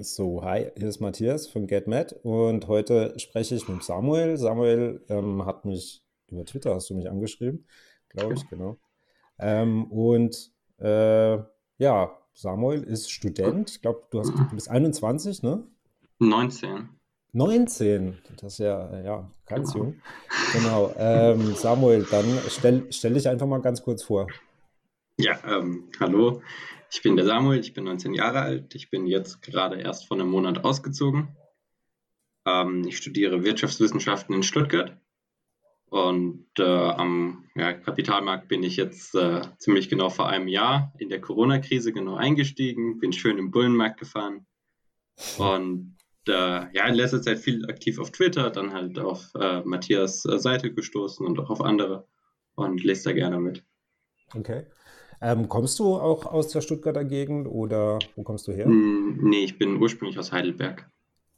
So, hi, hier ist Matthias von GetMed und heute spreche ich mit Samuel. Samuel ähm, hat mich über Twitter, hast du mich angeschrieben, glaube ich, genau. Ähm, und äh, ja, Samuel ist Student. Ich glaube, du, du bist 21, ne? 19. 19, das ist ja, ja ganz genau. jung. Genau. Ähm, Samuel, dann stell, stell dich einfach mal ganz kurz vor. Ja, ähm, hallo. Ich bin der Samuel, ich bin 19 Jahre alt. Ich bin jetzt gerade erst vor einem Monat ausgezogen. Ähm, ich studiere Wirtschaftswissenschaften in Stuttgart. Und äh, am ja, Kapitalmarkt bin ich jetzt äh, ziemlich genau vor einem Jahr in der Corona-Krise genau eingestiegen, bin schön im Bullenmarkt gefahren und äh, ja, in letzter Zeit viel aktiv auf Twitter, dann halt auf äh, Matthias äh, Seite gestoßen und auch auf andere und lese da gerne mit. Okay. Ähm, kommst du auch aus der Stuttgarter Gegend oder wo kommst du her? Mm, nee, ich bin ursprünglich aus Heidelberg.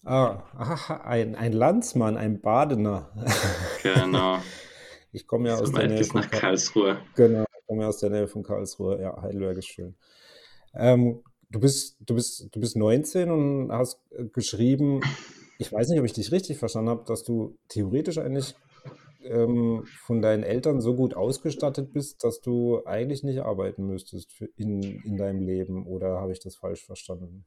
Ah, aha, ein, ein Landsmann, ein Badener. Genau. Ich komme ja so aus der Nähe von nach Karlsruhe. Genau, ich komme ja aus der Nähe von Karlsruhe. Ja, Heidelberg ist schön. Ähm, du bist, du bist, du bist 19 und hast geschrieben, ich weiß nicht, ob ich dich richtig verstanden habe, dass du theoretisch eigentlich ähm, von deinen Eltern so gut ausgestattet bist, dass du eigentlich nicht arbeiten müsstest in, in deinem Leben. Oder habe ich das falsch verstanden?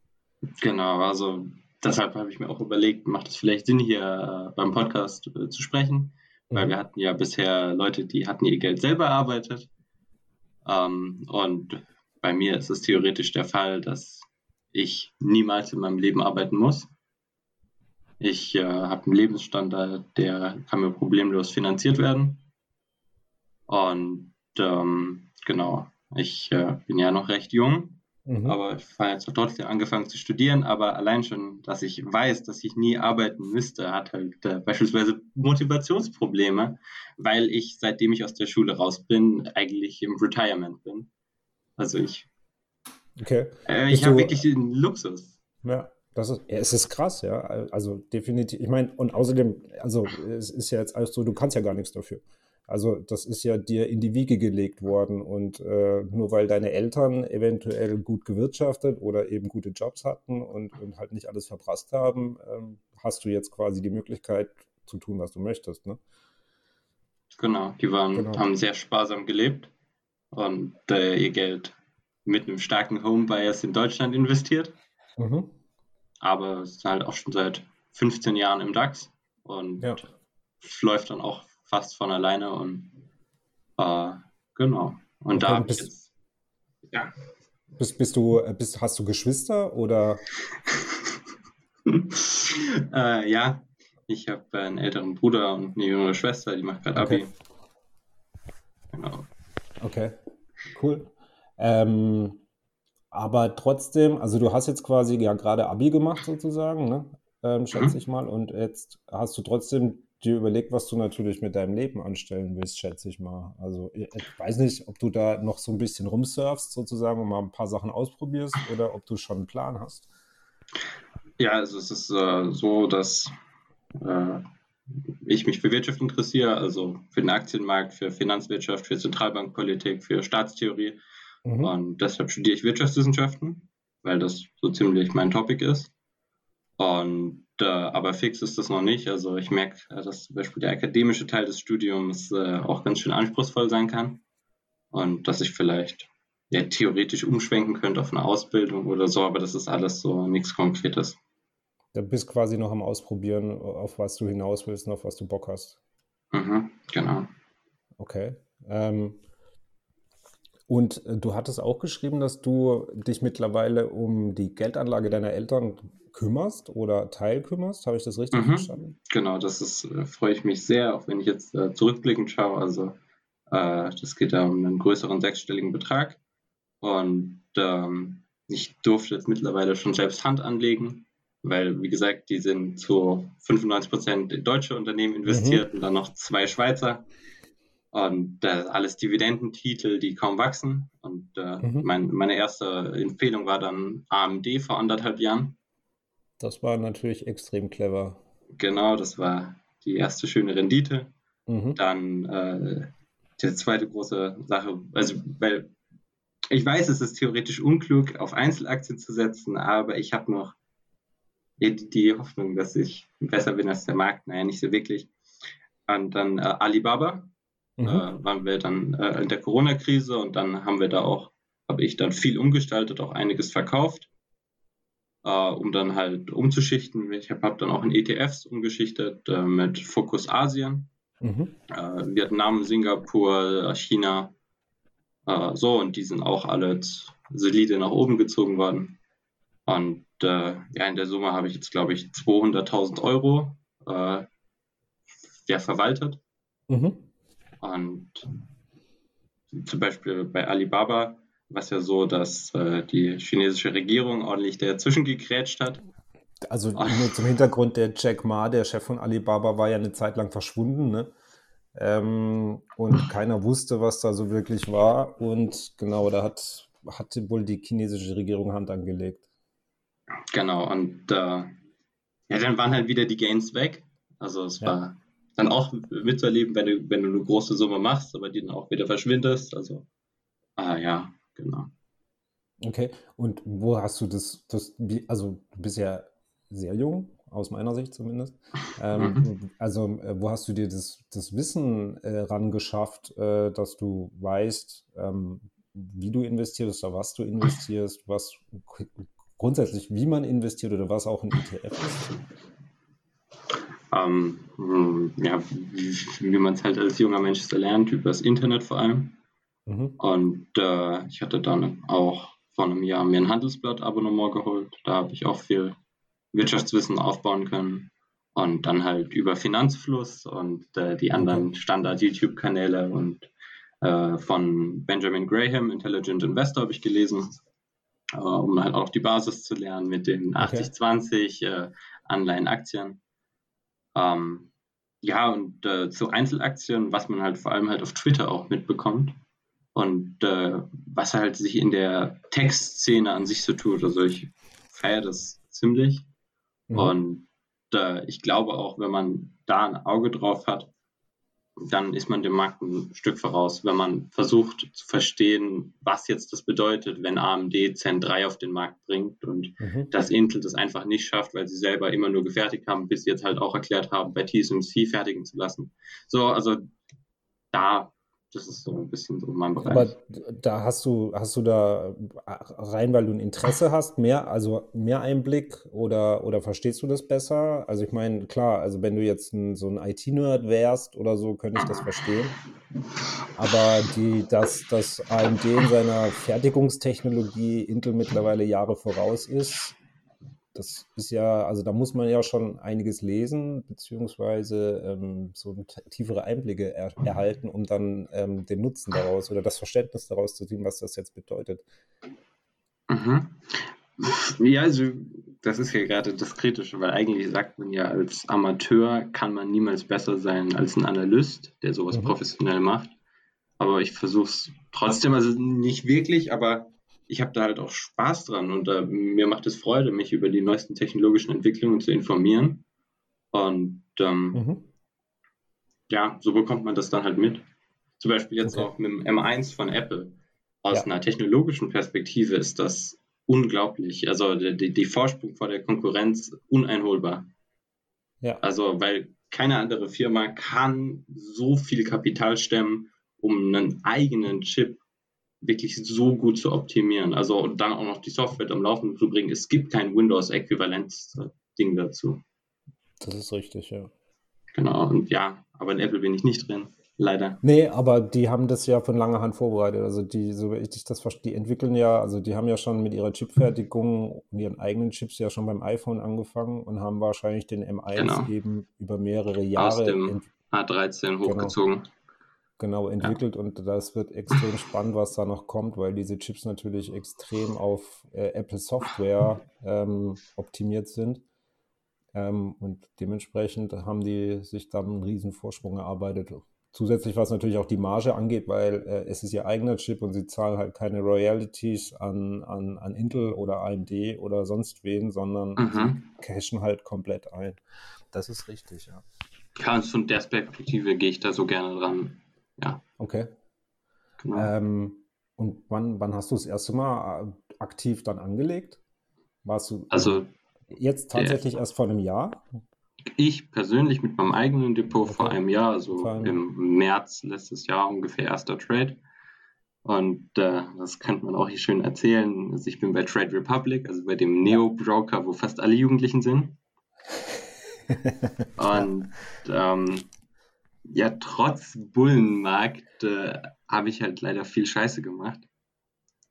Genau, also deshalb habe ich mir auch überlegt, macht es vielleicht Sinn, hier äh, beim Podcast äh, zu sprechen, weil mhm. wir hatten ja bisher Leute, die hatten ihr Geld selber erarbeitet. Ähm, und bei mir ist es theoretisch der Fall, dass ich niemals in meinem Leben arbeiten muss. Ich äh, habe einen Lebensstandard, der kann mir problemlos finanziert werden. Und ähm, genau, ich äh, bin ja noch recht jung, mhm. aber ich habe jetzt trotzdem angefangen zu studieren. Aber allein schon, dass ich weiß, dass ich nie arbeiten müsste, hat halt äh, beispielsweise Motivationsprobleme, weil ich, seitdem ich aus der Schule raus bin, eigentlich im Retirement bin. Also ich, okay. Äh, ich habe wirklich den Luxus. Ja. Das ist, es ist krass, ja. Also definitiv. Ich meine, und außerdem, also es ist ja jetzt alles so, du kannst ja gar nichts dafür. Also das ist ja dir in die Wiege gelegt worden und äh, nur weil deine Eltern eventuell gut gewirtschaftet oder eben gute Jobs hatten und, und halt nicht alles verprasst haben, ähm, hast du jetzt quasi die Möglichkeit zu tun, was du möchtest, ne? Genau, die waren, genau. haben sehr sparsam gelebt und äh, ihr Geld mit einem starken Home Bias in Deutschland investiert. Mhm aber es ist halt auch schon seit 15 Jahren im DAX und ja. läuft dann auch fast von alleine und äh, genau. Und okay, da bist, jetzt, ja. Bist, bist du, bist, hast du Geschwister oder? äh, ja, ich habe einen älteren Bruder und eine jüngere Schwester, die macht gerade okay. Abi. Genau. Okay, cool. Ähm, aber trotzdem, also du hast jetzt quasi ja gerade Abi gemacht sozusagen, ne? Ähm, schätze mhm. ich mal. Und jetzt hast du trotzdem dir überlegt, was du natürlich mit deinem Leben anstellen willst, schätze ich mal. Also ich weiß nicht, ob du da noch so ein bisschen rumsurfst sozusagen und mal ein paar Sachen ausprobierst oder ob du schon einen Plan hast. Ja, also es ist äh, so, dass äh, ich mich für Wirtschaft interessiere, also für den Aktienmarkt, für Finanzwirtschaft, für Zentralbankpolitik, für Staatstheorie Mhm. Und deshalb studiere ich Wirtschaftswissenschaften, weil das so ziemlich mein Topic ist. Und äh, aber fix ist das noch nicht. Also ich merke, äh, dass zum Beispiel der akademische Teil des Studiums äh, auch ganz schön anspruchsvoll sein kann. Und dass ich vielleicht ja, theoretisch umschwenken könnte auf eine Ausbildung oder so, aber das ist alles so nichts Konkretes. Du bist quasi noch am Ausprobieren, auf was du hinaus willst und auf was du Bock hast. Mhm, genau. Okay. Ähm, und äh, du hattest auch geschrieben, dass du dich mittlerweile um die Geldanlage deiner Eltern kümmerst oder teilkümmerst. Habe ich das richtig mhm. verstanden? Genau, das ist, äh, freue ich mich sehr, auch wenn ich jetzt äh, zurückblickend schaue. Also äh, das geht da um einen größeren sechsstelligen Betrag. Und ähm, ich durfte jetzt mittlerweile schon selbst Hand anlegen, weil, wie gesagt, die sind zu 95 Prozent in deutsche Unternehmen investiert mhm. und dann noch zwei Schweizer. Und äh, alles Dividendentitel, die kaum wachsen. Und äh, mhm. mein, meine erste Empfehlung war dann AMD vor anderthalb Jahren. Das war natürlich extrem clever. Genau, das war die erste schöne Rendite. Mhm. Dann äh, die zweite große Sache, also weil ich weiß, es ist theoretisch unklug, auf Einzelaktien zu setzen, aber ich habe noch die Hoffnung, dass ich besser bin als der Markt. Naja, nicht so wirklich. Und dann äh, Alibaba mhm. äh, waren wir dann äh, in der Corona-Krise und dann haben wir da auch, habe ich dann viel umgestaltet, auch einiges verkauft, äh, um dann halt umzuschichten. Ich habe hab dann auch in ETFs umgeschichtet äh, mit Fokus Asien, mhm. Äh, Vietnam, Singapur, China. so, und die sind auch alle solide nach oben gezogen worden. Und äh, ja, in der Summe habe ich jetzt, glaube ich, 200.000 Euro äh, ja, verwaltet. Mhm. Und zum Beispiel bei Alibaba war es ja so, dass äh, die chinesische Regierung ordentlich dazwischen gegrätscht hat. Also nur zum Hintergrund, der Jack Ma, der Chef von Alibaba, war ja eine Zeit lang verschwunden, ne? Ähm, und keiner wusste, was da so wirklich war. Und genau, da hat, hat wohl die chinesische Regierung Hand angelegt. Genau, und äh, ja, dann waren halt wieder die Gains weg. Also es ja. war dann auch mitzuerleben, wenn du, wenn du eine große Summe machst, aber die dann auch wieder verschwindest. Also, ah ja, genau. Okay, und wo hast du das, das also du bist ja sehr jung, aus meiner Sicht zumindest. Ähm, mhm. also, äh, wo hast du dir das, das Wissen äh, rangeschafft, äh, dass du weißt, ähm, wie du investierst oder was du investierst, was grundsätzlich, wie man investiert oder was auch ein ETF ist? Ähm, hm, ja, wie, wie man es halt als junger Mensch so lernt, über das Internet vor allem. Mhm. Und äh, ich hatte dann auch vor einem Jahr mir ein Handelsblatt-Abonnement geholt. Da habe ich auch viel Wirtschaftswissen aufbauen können. Und dann halt über Finanzfluss und äh, die anderen Standard-YouTube-Kanäle und äh, von Benjamin Graham, Intelligent Investor, habe ich gelesen äh, um halt auch die Basis zu lernen mit den 80-20 äh, Anleihen-Aktien. Ähm, ja, und äh, zu Einzelaktien, was man halt vor allem halt auf Twitter auch mitbekommt und äh, was halt sich in der Textszene an sich so tut. Also ich feiere das ziemlich mhm. und äh, ich glaube auch, wenn man da ein Auge drauf hat, dann ist man dem Markt ein Stück voraus, wenn man versucht zu verstehen, was jetzt das bedeutet, wenn AMD Zen 3 auf den Markt bringt und mhm. dass Intel das einfach nicht schafft, weil sie selber immer nur gefertigt haben, bis sie jetzt halt auch erklärt haben, bei TSMC fertigen zu lassen. So, also da das ist so ein bisschen so mein Bereich. Aber da hast du, hast du da rein, weil du ein Interesse hast, mehr, also mehr Einblick oder, oder verstehst du das besser? Also ich meine, klar, also wenn du jetzt ein, so ein IT-Nerd wärst oder so, könnte ich das verstehen. Aber die, dass, dass AMD in seiner Fertigungstechnologie Intel mittlerweile Jahre voraus ist, das ist ja, also da muss man ja schon einiges lesen, beziehungsweise ähm, so tiefere Einblicke er erhalten, um dann ähm, den Nutzen daraus oder das Verständnis daraus zu ziehen, was das jetzt bedeutet. Mhm. Ja, also das ist ja gerade das Kritische, weil eigentlich sagt man ja, als Amateur kann man niemals besser sein als ein Analyst, der sowas mhm. professionell macht. Aber ich versuche es trotzdem, also nicht wirklich, aber ich habe da halt auch Spaß dran und äh, mir macht es Freude, mich über die neuesten technologischen Entwicklungen zu informieren. Und ähm, mhm. ja, so bekommt man das dann halt mit. Zum Beispiel jetzt okay. auch mit dem M1 von Apple. Aus ja. einer technologischen Perspektive ist das unglaublich. Also die, die Vorsprung vor der Konkurrenz uneinholbar. Ja. Also, weil keine andere Firma kann so viel Kapital stemmen, um einen eigenen Chip wirklich so gut zu optimieren. Also und dann auch noch die Software am Laufen zu bringen. Es gibt kein Windows-Äquivalenz-Ding dazu. Das ist richtig, ja. Genau, und ja, aber in Apple bin ich nicht drin, leider. Nee, aber die haben das ja von langer Hand vorbereitet. Also die, so wie ich das verstehe, die entwickeln ja, also die haben ja schon mit ihrer Chipfertigung und ihren eigenen Chips ja schon beim iPhone angefangen und haben wahrscheinlich den M1 genau. eben über mehrere Jahre Aus dem A13 genau. hochgezogen. Genau genau entwickelt ja. und das wird extrem spannend, was da noch kommt, weil diese Chips natürlich extrem auf äh, Apple Software ähm, optimiert sind. Ähm, und dementsprechend haben die sich dann einen riesen Vorsprung erarbeitet. Zusätzlich, was natürlich auch die Marge angeht, weil äh, es ist ihr eigener Chip und sie zahlen halt keine Royalties an, an, an Intel oder AMD oder sonst wen, sondern mhm. sie cashen halt komplett ein. Das ist richtig, ja. Und von der Perspektive gehe ich da so gerne dran. Ja. Okay. Genau. Ähm, und wann, wann hast du das erste Mal äh, aktiv dann angelegt? Warst du? Also Jetzt tatsächlich erst vor einem Jahr? Ich persönlich mit meinem eigenen Depot okay. vor einem Jahr, also im März letztes Jahr ungefähr erster Trade. Und äh, das könnte man auch hier schön erzählen. Also ich bin bei Trade Republic, also bei dem Neo-Broker, wo fast alle Jugendlichen sind. Und ähm, ja, trotz Bullenmarkt äh, habe ich halt leider viel Scheiße gemacht.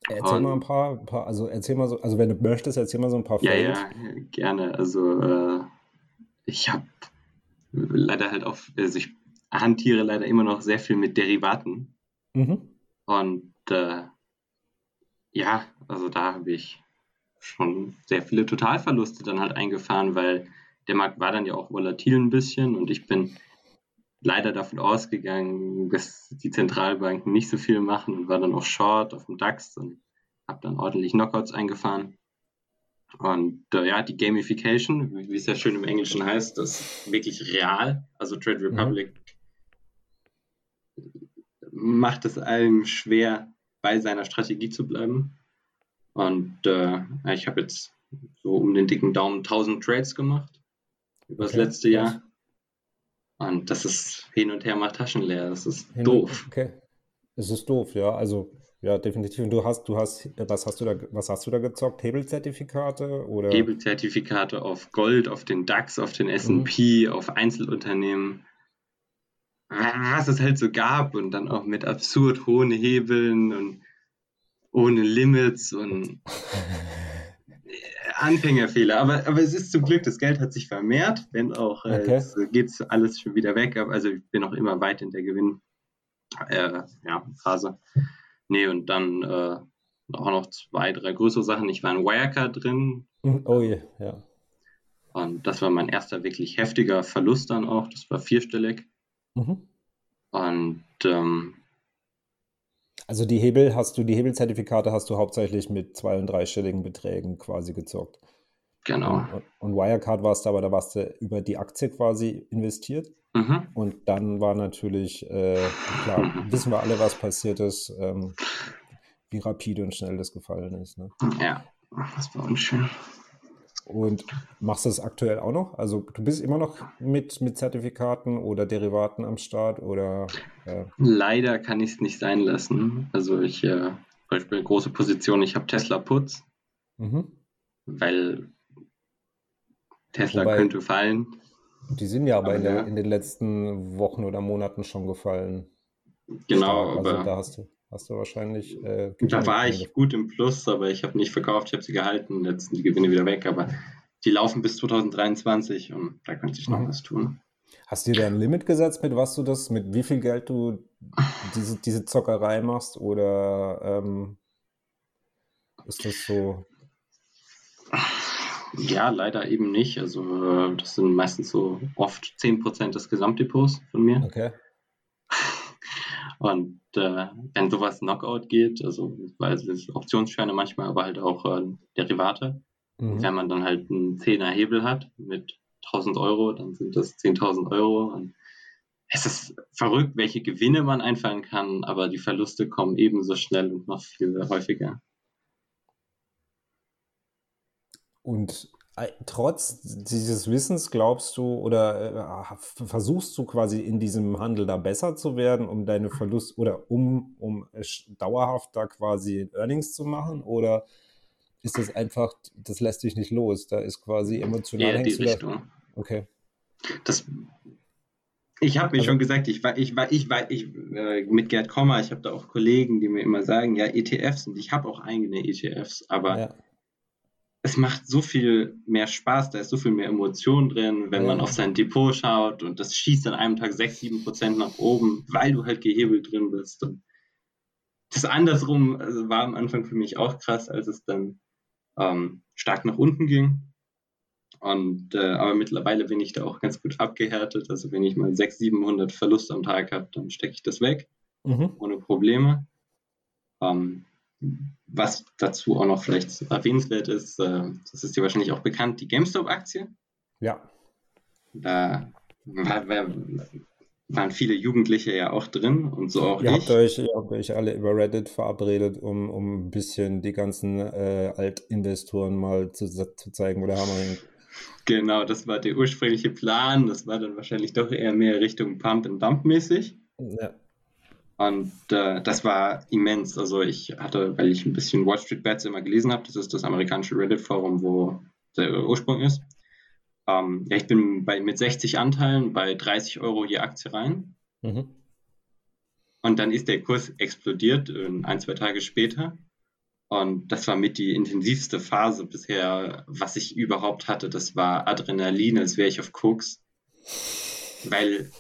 Erzähl Und, mal ein paar, ein paar, also erzähl mal so, also wenn du möchtest, erzähl mal so ein paar Ja, Fails. ja, gerne. Also äh, ich habe leider halt auch, also ich hantiere leider immer noch sehr viel mit Derivaten. Mhm. Und äh, ja, also da habe ich schon sehr viele Totalverluste dann halt eingefahren, weil der Markt war dann ja auch volatil ein bisschen und ich bin leider davon ausgegangen, dass die Zentralbanken nicht so viel machen und war dann auch short auf dem DAX und habe dann ordentlich Knockouts eingefahren. Und äh, ja, die Gamification, wie, es ja schön im Englischen heißt, das ist wirklich real. Also Trade mhm. Republic macht es einem schwer, bei seiner Strategie zu bleiben. Und äh, ich habe jetzt so um den dicken Daumen 1000 Trades gemacht über das okay. letzte Jahr. Und das ist hin und her mal taschenleer. Das ist hin doof. Okay. Es ist doof, ja. Also ja, definitiv. Und du hast, du hast, was hast du da, was hast du da gezockt? Hebelzertifikate oder? Hebelzertifikate auf Gold, auf den DAX, auf den S&P, mhm. auf Einzelunternehmen was es halt so gab und dann auch mit absurd hohen Hebeln und ohne Limits und Anfängerfehler. Aber, aber es ist zum Glück, das Geld hat sich vermehrt, wenn auch äh, okay. äh, geht alles schon wieder weg. Also ich bin auch immer weit in der Gewinnphase. Äh, ja, Nee, und dann äh, auch noch zwei, drei größere Sachen. Ich war in Wirecard drin. Oh je, ja. Und das war mein erster wirklich heftiger Verlust dann auch. Das war vierstellig. Mhm. Und ähm, also die Hebel hast du, die Hebelzertifikate hast du hauptsächlich mit zwei- und dreistelligen Beträgen quasi gezockt. Genau. Und, und Wirecard warst du aber, da warst du über die Aktie quasi investiert. Mhm. Und dann war natürlich, äh, klar, wissen wir alle, was passiert ist, ähm, wie rapide und schnell das gefallen ist. Ne? Ja, das war unschön. Und machst du das aktuell auch noch? Also du bist immer noch mit, mit Zertifikaten oder Derivaten am Start oder? Äh... Leider kann ich es nicht sein lassen. Also ich, äh, zum Beispiel große Position, ich habe Tesla Putz, mhm. weil Tesla Wobei, könnte fallen. Die sind ja aber, aber in, der, in, den letzten Wochen oder Monaten schon gefallen. Genau, also aber da hast du hast du wahrscheinlich. Äh, da war ich gut im Plus, aber ich habe nicht verkauft, ich habe sie gehalten. Jetzt sind die Gewinne wieder weg, aber die laufen bis 2023 und da könnte ich noch mhm. was tun. Hast du dir da ein Limit gesetzt, mit was du das, mit wie viel Geld du diese, diese Zockerei machst? Oder ähm, ist das so? Ja, leider eben nicht. Also das sind meistens so oft 10% des Gesamtdepots von mir. Okay. Und äh, wenn sowas Knockout geht, also weil es Optionsscheine manchmal, aber halt auch äh, Derivate, mhm. wenn man dann halt einen 10er Hebel hat mit 1000 Euro, dann sind das 10.000 Euro. Und es ist verrückt, welche Gewinne man einfahren kann, aber die Verluste kommen ebenso schnell und noch viel häufiger. Und trotz dieses Wissens glaubst du oder äh, versuchst du quasi in diesem Handel da besser zu werden, um deine Verlust oder um, um dauerhaft da quasi Earnings zu machen? Oder ist das einfach, das lässt dich nicht los? Da ist quasi emotional. Eher die Richtung. Okay. Das, ich habe mir also, schon gesagt, ich war, ich war, ich war, ich äh, mit Gerd Kommer, ich habe da auch Kollegen, die mir immer sagen, ja, ETFs und ich habe auch eigene ETFs, aber ja es macht so viel mehr Spaß, da ist so viel mehr Emotion drin, wenn man auf sein Depot schaut und das schießt an einem Tag 6, 7 Prozent nach oben, weil du halt gehebelt drin bist. Und das andersrum also war am Anfang für mich auch krass, als es dann ähm, stark nach unten ging. Und äh, aber mittlerweile bin ich da auch ganz gut abgehärtet. Also wenn ich mal 600, 700 Verlust am Tag habe, dann stecke ich das weg, mhm. ohne Probleme. Ähm, was dazu auch noch vielleicht erwähnenswert ist, äh, das ist dir wahrscheinlich auch bekannt, die GameStop-Aktie. Ja. Da war, war, waren viele Jugendliche ja auch drin und so auch ihr ich. Habt euch, ihr habt euch alle über Reddit verabredet, um, um ein bisschen die ganzen äh, Altinvestoren mal zu, zu zeigen, wo der Hammer hängt. Genau, das war der ursprüngliche Plan. Das war dann wahrscheinlich doch eher mehr Richtung Pump and Dump mäßig. Ja. Und äh, das war immens. Also ich hatte, weil ich ein bisschen Wall Street Bets immer gelesen habe, das ist das amerikanische Reddit-Forum, wo der Ursprung ist. Ähm, ja, ich bin bei, mit 60 Anteilen bei 30 Euro je Aktie rein. Mhm. Und dann ist der Kurs explodiert, äh, ein, zwei Tage später. Und das war mit die intensivste Phase bisher, was ich überhaupt hatte. Das war Adrenalin, als wäre ich auf Koks. Weil,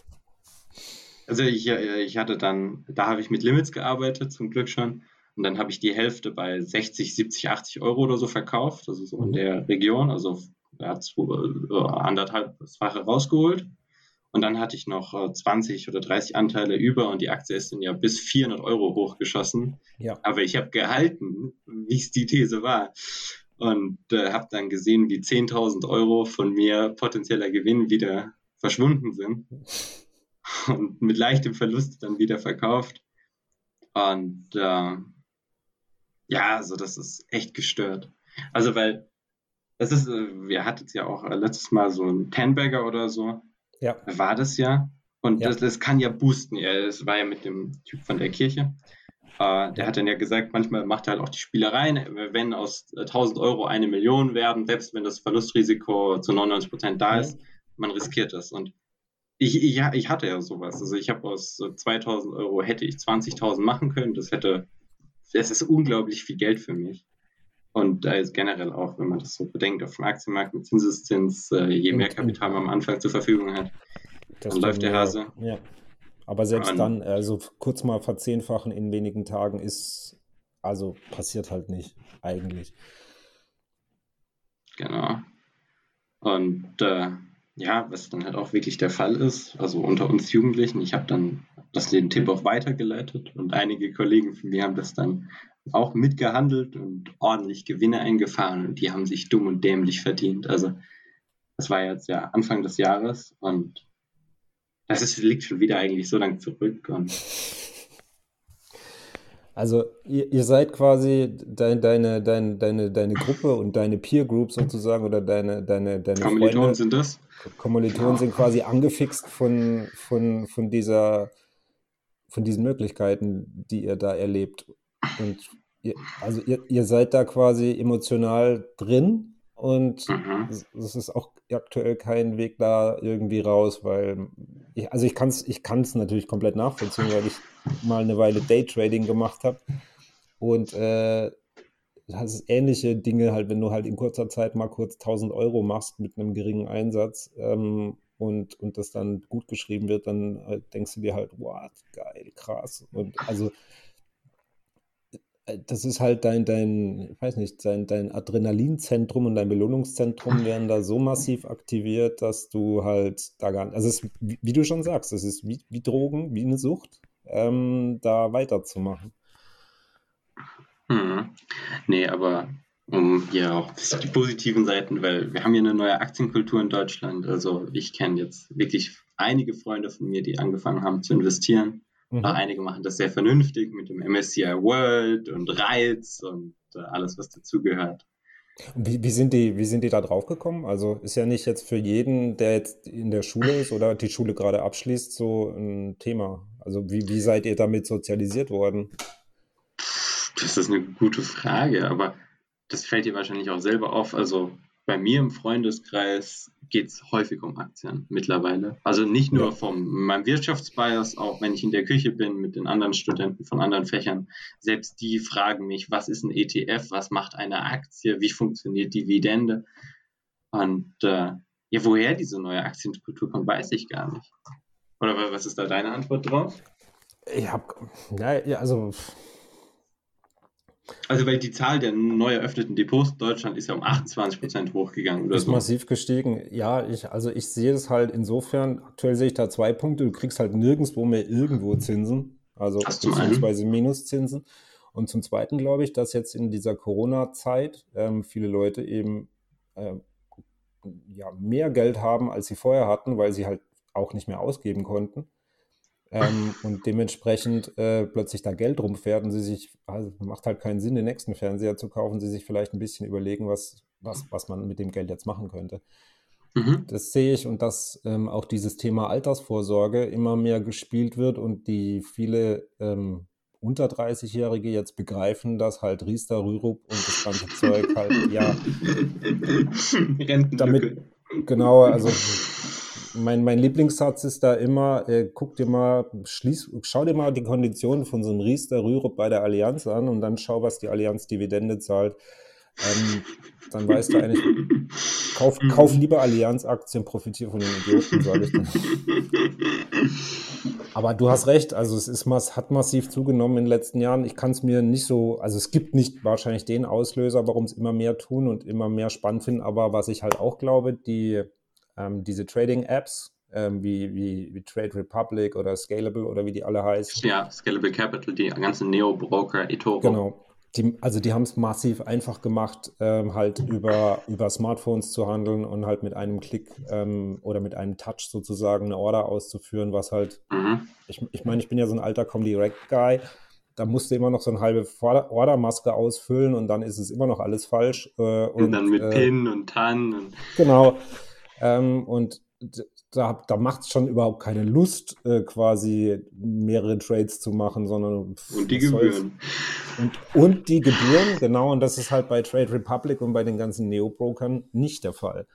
also ich, ich hatte dann, da habe ich mit Limits gearbeitet, zum Glück schon. Und dann habe ich die Hälfte bei 60, 70, 80 Euro oder so verkauft, also so in mhm. der Region. Also er hat äh, anderthalbfache rausgeholt. Und dann hatte ich noch 20 äh, oder 30 Anteile über und die Aktie ist dann ja bis 400 Euro hochgeschossen. Ja. Aber ich habe gehalten, wie es die These war. Und äh, habe dann gesehen, wie 10.000 Euro von mir potenzieller Gewinn wieder verschwunden sind. Und mit leichtem Verlust dann wieder verkauft. Und äh, ja, also das ist echt gestört. Also weil das ist, äh, wir hatten es ja auch letztes Mal so ein Ten-Bagger oder so. Ja. War das ja. Und ja. Das, das kann ja boosten. Es war ja mit dem Typ von der Kirche. Uh, der hat dann ja gesagt, manchmal macht er halt auch die Spielereien, wenn aus 1000 Euro eine Million werden, selbst wenn das Verlustrisiko zu 99 Prozent da ist, man riskiert das. Und ich, ich, ich hatte ja sowas. Also ich habe aus 2000 Euro hätte ich 20.000 machen können. Das hätte, das ist unglaublich viel Geld für mich. Und da ist generell auch, wenn man das so bedenkt, auf dem Aktienmarkt mit Zinseszins, äh, je mehr Kapital man am Anfang zur Verfügung hat, das dann läuft der Hase. Ja. Aber selbst Und, dann, also kurz mal verzehnfachen in wenigen Tagen ist, also passiert halt nicht, eigentlich. Genau. Und äh, ja, was dann halt auch wirklich der Fall ist, also unter uns Jugendlichen, ich habe dann das den Tipp auch weitergeleitet und einige Kollegen von mir haben das dann auch mitgehandelt und ordentlich Gewinne eingefahren und die haben sich dumm und dämlich verdient. Also das war jetzt ja Anfang des Jahres und das ist, liegt schon wieder eigentlich so lang zurück. Und also ihr, ihr seid quasi dein, deine, deine, deine, deine Gruppe und deine Peer Group sozusagen oder deine, deine, deine Kommilitonen sind das? Kommilitonen sind quasi angefixt von, von, von dieser von diesen Möglichkeiten, die ihr da erlebt. Und ihr, also ihr, ihr seid da quasi emotional drin und mhm. es ist auch aktuell kein Weg da irgendwie raus, weil ich, also ich kann es ich kann's natürlich komplett nachvollziehen, weil ich mal eine Weile Daytrading gemacht habe und äh, das ist ähnliche Dinge halt, wenn du halt in kurzer Zeit mal kurz 1000 Euro machst mit einem geringen Einsatz ähm, und, und das dann gut geschrieben wird, dann äh, denkst du dir halt, wow, geil, krass. Und also äh, das ist halt dein, dein, ich weiß nicht, dein, dein Adrenalinzentrum und dein Belohnungszentrum werden da so massiv aktiviert, dass du halt da gar nicht, also es ist, wie, wie du schon sagst, es ist wie, wie Drogen, wie eine Sucht, ähm, da weiterzumachen. Hm. Nee, aber um hier auch die positiven Seiten, weil wir haben hier eine neue Aktienkultur in Deutschland. Also ich kenne jetzt wirklich einige Freunde von mir, die angefangen haben zu investieren. Mhm. Einige machen das sehr vernünftig mit dem MSCI World und Reiz und äh, alles, was dazugehört. Wie, wie, sind die, wie sind die da drauf gekommen? Also ist ja nicht jetzt für jeden, der jetzt in der Schule ist oder die Schule gerade abschließt, so ein Thema. Also wie, wie seid ihr damit sozialisiert worden? Das ist eine gute Frage, aber das fällt dir wahrscheinlich auch selber auf. Also bei mir im Freundeskreis geht es häufig um Aktien mittlerweile. Also nicht nur ja. von meinem Wirtschaftsbias, auch wenn ich in der Küche bin mit den anderen Studenten von anderen Fächern. Selbst die fragen mich, was ist ein ETF, was macht eine Aktie, wie funktioniert Dividende? Und äh, ja, woher diese neue Aktienkultur kommt, weiß ich gar nicht. Oder was ist da deine Antwort drauf? Ich habe, ja, also also weil die Zahl der neu eröffneten Depots in Deutschland ist ja um 28 Prozent hochgegangen. Oder ist so. massiv gestiegen. Ja, ich, also ich sehe das halt insofern, aktuell sehe ich da zwei Punkte. Du kriegst halt nirgendwo mehr irgendwo Zinsen, also beziehungsweise Minuszinsen. Und zum Zweiten glaube ich, dass jetzt in dieser Corona-Zeit ähm, viele Leute eben äh, ja, mehr Geld haben, als sie vorher hatten, weil sie halt auch nicht mehr ausgeben konnten. Ähm, und dementsprechend äh, plötzlich da Geld rumfährt und sie sich, also macht halt keinen Sinn, den nächsten Fernseher zu kaufen, sie sich vielleicht ein bisschen überlegen, was, was, was man mit dem Geld jetzt machen könnte. Mhm. Das sehe ich und dass ähm, auch dieses Thema Altersvorsorge immer mehr gespielt wird und die viele ähm, unter 30-Jährige jetzt begreifen, dass halt Riester, Rürup und das ganze Zeug halt, ja, damit, genau, also mein, mein Lieblingssatz ist da immer, äh, guck dir mal, schließ, schau dir mal die Konditionen von so einem Riester, Rürup bei der Allianz an und dann schau, was die Allianz Dividende zahlt. Ähm, dann weißt du eigentlich, kauf, kauf lieber Allianz-Aktien, profitiere von den Idioten, sage ich dann. Aber du hast recht, also es ist, hat massiv zugenommen in den letzten Jahren. Ich kann es mir nicht so, also es gibt nicht wahrscheinlich den Auslöser, warum es immer mehr tun und immer mehr spannend finden. Aber was ich halt auch glaube, die, ähm, diese Trading-Apps, ähm, wie, wie, wie Trade Republic oder Scalable oder wie die alle heißen. Ja, Scalable Capital, die ganzen Neo-Broker, eToro. Genau, die, also die haben es massiv einfach gemacht, ähm, halt über, über Smartphones zu handeln und halt mit einem Klick ähm, oder mit einem Touch sozusagen eine Order auszuführen, was halt, mhm. ich, ich meine, ich bin ja so ein alter Comdirect-Guy, da musste immer noch so eine halbe Ordermaske ausfüllen und dann ist es immer noch alles falsch. Äh, und, und, dann mit äh, PIN und TAN. Und genau. Ähm, und da, da macht es schon überhaupt keine Lust, äh, quasi mehrere Trades zu machen, sondern. Und die Gebühren. Und, und die Gebühren, genau, und das ist halt bei Trade Republic und bei den ganzen Neo-Brokern nicht der Fall.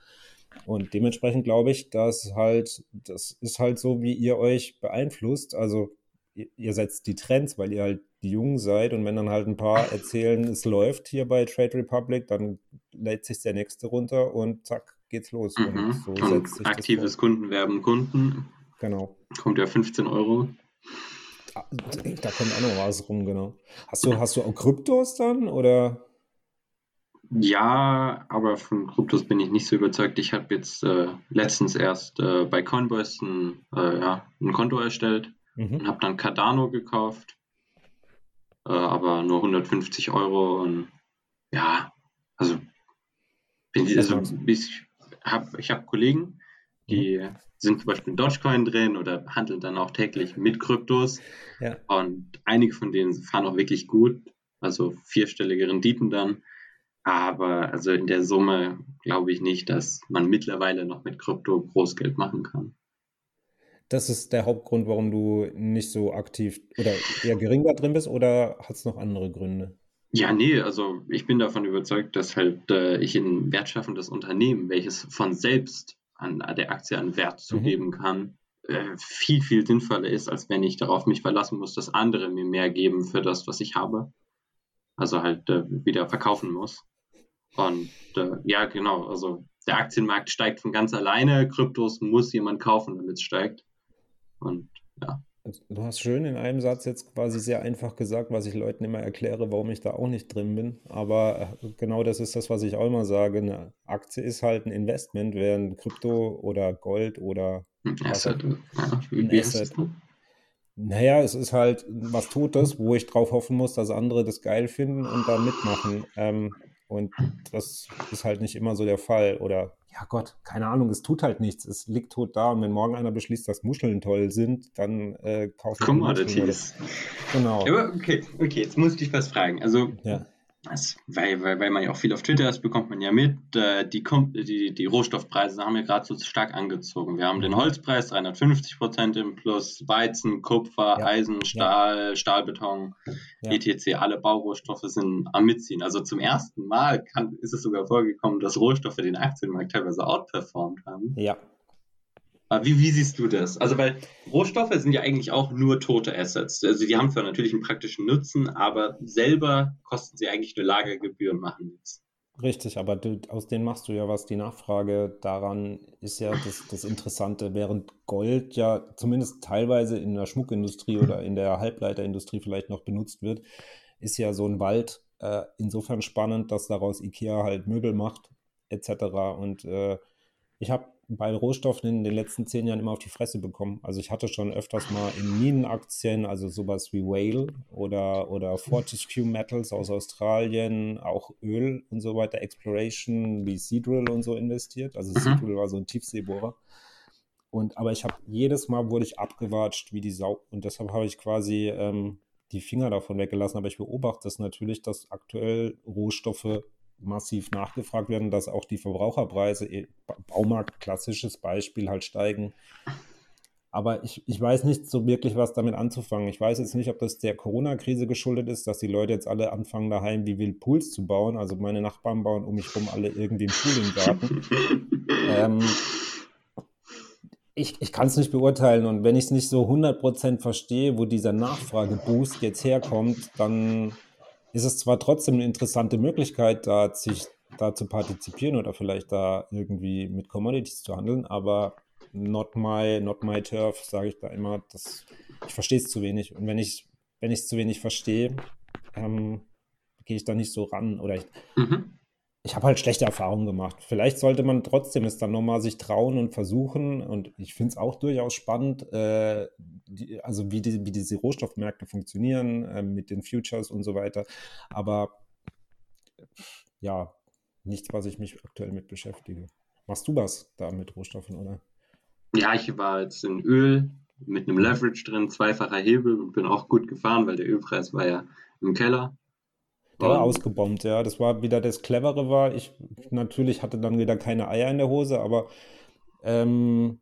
Und dementsprechend glaube ich, dass halt, das ist halt so, wie ihr euch beeinflusst. Also ihr, ihr setzt die Trends, weil ihr halt die Jungen seid und wenn dann halt ein paar erzählen, es läuft hier bei Trade Republic, dann lädt sich der nächste runter und zack, geht's los. Mhm. Und so und aktives Kundenwerben Kunden. Genau. Kommt ja 15 Euro. Da, da kommt auch noch was rum, genau. Hast du, hast du auch Kryptos dann oder? Ja, aber von Kryptos bin ich nicht so überzeugt. Ich habe jetzt äh, letztens erst äh, bei Coinbase ein, äh, ja, ein Konto erstellt mhm. und habe dann Cardano gekauft, äh, aber nur 150 Euro und ja, also bin, also, ich, hab, ich habe Kollegen, die mhm. sind zum Beispiel in Dogecoin drin oder handeln dann auch täglich mit Kryptos. Ja. Und einige von denen fahren auch wirklich gut, also vierstellige Renditen dann. Aber also in der Summe glaube ich nicht, dass man mittlerweile noch mit Krypto Großgeld machen kann. Das ist der Hauptgrund, warum du nicht so aktiv oder eher gering da drin bist oder hat es noch andere Gründe? Ja, nee, also ich bin davon überzeugt, dass halt äh, ich ein wertschaffendes Unternehmen, welches von selbst an, an der Aktie an Wert mhm. zugeben kann, äh, viel, viel sinnvoller ist, als wenn ich darauf mich verlassen muss, dass andere mir mehr geben für das, was ich habe. Also halt äh, wieder verkaufen muss. Und äh, ja, genau, also der Aktienmarkt steigt von ganz alleine, Kryptos muss jemand kaufen, damit es steigt. Und ja. Du hast schön in einem Satz jetzt quasi sehr einfach gesagt, was ich Leuten immer erkläre, warum ich da auch nicht drin bin. Aber äh, genau das ist das, was ich auch immer sage. Eine Aktie ist halt ein Investment, während Krypto oder Gold oder ein Asset. Ja, ein Asset. Naja, es ist halt was Totes, wo ich drauf hoffen muss, dass andere das geil finden und da mitmachen. Ähm, und das ist halt nicht immer so der Fall. Oder ja Gott, keine Ahnung, es tut halt nichts. Es liegt tot da und wenn morgen einer beschließt, dass Muscheln toll sind, dann äh, kaufen wir Commodities. Genau. Aber okay, okay, jetzt muss ich dich was fragen. Also ja. Das, weil, weil, weil man ja auch viel auf Twitter ist, bekommt man ja mit, äh, die, die, die Rohstoffpreise haben ja gerade so stark angezogen. Wir haben den Holzpreis 350 Prozent im Plus, Weizen, Kupfer, ja. Eisen, Stahl, ja. Stahlbeton, ja. etc. Alle Baurohstoffe sind am Mitziehen. Also zum ersten Mal kann, ist es sogar vorgekommen, dass Rohstoffe den Aktienmarkt teilweise outperformed haben. Ja, wie, wie siehst du das? Also, weil Rohstoffe sind ja eigentlich auch nur tote Assets. Also, die haben zwar natürlich einen praktischen Nutzen, aber selber kosten sie eigentlich nur Lagergebühren, machen nichts. Richtig, aber du, aus denen machst du ja was. Die Nachfrage daran ist ja das, das Interessante, während Gold ja zumindest teilweise in der Schmuckindustrie oder in der Halbleiterindustrie vielleicht noch benutzt wird, ist ja so ein Wald äh, insofern spannend, dass daraus Ikea halt Möbel macht, etc. Und äh, ich habe bei Rohstoffen in den letzten zehn Jahren immer auf die Fresse bekommen. Also ich hatte schon öfters mal in Minenaktien, also sowas wie Whale oder, oder Fortescue Metals aus Australien, auch Öl und so weiter, Exploration wie Seadrill und so investiert. Also mhm. Seadrill war so ein Tiefseebohrer. Und, aber ich habe jedes Mal wurde ich abgewatscht wie die Sau. Und deshalb habe ich quasi ähm, die Finger davon weggelassen. Aber ich beobachte es natürlich, dass aktuell Rohstoffe massiv nachgefragt werden, dass auch die Verbraucherpreise, eh, Baumarkt, klassisches Beispiel, halt steigen. Aber ich, ich weiß nicht so wirklich, was damit anzufangen. Ich weiß jetzt nicht, ob das der Corona-Krise geschuldet ist, dass die Leute jetzt alle anfangen, daheim wie wild Pools zu bauen. Also meine Nachbarn bauen um mich herum alle irgendwie einen Pool im Garten. ähm, ich, ich kann es nicht beurteilen und wenn ich es nicht so 100% verstehe, wo dieser Nachfrageboost jetzt herkommt, dann ist es zwar trotzdem eine interessante Möglichkeit, da, sich, da zu partizipieren oder vielleicht da irgendwie mit Commodities zu handeln, aber not my, not my turf, sage ich da immer. Das, ich verstehe es zu wenig. Und wenn ich wenn ich es zu wenig verstehe, ähm, gehe ich da nicht so ran. Oder ich, mhm. Ich habe halt schlechte Erfahrungen gemacht. Vielleicht sollte man trotzdem es dann nochmal sich trauen und versuchen. Und ich finde es auch durchaus spannend, äh, die, also wie, die, wie diese Rohstoffmärkte funktionieren äh, mit den Futures und so weiter. Aber ja, nichts, was ich mich aktuell mit beschäftige. Machst du was da mit Rohstoffen, oder? Ja, ich war jetzt in Öl mit einem Leverage drin, zweifacher Hebel und bin auch gut gefahren, weil der Ölpreis war ja im Keller. Der war ausgebombt, ja. Das war wieder das Clevere war. Ich natürlich hatte dann wieder keine Eier in der Hose, aber, ähm,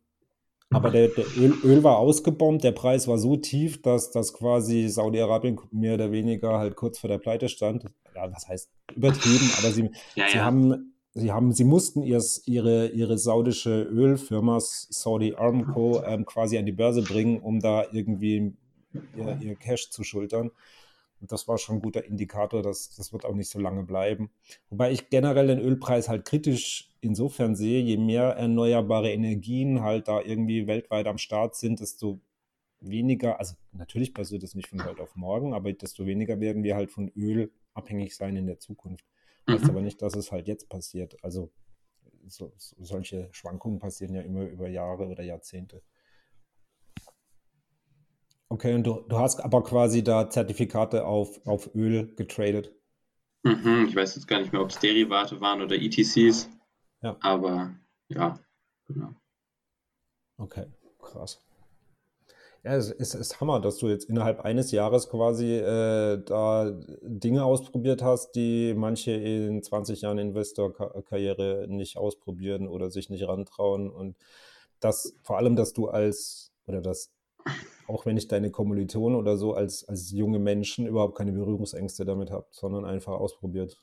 aber der, der Öl, Öl, war ausgebombt, der Preis war so tief, dass das quasi Saudi-Arabien mehr oder weniger halt kurz vor der Pleite stand. Ja, was heißt übertrieben, aber sie, ja, sie ja. haben Sie haben, sie mussten ihrs, ihre, ihre saudische Ölfirma Saudi Aramco ähm, quasi an die Börse bringen, um da irgendwie ihr, ihr, Cash zu schultern. Und das war schon ein guter Indikator, dass das wird auch nicht so lange bleiben. Wobei ich generell den Ölpreis halt kritisch insofern sehe, je mehr erneuerbare Energien halt da irgendwie weltweit am Start sind, desto weniger, also natürlich passiert das nicht von heute auf morgen, aber desto weniger werden wir halt von Öl abhängig sein in der Zukunft. Heißt mhm. aber nicht, dass es halt jetzt passiert. Also so, so, solche Schwankungen passieren ja immer über Jahre oder Jahrzehnte. Okay, und du, du hast aber quasi da Zertifikate auf, auf Öl getradet. Mhm, ich weiß jetzt gar nicht mehr, ob es Derivate waren oder ETCs. Ja. Aber ja, genau. Okay, krass. Ja, es ist, ist Hammer, dass du jetzt innerhalb eines Jahres quasi äh, da Dinge ausprobiert hast, die manche in 20 Jahren Investorkarriere nicht ausprobieren oder sich nicht rantrauen. Und das vor allem, dass du als, oder das, auch wenn ich deine Kommilitonen oder so als, als junge Menschen überhaupt keine Berührungsängste damit habt, sondern einfach ausprobiert.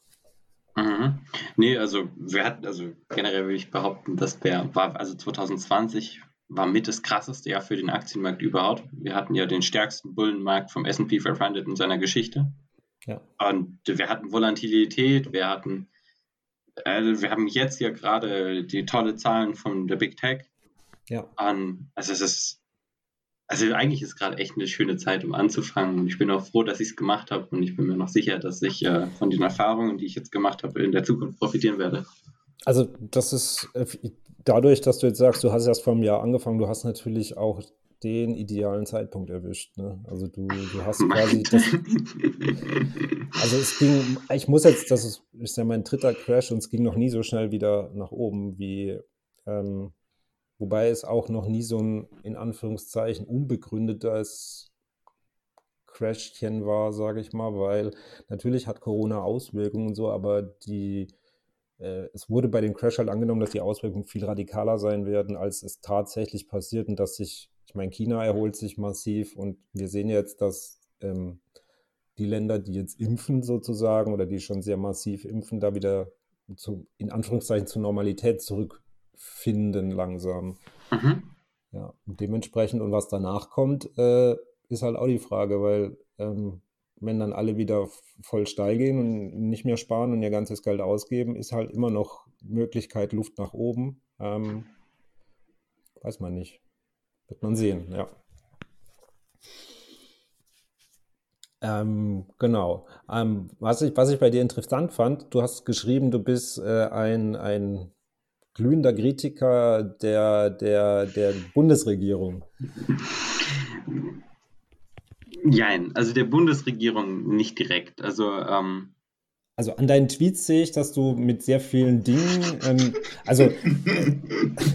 Mhm. Nee, also wir hatten, also generell würde ich behaupten, dass der war, also 2020 war mit das krasseste Jahr für den Aktienmarkt überhaupt. Wir hatten ja den stärksten Bullenmarkt vom S&P 500 in seiner Geschichte. Ja. Und wir hatten Volatilität, wir hatten, also wir haben jetzt ja gerade die tolle Zahlen von der Big Tech. Ja. Und also es ist, also eigentlich ist gerade echt eine schöne Zeit, um anzufangen. Und ich bin auch froh, dass ich es gemacht habe. Und ich bin mir noch sicher, dass ich äh, von den Erfahrungen, die ich jetzt gemacht habe, in der Zukunft profitieren werde. Also das ist, äh, dadurch, dass du jetzt sagst, du hast erst vor einem Jahr angefangen, du hast natürlich auch den idealen Zeitpunkt erwischt. Ne? Also du, du hast quasi das, Also es ging, ich muss jetzt, das ist, ist ja mein dritter Crash und es ging noch nie so schnell wieder nach oben wie, ähm, wobei es auch noch nie so ein, in Anführungszeichen, unbegründetes Crashchen war, sage ich mal, weil natürlich hat Corona Auswirkungen und so, aber die äh, es wurde bei den Crash halt angenommen, dass die Auswirkungen viel radikaler sein werden, als es tatsächlich passiert und dass sich, ich meine, China erholt sich massiv und wir sehen jetzt, dass ähm, die Länder, die jetzt impfen sozusagen oder die schon sehr massiv impfen, da wieder zu, in Anführungszeichen zur Normalität zurückfinden langsam. Mhm. Ja, und dementsprechend und was danach kommt, äh, ist halt auch die Frage, weil ähm, wenn dann alle wieder voll steil gehen und nicht mehr sparen und ihr ganzes Geld ausgeben, ist halt immer noch Möglichkeit Luft nach oben. Ähm, weiß man nicht. Wird man sehen, ja. Ähm, genau. Ähm, was, ich, was ich bei dir interessant fand, du hast geschrieben, du bist äh, ein, ein glühender Kritiker der, der, der Bundesregierung. Nein, also der Bundesregierung nicht direkt. Also, ähm, also an deinen Tweets sehe ich, dass du mit sehr vielen Dingen, ähm, also, äh,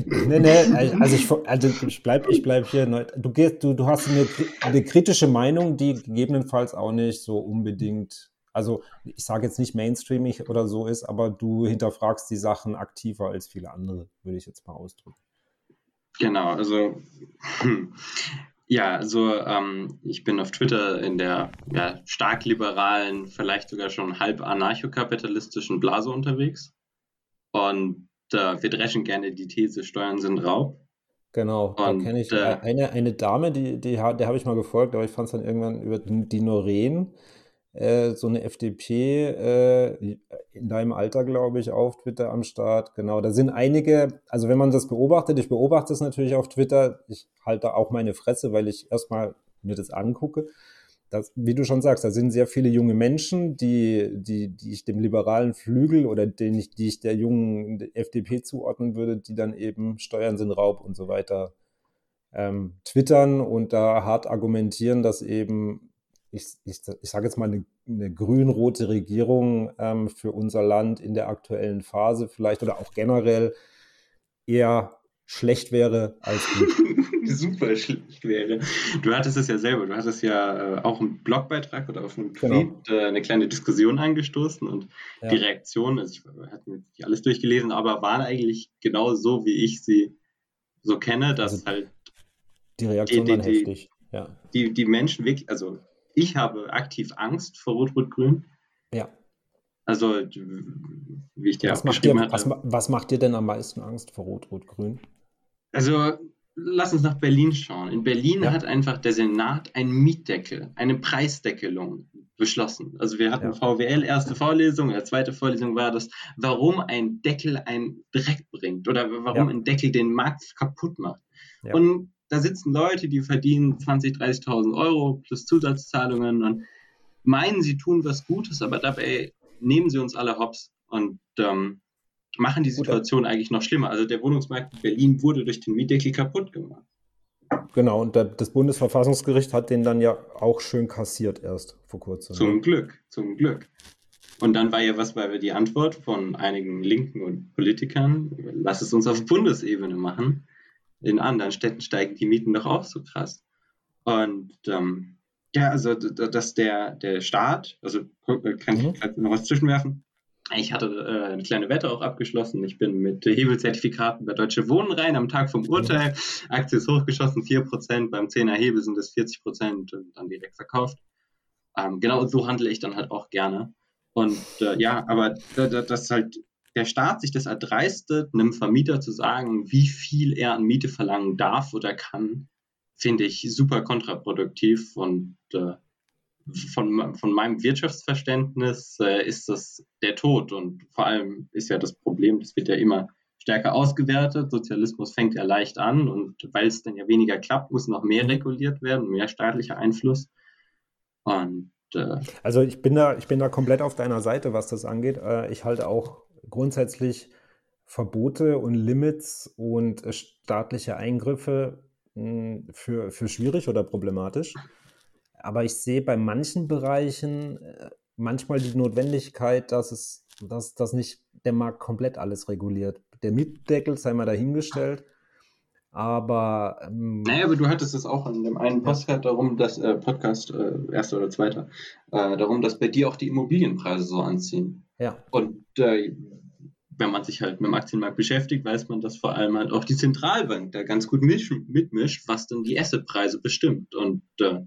ne, ne, also ich, also ich bleib, ich bleib hier, du gehst, du, du hast eine, eine kritische Meinung, die gegebenenfalls auch nicht so unbedingt, also ich sage jetzt nicht mainstreamig oder so ist, aber du hinterfragst die Sachen aktiver als viele andere, würde ich jetzt mal ausdrücken. Genau, also ja, also ähm, ich bin auf Twitter in der ja, stark liberalen, vielleicht sogar schon halb anarchokapitalistischen Blase unterwegs. Und äh, wir dreschen gerne die These, Steuern sind Raub. Genau, da kenne ich äh, eine, eine Dame, die, die, der habe ich mal gefolgt, aber ich fand es dann irgendwann über die Noreen äh, so eine FDP äh, in deinem Alter, glaube ich, auf Twitter am Start. Genau, da sind einige, also wenn man das beobachtet, ich beobachte es natürlich auf Twitter, ich halte auch meine Fresse, weil ich erstmal mir das angucke. Das, wie du schon sagst, da sind sehr viele junge Menschen, die, die, die ich dem liberalen Flügel oder den ich, die ich der jungen FDP zuordnen würde, die dann eben Steuern sind Raub und so weiter ähm, twittern und da hart argumentieren, dass eben ich, ich, ich sage jetzt mal, eine, eine grün-rote Regierung ähm, für unser Land in der aktuellen Phase vielleicht oder auch generell eher schlecht wäre als gut. Super schlecht wäre. Du hattest es ja selber, du hattest ja äh, auch einen Blogbeitrag oder auf einem. Tweet genau. äh, eine kleine Diskussion angestoßen und ja. die Reaktionen, also ich hatte mir nicht alles durchgelesen, aber waren eigentlich genau so, wie ich sie so kenne, dass also halt die Reaktionen waren heftig. Ja. Die, die Menschen wirklich, also ich habe aktiv Angst vor Rot-Rot-Grün. Ja. Also, wie ich dir was macht dir, hatte. Was, was, macht dir denn am meisten Angst vor Rot-Rot-Grün? Also, lass uns nach Berlin schauen. In Berlin ja. hat einfach der Senat einen Mietdeckel, eine Preisdeckelung beschlossen. Also wir hatten ja. VWL, erste Vorlesung, ja, zweite Vorlesung war das, warum ein Deckel einen Dreck bringt oder warum ja. ein Deckel den Markt kaputt macht. Und da sitzen Leute, die verdienen 20.000, 30.000 Euro plus Zusatzzahlungen und meinen, sie tun was Gutes, aber dabei nehmen sie uns alle hops und ähm, machen die Situation eigentlich noch schlimmer. Also der Wohnungsmarkt in Berlin wurde durch den Mietdeckel kaputt gemacht. Genau, und das Bundesverfassungsgericht hat den dann ja auch schön kassiert erst vor kurzem. Zum Glück, zum Glück. Und dann war ja was war die Antwort von einigen Linken und Politikern, lass es uns auf Bundesebene machen in anderen Städten steigen die Mieten doch auch so krass. Und ähm, ja, also dass der, der Staat, also äh, kann mhm. ich noch was zwischenwerfen. Ich hatte äh, eine kleine Wette auch abgeschlossen. Ich bin mit Hebelzertifikaten bei Deutsche Wohnen rein am Tag vom Urteil. Aktie ist hochgeschossen, 4%, beim 10er Hebel sind es 40% und dann direkt verkauft. Ähm, genau so handle ich dann halt auch gerne. Und äh, ja, aber das halt der Staat sich das erdreistet, einem Vermieter zu sagen, wie viel er an Miete verlangen darf oder kann, finde ich super kontraproduktiv und äh, von, von meinem Wirtschaftsverständnis äh, ist das der Tod und vor allem ist ja das Problem, das wird ja immer stärker ausgewertet. Sozialismus fängt ja leicht an und weil es dann ja weniger klappt, muss noch mehr reguliert werden, mehr staatlicher Einfluss. Und äh, also ich bin da, ich bin da komplett auf deiner Seite, was das angeht. Äh, ich halte auch grundsätzlich Verbote und Limits und äh, staatliche Eingriffe hm, für, für schwierig oder problematisch. Aber ich sehe bei manchen Bereichen äh, manchmal die Notwendigkeit, dass es dass, dass nicht der Markt komplett alles reguliert. Der Mietdeckel sei mal dahingestellt. Aber. Ähm, naja, aber du hattest es auch in dem einen Podcast darum, dass äh, Podcast, äh, erster oder zweiter, äh, darum, dass bei dir auch die Immobilienpreise so anziehen. Ja. Und äh, wenn man sich halt mit dem Aktienmarkt beschäftigt, weiß man, dass vor allem halt auch die Zentralbank da ganz gut mitmischt, was dann die Assetpreise bestimmt. Und äh,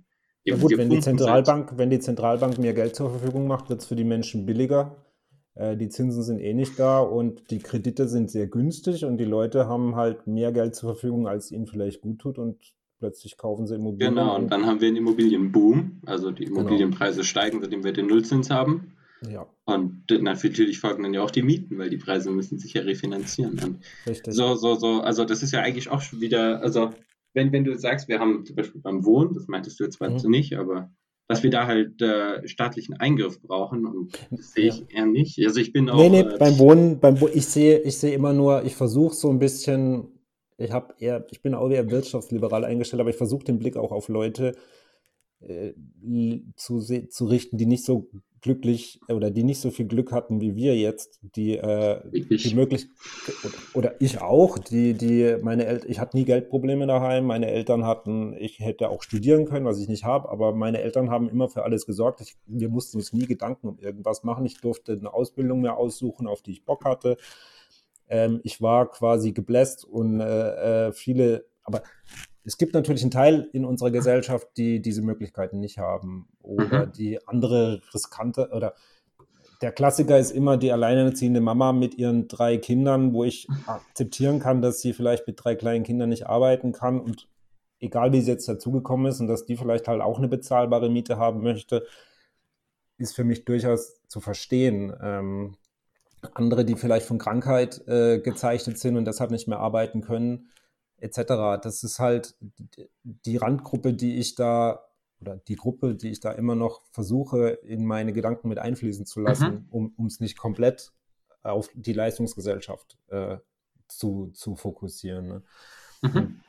ja gut, wenn die Zentralbank, halt wenn die Zentralbank mehr Geld zur Verfügung macht, wird es für die Menschen billiger. Äh, die Zinsen sind eh nicht da und die Kredite sind sehr günstig und die Leute haben halt mehr Geld zur Verfügung, als ihnen vielleicht gut tut und plötzlich kaufen sie Immobilien. Genau, und dann haben wir einen Immobilienboom, also die genau. Immobilienpreise genau. steigen, seitdem wir den Nullzins haben. Ja. Und natürlich folgen dann ja auch die Mieten, weil die Preise müssen sich ja refinanzieren. Und Richtig. So, so, so, also das ist ja eigentlich auch schon wieder, also wenn, wenn du sagst, wir haben zum Beispiel beim Wohnen, das meintest du jetzt zwar mhm. nicht, aber dass wir da halt äh, staatlichen Eingriff brauchen und das sehe ich eher nicht. Also ich bin auch. Nee, nee, äh, beim Wohnen, beim Wo ich sehe, ich sehe immer nur, ich versuche so ein bisschen, ich habe eher, ich bin auch eher wirtschaftsliberal eingestellt, aber ich versuche den Blick auch auf Leute äh, zu, zu richten, die nicht so glücklich oder die nicht so viel Glück hatten wie wir jetzt, die, äh, die möglich oder ich auch, die, die meine Eltern, ich hatte nie Geldprobleme daheim, meine Eltern hatten, ich hätte auch studieren können, was ich nicht habe, aber meine Eltern haben immer für alles gesorgt. Ich, wir mussten uns nie Gedanken um irgendwas machen. Ich durfte eine Ausbildung mehr aussuchen, auf die ich Bock hatte. Ähm, ich war quasi gebläst und äh, äh viele, aber es gibt natürlich einen Teil in unserer Gesellschaft, die diese Möglichkeiten nicht haben oder mhm. die andere riskante oder der Klassiker ist immer die alleinerziehende Mama mit ihren drei Kindern, wo ich akzeptieren kann, dass sie vielleicht mit drei kleinen Kindern nicht arbeiten kann und egal wie sie jetzt dazugekommen ist und dass die vielleicht halt auch eine bezahlbare Miete haben möchte, ist für mich durchaus zu verstehen. Ähm, andere, die vielleicht von Krankheit äh, gezeichnet sind und deshalb nicht mehr arbeiten können, etc. Das ist halt die Randgruppe, die ich da oder die Gruppe, die ich da immer noch versuche, in meine Gedanken mit einfließen zu lassen, mhm. um es nicht komplett auf die Leistungsgesellschaft äh, zu, zu fokussieren. Ne? Mhm.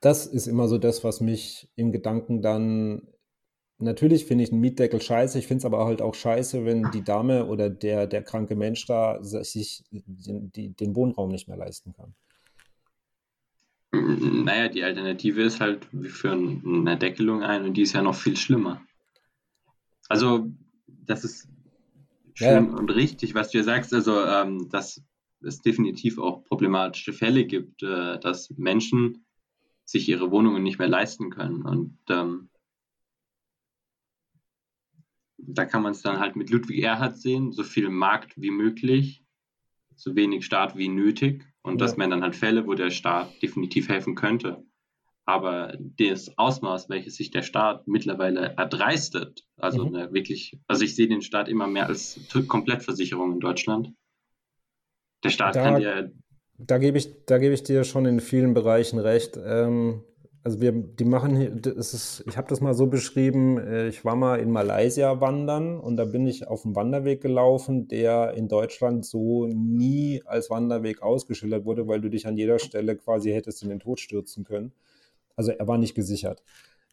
Das ist immer so das, was mich im Gedanken dann Natürlich finde ich einen Mietdeckel scheiße, ich finde es aber halt auch scheiße, wenn die Dame oder der, der kranke Mensch da sich den, die, den Wohnraum nicht mehr leisten kann. Naja, die Alternative ist halt, wir führen eine Deckelung ein und die ist ja noch viel schlimmer. Also, das ist schön ja. und richtig, was du hier sagst, also, ähm, dass es definitiv auch problematische Fälle gibt, äh, dass Menschen sich ihre Wohnungen nicht mehr leisten können. Und ähm, da kann man es dann halt mit Ludwig Erhard sehen, so viel Markt wie möglich, so wenig Staat wie nötig. Und ja. das wären dann halt Fälle, wo der Staat definitiv helfen könnte. Aber das Ausmaß, welches sich der Staat mittlerweile erdreistet, also mhm. eine wirklich, also ich sehe den Staat immer mehr als Komplettversicherung in Deutschland. Der Staat da, kann ja. Da gebe ich, da gebe ich dir schon in vielen Bereichen recht. Ähm, also wir, die machen hier, das ist, ich habe das mal so beschrieben, äh, ich war mal in Malaysia wandern und da bin ich auf einen Wanderweg gelaufen, der in Deutschland so nie als Wanderweg ausgeschildert wurde, weil du dich an jeder Stelle quasi hättest in den Tod stürzen können. Also er war nicht gesichert.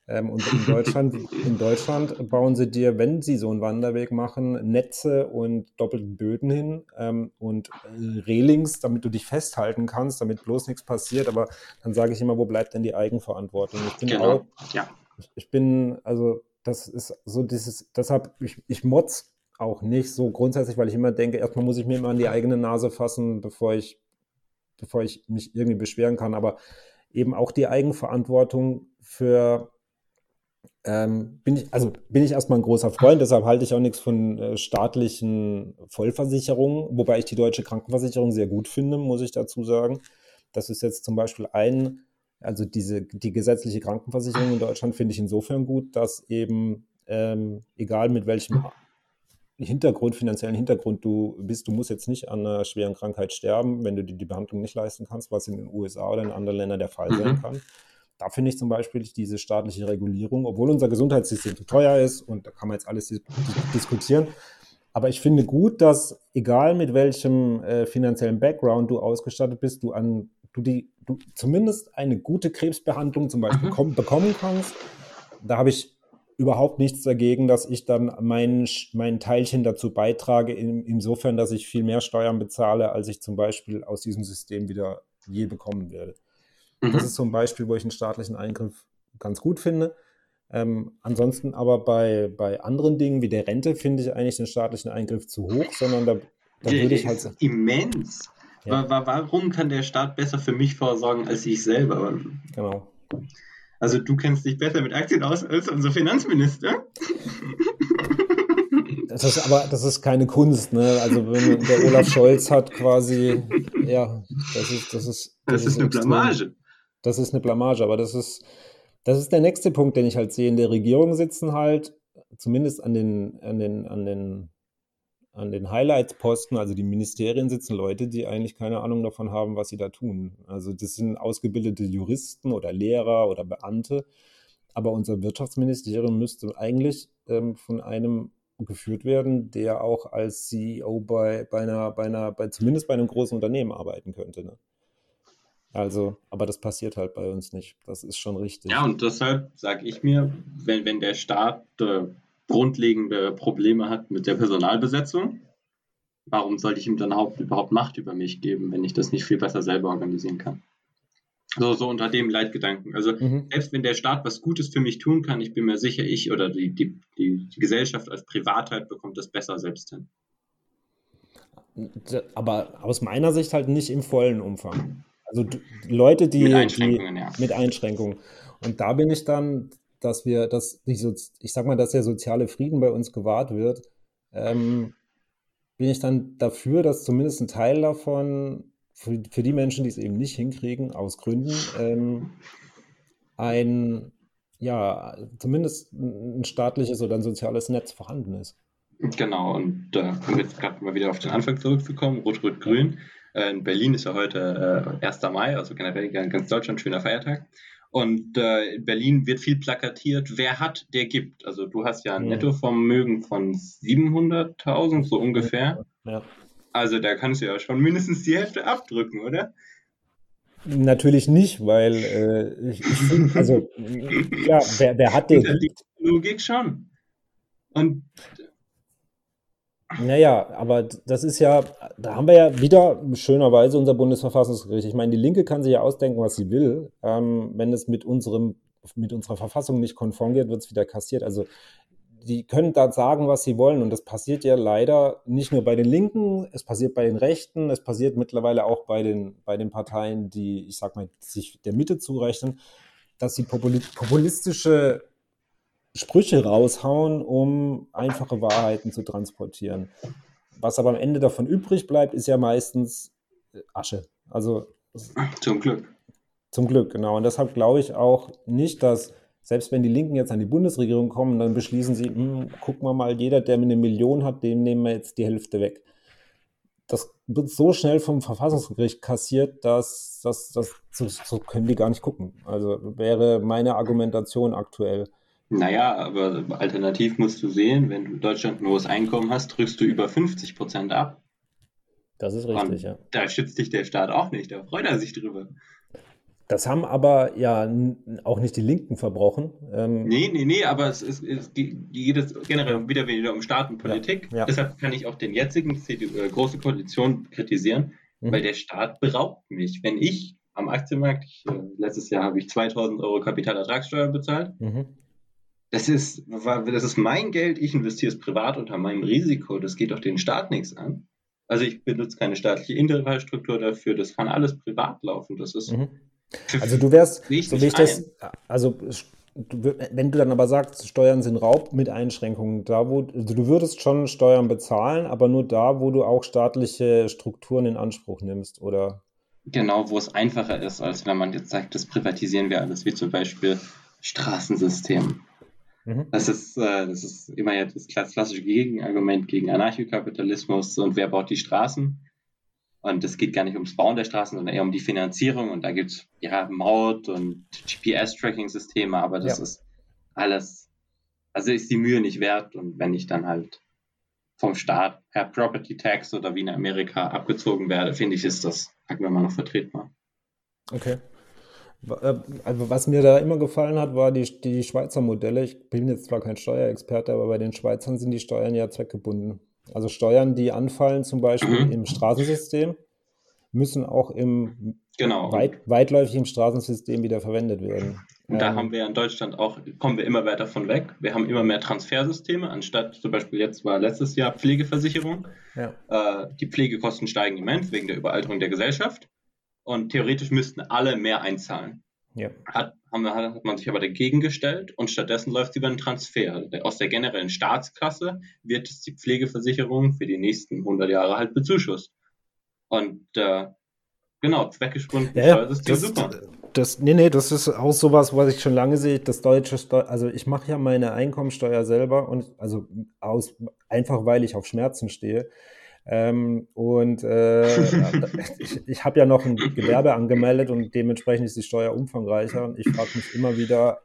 Ähm, und in Deutschland, in Deutschland bauen sie dir, wenn sie so einen Wanderweg machen, Netze und doppelte Böden hin ähm, und äh, Rehlings, damit du dich festhalten kannst, damit bloß nichts passiert. Aber dann sage ich immer, wo bleibt denn die Eigenverantwortung? Ich bin genau. auch, ja. ich bin, also das ist so dieses, deshalb, ich, ich motz auch nicht so grundsätzlich, weil ich immer denke, erstmal muss ich mir immer an die eigene Nase fassen, bevor ich, bevor ich mich irgendwie beschweren kann. Aber eben auch die Eigenverantwortung für ähm, bin ich, also bin ich erstmal ein großer Freund, deshalb halte ich auch nichts von äh, staatlichen Vollversicherungen, wobei ich die deutsche Krankenversicherung sehr gut finde, muss ich dazu sagen. Das ist jetzt zum Beispiel ein, also diese, die gesetzliche Krankenversicherung in Deutschland finde ich insofern gut, dass eben, ähm, egal mit welchem Hintergrund, finanziellen Hintergrund du bist, du musst jetzt nicht an einer schweren Krankheit sterben, wenn du dir die Behandlung nicht leisten kannst, was in den USA oder in anderen Ländern der Fall sein mhm. kann. Da finde ich zum Beispiel diese staatliche Regulierung, obwohl unser Gesundheitssystem zu teuer ist und da kann man jetzt alles dis diskutieren. Aber ich finde gut, dass egal mit welchem äh, finanziellen Background du ausgestattet bist, du an du die du zumindest eine gute Krebsbehandlung zum Beispiel mhm. bekommen kannst. Da habe ich überhaupt nichts dagegen, dass ich dann mein, mein Teilchen dazu beitrage, in, insofern, dass ich viel mehr Steuern bezahle, als ich zum Beispiel aus diesem System wieder je bekommen werde. Mhm. Das ist so ein Beispiel, wo ich einen staatlichen Eingriff ganz gut finde. Ähm, ansonsten aber bei, bei anderen Dingen wie der Rente finde ich eigentlich den staatlichen Eingriff zu hoch, sondern da, da würde ich halt. Immens. Ja. Warum kann der Staat besser für mich vorsorgen als ich selber? Genau. Also du kennst dich besser mit Aktien aus als unser Finanzminister. Das ist aber das ist keine Kunst, ne? Also wenn der Olaf Scholz hat quasi, ja, das ist das ist das, das ist, ist, eine Blamage das ist eine Blamage, aber das ist, das ist der nächste Punkt, den ich halt sehe. In der Regierung sitzen halt, zumindest an den, an den, an den, an den Highlights-Posten, also die Ministerien sitzen Leute, die eigentlich keine Ahnung davon haben, was sie da tun. Also das sind ausgebildete Juristen oder Lehrer oder Beamte. Aber unser Wirtschaftsministerium müsste eigentlich ähm, von einem geführt werden, der auch als CEO bei, bei einer, bei einer, bei, zumindest bei einem großen Unternehmen arbeiten könnte. Ne? Also, aber das passiert halt bei uns nicht. Das ist schon richtig. Ja, und deshalb sage ich mir, wenn, wenn der Staat äh, grundlegende Probleme hat mit der Personalbesetzung, warum sollte ich ihm dann überhaupt Macht über mich geben, wenn ich das nicht viel besser selber organisieren kann? So, so unter dem Leitgedanken. Also mhm. selbst wenn der Staat was Gutes für mich tun kann, ich bin mir sicher, ich oder die, die, die, die Gesellschaft als Privatheit bekommt das besser selbst hin. Aber aus meiner Sicht halt nicht im vollen Umfang. Also Leute, die mit Einschränkungen, die, ja. Mit Einschränkungen. Und da bin ich dann, dass wir, dass die, ich sag mal, dass der soziale Frieden bei uns gewahrt wird, ähm, bin ich dann dafür, dass zumindest ein Teil davon für, für die Menschen, die es eben nicht hinkriegen, aus Gründen, ähm, ein, ja, zumindest ein staatliches oder ein soziales Netz vorhanden ist. Genau, und da äh, um jetzt gerade mal wieder auf den Anfang zurückzukommen, Rot-Rot-Grün. Äh, in Berlin ist ja heute äh, 1. Mai, also generell in ganz Deutschland schöner Feiertag. Und äh, in Berlin wird viel plakatiert, wer hat, der gibt. Also du hast ja ein ja. Nettovermögen von 700.000, so ungefähr. Ja. Also da kannst du ja schon mindestens die Hälfte abdrücken, oder? Natürlich nicht, weil äh, ich, ich finde, also ja, wer, wer hat den? Die Logik schon. Und naja, aber das ist ja, da haben wir ja wieder schönerweise unser Bundesverfassungsgericht. Ich meine, die Linke kann sich ja ausdenken, was sie will. Ähm, wenn es mit unserem, mit unserer Verfassung nicht konform geht, wird es wieder kassiert. Also die können da sagen, was sie wollen. Und das passiert ja leider nicht nur bei den Linken, es passiert bei den Rechten, es passiert mittlerweile auch bei den, bei den Parteien, die, ich sag mal, sich der Mitte zurechnen, dass sie populistische Sprüche raushauen, um einfache Wahrheiten zu transportieren. Was aber am Ende davon übrig bleibt, ist ja meistens äh, Asche. Also zum Glück. Zum Glück, genau. Und deshalb glaube ich auch nicht, dass selbst wenn die Linken jetzt an die Bundesregierung kommen, dann beschließen sie, hm, gucken wir mal, jeder, der eine Million hat, dem nehmen wir jetzt die Hälfte weg. Das wird so schnell vom Verfassungsgericht kassiert, dass, dass, dass so, so können die gar nicht gucken. Also wäre meine Argumentation aktuell. Naja, aber alternativ musst du sehen, wenn du in Deutschland ein hohes Einkommen hast, drückst du über 50 Prozent ab. Das ist richtig, Und ja. Da schützt dich der Staat auch nicht, da freut er sich drüber. Das haben aber ja auch nicht die Linken verbrochen. Ähm nee, nee, nee, aber es, es, es geht es generell wieder wieder um Staat und Politik. Ja, ja. Deshalb kann ich auch den jetzigen CDU, äh, Große Koalition kritisieren, mhm. weil der Staat beraubt mich. Wenn ich am Aktienmarkt, ich, äh, letztes Jahr habe ich 2000 Euro Kapitalertragssteuer bezahlt. Mhm. Das ist, das ist mein Geld, ich investiere es privat unter meinem Risiko. Das geht doch den Staat nichts an. Also ich benutze keine staatliche Infrastruktur dafür, das kann alles privat laufen. Das ist. Mhm. Also du wärst, so wie ich das, also du, wenn du dann aber sagst, Steuern sind Raub mit Einschränkungen, da wo, also du würdest schon Steuern bezahlen, aber nur da, wo du auch staatliche Strukturen in Anspruch nimmst, oder? Genau, wo es einfacher ist, als wenn man jetzt sagt, das privatisieren wir alles, wie zum Beispiel Straßensystem. Mhm. Das, ist, äh, das ist immer jetzt das klassische Gegenargument gegen Anarchokapitalismus und wer baut die Straßen? Und es geht gar nicht ums Bauen der Straßen, sondern eher um die Finanzierung. Und da gibt es ja Maut und GPS-Tracking-Systeme, aber das ja. ist alles, also ist die Mühe nicht wert. Und wenn ich dann halt vom Staat per Property Tax oder wie in Amerika abgezogen werde, finde ich, ist das, sagen wir mal, noch vertretbar. Okay. Äh, also was mir da immer gefallen hat, war die, die Schweizer Modelle. Ich bin jetzt zwar kein Steuerexperte, aber bei den Schweizern sind die Steuern ja zweckgebunden. Also Steuern, die anfallen zum Beispiel mhm. im Straßensystem, müssen auch im genau. weit, weitläufig im Straßensystem wieder verwendet werden. Und da ähm, haben wir in Deutschland auch, kommen wir immer weiter von weg. Wir haben immer mehr Transfersysteme, anstatt zum Beispiel jetzt war letztes Jahr Pflegeversicherung. Ja. Äh, die Pflegekosten steigen immens wegen der Überalterung der Gesellschaft. Und theoretisch müssten alle mehr einzahlen. Ja. Hat, haben, hat man sich aber dagegen gestellt und stattdessen läuft es über einen Transfer. Aus der generellen Staatskasse wird die Pflegeversicherung für die nächsten 100 Jahre halt bezuschusst. Und äh, genau, zweckgespunden ja, das ist super. Das, nee, nee, das ist auch sowas, was ich schon lange sehe. Das deutsche Steu also ich mache ja meine Einkommensteuer selber und also aus einfach weil ich auf Schmerzen stehe. Ähm, und äh, ich, ich habe ja noch ein Gewerbe angemeldet und dementsprechend ist die Steuer umfangreicher. Und ich frage mich immer wieder,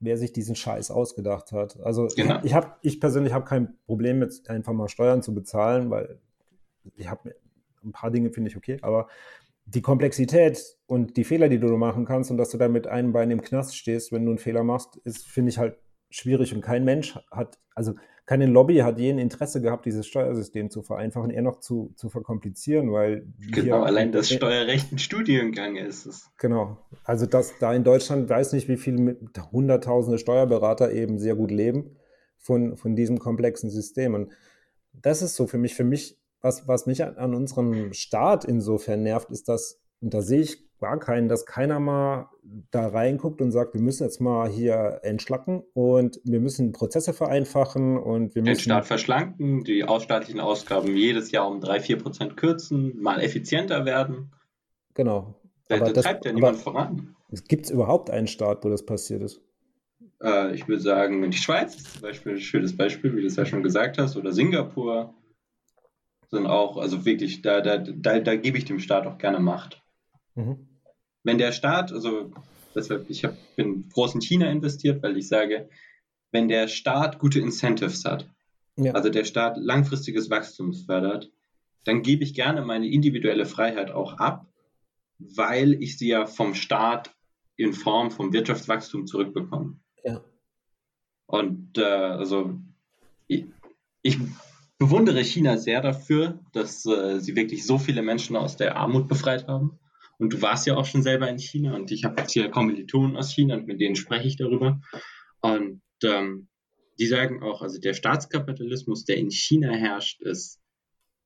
wer sich diesen Scheiß ausgedacht hat. Also genau. ich, habe, ich persönlich habe kein Problem mit einfach mal Steuern zu bezahlen, weil ich habe ein paar Dinge finde ich okay, aber die Komplexität und die Fehler, die du machen kannst und dass du dann mit einem Bein im Knast stehst, wenn du einen Fehler machst, ist, finde ich halt schwierig und kein Mensch hat, also keine Lobby hat je ein Interesse gehabt, dieses Steuersystem zu vereinfachen, eher noch zu, zu verkomplizieren, weil. Genau, allein das Steuerrecht ein Studiengang ist es. Genau. Also, dass da in Deutschland, weiß nicht, wie viele hunderttausende Steuerberater eben sehr gut leben von, von diesem komplexen System. Und das ist so für mich, für mich, was, was mich an, an unserem Staat insofern nervt, ist, dass, und da sehe ich gar keinen, dass keiner mal da reinguckt und sagt, wir müssen jetzt mal hier entschlacken und wir müssen Prozesse vereinfachen und wir müssen. Den Staat verschlanken, die ausstaatlichen Ausgaben jedes Jahr um 3, 4 Prozent kürzen, mal effizienter werden. Genau. Da, aber da das, treibt ja niemand voran. Gibt es überhaupt einen Staat, wo das passiert ist? Äh, ich würde sagen, die Schweiz ist zum Beispiel ein schönes Beispiel, wie du es ja schon gesagt hast, oder Singapur sind auch, also wirklich, da, da, da, da gebe ich dem Staat auch gerne Macht. Mhm. Wenn der Staat, also deshalb, ich hab, bin groß in China investiert, weil ich sage, wenn der Staat gute Incentives hat, ja. also der Staat langfristiges Wachstum fördert, dann gebe ich gerne meine individuelle Freiheit auch ab, weil ich sie ja vom Staat in Form vom Wirtschaftswachstum zurückbekomme. Ja. Und äh, also ich, ich, bewundere China sehr dafür, dass äh, sie wirklich so viele Menschen aus der Armut befreit haben. Und du warst ja auch schon selber in China und ich habe jetzt hier Kommilitonen aus China und mit denen spreche ich darüber. Und ähm, die sagen auch, also der Staatskapitalismus, der in China herrscht, ist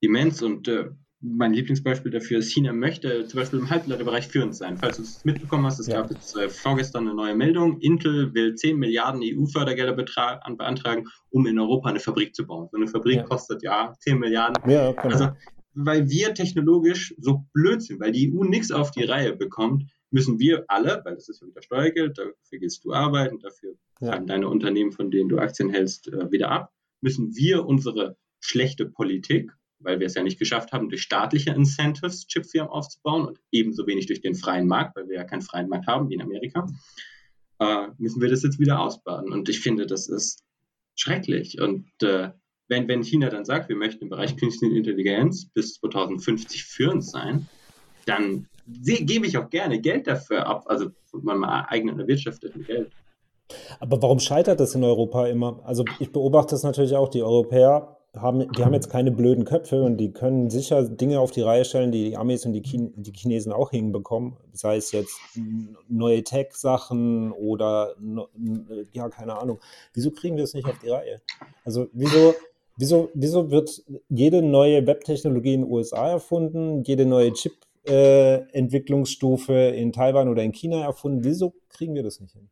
immens und äh, mein Lieblingsbeispiel dafür ist, China möchte zum Beispiel im Halbleiterbereich führend sein. Falls du es mitbekommen hast, es ja. gab jetzt äh, vorgestern eine neue Meldung. Intel will 10 Milliarden EU-Fördergelder beantragen, um in Europa eine Fabrik zu bauen. So eine Fabrik ja. kostet ja 10 Milliarden. Ja, genau. Also weil wir technologisch so blöd sind, weil die EU nichts auf die Reihe bekommt, müssen wir alle, weil das ist ja wieder Steuergeld, dafür gehst du arbeiten, dafür ja. deine Unternehmen, von denen du Aktien hältst, äh, wieder ab, müssen wir unsere schlechte Politik, weil wir es ja nicht geschafft haben, durch staatliche Incentives Chipfirmen aufzubauen und ebenso wenig durch den freien Markt, weil wir ja keinen freien Markt haben wie in Amerika, äh, müssen wir das jetzt wieder ausbaden. Und ich finde, das ist schrecklich. Und äh, wenn, wenn China dann sagt, wir möchten im Bereich künstliche Intelligenz bis 2050 führend sein, dann gebe ich auch gerne Geld dafür ab, also von meinem eigenen erwirtschafteten Geld. Aber warum scheitert das in Europa immer? Also ich beobachte es natürlich auch, die Europäer haben, die haben jetzt keine blöden Köpfe und die können sicher Dinge auf die Reihe stellen, die die Amis und die, Chine, die Chinesen auch hinbekommen. Sei es jetzt neue Tech-Sachen oder, ja, keine Ahnung. Wieso kriegen wir es nicht auf die Reihe? Also wieso, Wieso, wieso wird jede neue Webtechnologie in den USA erfunden, jede neue Chip-Entwicklungsstufe äh, in Taiwan oder in China erfunden? Wieso kriegen wir das nicht hin?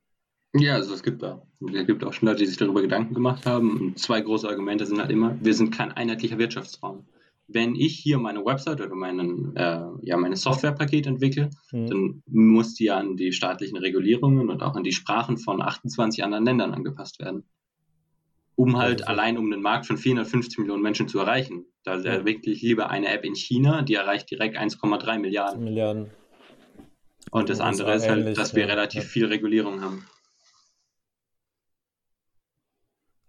Ja, also es gibt da. Es gibt auch schon Leute, die sich darüber Gedanken gemacht haben. Und zwei große Argumente sind halt immer, wir sind kein einheitlicher Wirtschaftsraum. Wenn ich hier meine Website oder meinen, äh, ja, meine Softwarepaket entwickle, mhm. dann muss die an die staatlichen Regulierungen und auch an die Sprachen von 28 anderen Ländern angepasst werden um halt allein um den Markt von 450 Millionen Menschen zu erreichen. Da ist ja. wirklich lieber eine App in China, die erreicht direkt 1,3 Milliarden. Milliarden. Und das, das andere ist, halt, dass wir ja. relativ viel Regulierung haben.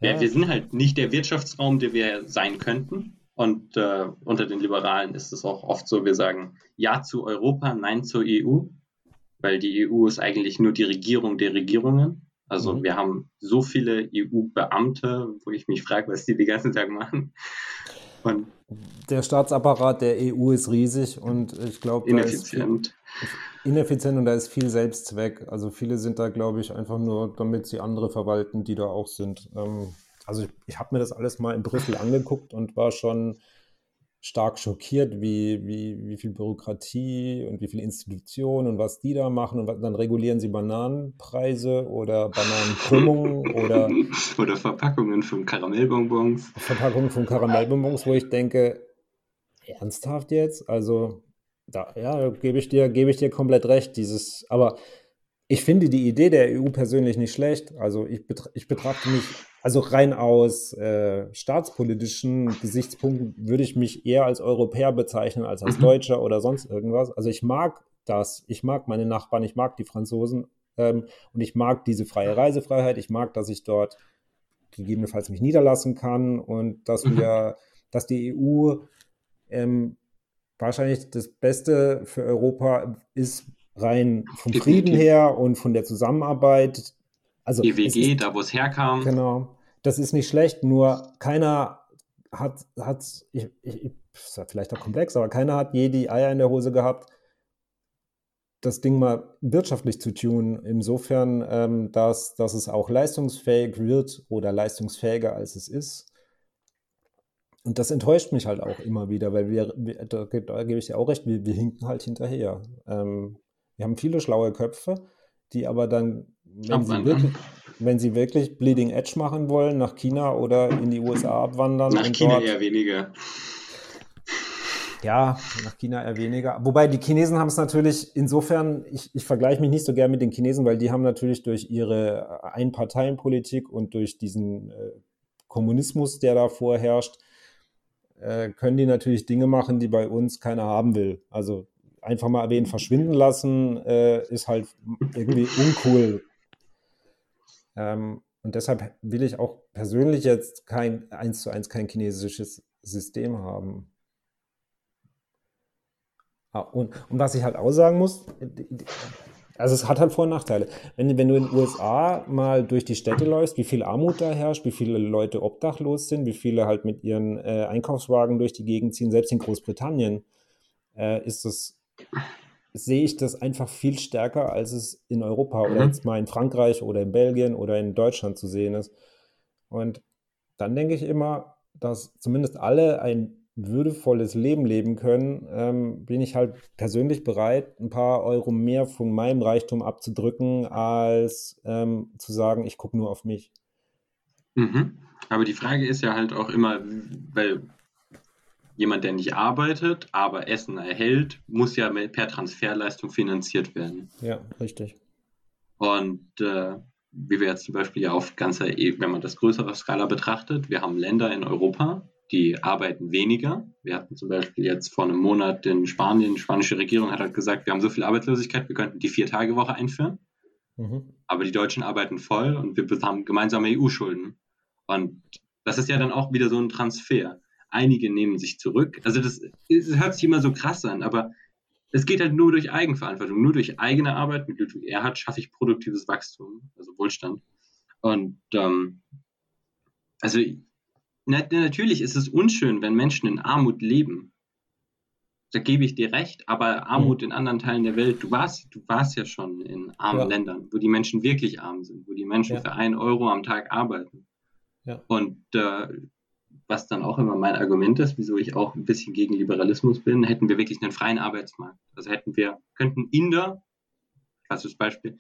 Ja. wir sind halt nicht der Wirtschaftsraum, der wir sein könnten. Und äh, unter den Liberalen ist es auch oft so, wir sagen Ja zu Europa, Nein zur EU, weil die EU ist eigentlich nur die Regierung der Regierungen. Also mhm. wir haben so viele EU-Beamte, wo ich mich frage, was die den ganzen Tag machen. Und der Staatsapparat der EU ist riesig und ich glaube, ineffizient. ineffizient und da ist viel Selbstzweck. Also viele sind da, glaube ich, einfach nur, damit sie andere verwalten, die da auch sind. Ähm, also ich, ich habe mir das alles mal in Brüssel angeguckt und war schon stark schockiert, wie, wie, wie viel Bürokratie und wie viele Institutionen und was die da machen. Und dann regulieren sie Bananenpreise oder Bananenkrümmungen oder. Oder Verpackungen von Karamellbonbons. Verpackungen von Karamellbonbons, wo ich denke, ernsthaft jetzt? Also, da, ja, gebe ich dir, gebe ich dir komplett recht. Dieses, aber ich finde die Idee der EU persönlich nicht schlecht. Also ich, betra ich betrachte mich, also rein aus äh, staatspolitischen Gesichtspunkten würde ich mich eher als Europäer bezeichnen als als mhm. Deutscher oder sonst irgendwas. Also ich mag das, ich mag meine Nachbarn, ich mag die Franzosen ähm, und ich mag diese freie Reisefreiheit. Ich mag, dass ich dort gegebenenfalls mich niederlassen kann und dass mhm. wir, dass die EU ähm, wahrscheinlich das Beste für Europa ist rein vom Frieden her und von der Zusammenarbeit. Also EWG, da wo es herkam. Genau. Das ist nicht schlecht, nur keiner hat, hat ich, ich, ist vielleicht auch komplex, aber keiner hat je die Eier in der Hose gehabt, das Ding mal wirtschaftlich zu tun, insofern, ähm, dass, dass es auch leistungsfähig wird oder leistungsfähiger als es ist. Und das enttäuscht mich halt auch immer wieder, weil wir, wir da, da, gebe ich dir auch recht, wir, wir hinken halt hinterher. Ähm, wir haben viele schlaue Köpfe, die aber dann, wenn sie, wirklich, wenn sie wirklich Bleeding Edge machen wollen, nach China oder in die USA abwandern. Nach China dort, eher weniger. Ja, nach China eher weniger. Wobei die Chinesen haben es natürlich insofern, ich, ich vergleiche mich nicht so gern mit den Chinesen, weil die haben natürlich durch ihre Einparteienpolitik und durch diesen äh, Kommunismus, der da vorherrscht, äh, können die natürlich Dinge machen, die bei uns keiner haben will. Also einfach mal erwähnen, verschwinden lassen, äh, ist halt irgendwie uncool. Ähm, und deshalb will ich auch persönlich jetzt kein eins zu eins kein chinesisches System haben. Ah, und, und, was ich halt auch sagen muss, also es hat halt Vor- und Nachteile. Wenn, wenn du in den USA mal durch die Städte läufst, wie viel Armut da herrscht, wie viele Leute obdachlos sind, wie viele halt mit ihren äh, Einkaufswagen durch die Gegend ziehen, selbst in Großbritannien, äh, ist das sehe ich das einfach viel stärker, als es in Europa oder mhm. jetzt mal in Frankreich oder in Belgien oder in Deutschland zu sehen ist. Und dann denke ich immer, dass zumindest alle ein würdevolles Leben leben können, ähm, bin ich halt persönlich bereit, ein paar Euro mehr von meinem Reichtum abzudrücken, als ähm, zu sagen, ich gucke nur auf mich. Mhm. Aber die Frage ist ja halt auch immer, weil jemand, der nicht arbeitet, aber Essen erhält, muss ja per Transferleistung finanziert werden. Ja, richtig. Und äh, wie wir jetzt zum Beispiel ja auf ganzer, e, wenn man das größere Skala betrachtet, wir haben Länder in Europa, die arbeiten weniger. Wir hatten zum Beispiel jetzt vor einem Monat in Spanien, die spanische Regierung hat halt gesagt, wir haben so viel Arbeitslosigkeit, wir könnten die Vier-Tage-Woche einführen. Mhm. Aber die Deutschen arbeiten voll und wir haben gemeinsame EU-Schulden. Und das ist ja dann auch wieder so ein Transfer einige nehmen sich zurück. Also das, das hört sich immer so krass an, aber es geht halt nur durch Eigenverantwortung, nur durch eigene Arbeit. Mit Ludwig Erhard schaffe ich produktives Wachstum, also Wohlstand. Und ähm, also na, natürlich ist es unschön, wenn Menschen in Armut leben. Da gebe ich dir recht, aber Armut mhm. in anderen Teilen der Welt, du warst, du warst ja schon in armen ja. Ländern, wo die Menschen wirklich arm sind, wo die Menschen ja. für einen Euro am Tag arbeiten. Ja. Und äh, was dann auch immer mein Argument ist, wieso ich auch ein bisschen gegen Liberalismus bin, hätten wir wirklich einen freien Arbeitsmarkt. Also hätten wir, könnten Inder, klassisches Beispiel,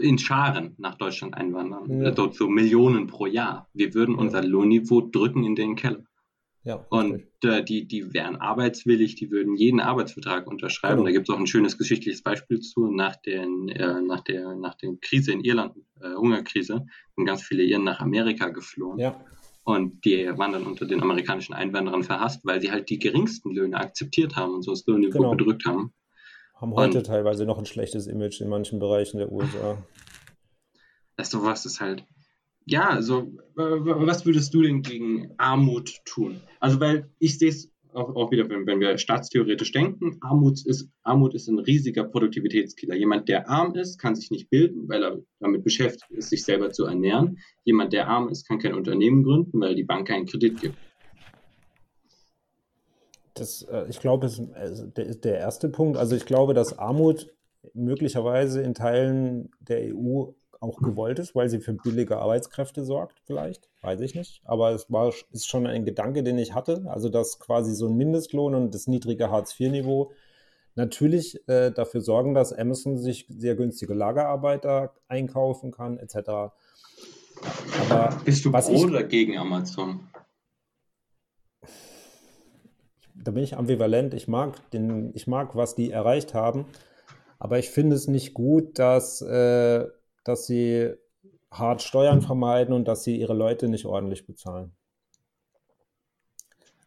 in Scharen nach Deutschland einwandern. Ja. Dort so Millionen pro Jahr. Wir würden ja. unser Lohnniveau drücken in den Keller. Ja, und äh, die, die wären arbeitswillig, die würden jeden Arbeitsvertrag unterschreiben. Genau. Da gibt es auch ein schönes geschichtliches Beispiel zu. Nach, den, äh, nach, der, nach der Krise in Irland, äh, Hungerkrise, sind ganz viele Iren nach Amerika geflohen. Ja. Und die waren dann unter den amerikanischen Einwanderern verhasst, weil sie halt die geringsten Löhne akzeptiert haben und so das Lohnniveau genau. gedrückt haben. Haben heute und, teilweise noch ein schlechtes Image in manchen Bereichen der USA. Das sowas ist halt. Ja, also was würdest du denn gegen Armut tun? Also, weil ich sehe es auch, auch wieder, wenn, wenn, wir staatstheoretisch denken, Armut ist, Armut ist ein riesiger Produktivitätskiller. Jemand, der arm ist, kann sich nicht bilden, weil er damit beschäftigt ist, sich selber zu ernähren. Jemand, der arm ist, kann kein Unternehmen gründen, weil die Bank keinen Kredit gibt. Das, äh, ich glaube, ist der erste Punkt. Also ich glaube, dass Armut möglicherweise in Teilen der EU auch gewollt ist, weil sie für billige Arbeitskräfte sorgt, vielleicht, weiß ich nicht. Aber es war, ist schon ein Gedanke, den ich hatte, also dass quasi so ein Mindestlohn und das niedrige Hartz-IV-Niveau natürlich äh, dafür sorgen, dass Amazon sich sehr günstige Lagerarbeiter einkaufen kann, etc. Aber Bist du pro oder gegen Amazon? Da bin ich ambivalent. Ich mag, den, ich mag, was die erreicht haben. Aber ich finde es nicht gut, dass äh, dass sie hart Steuern vermeiden und dass sie ihre Leute nicht ordentlich bezahlen.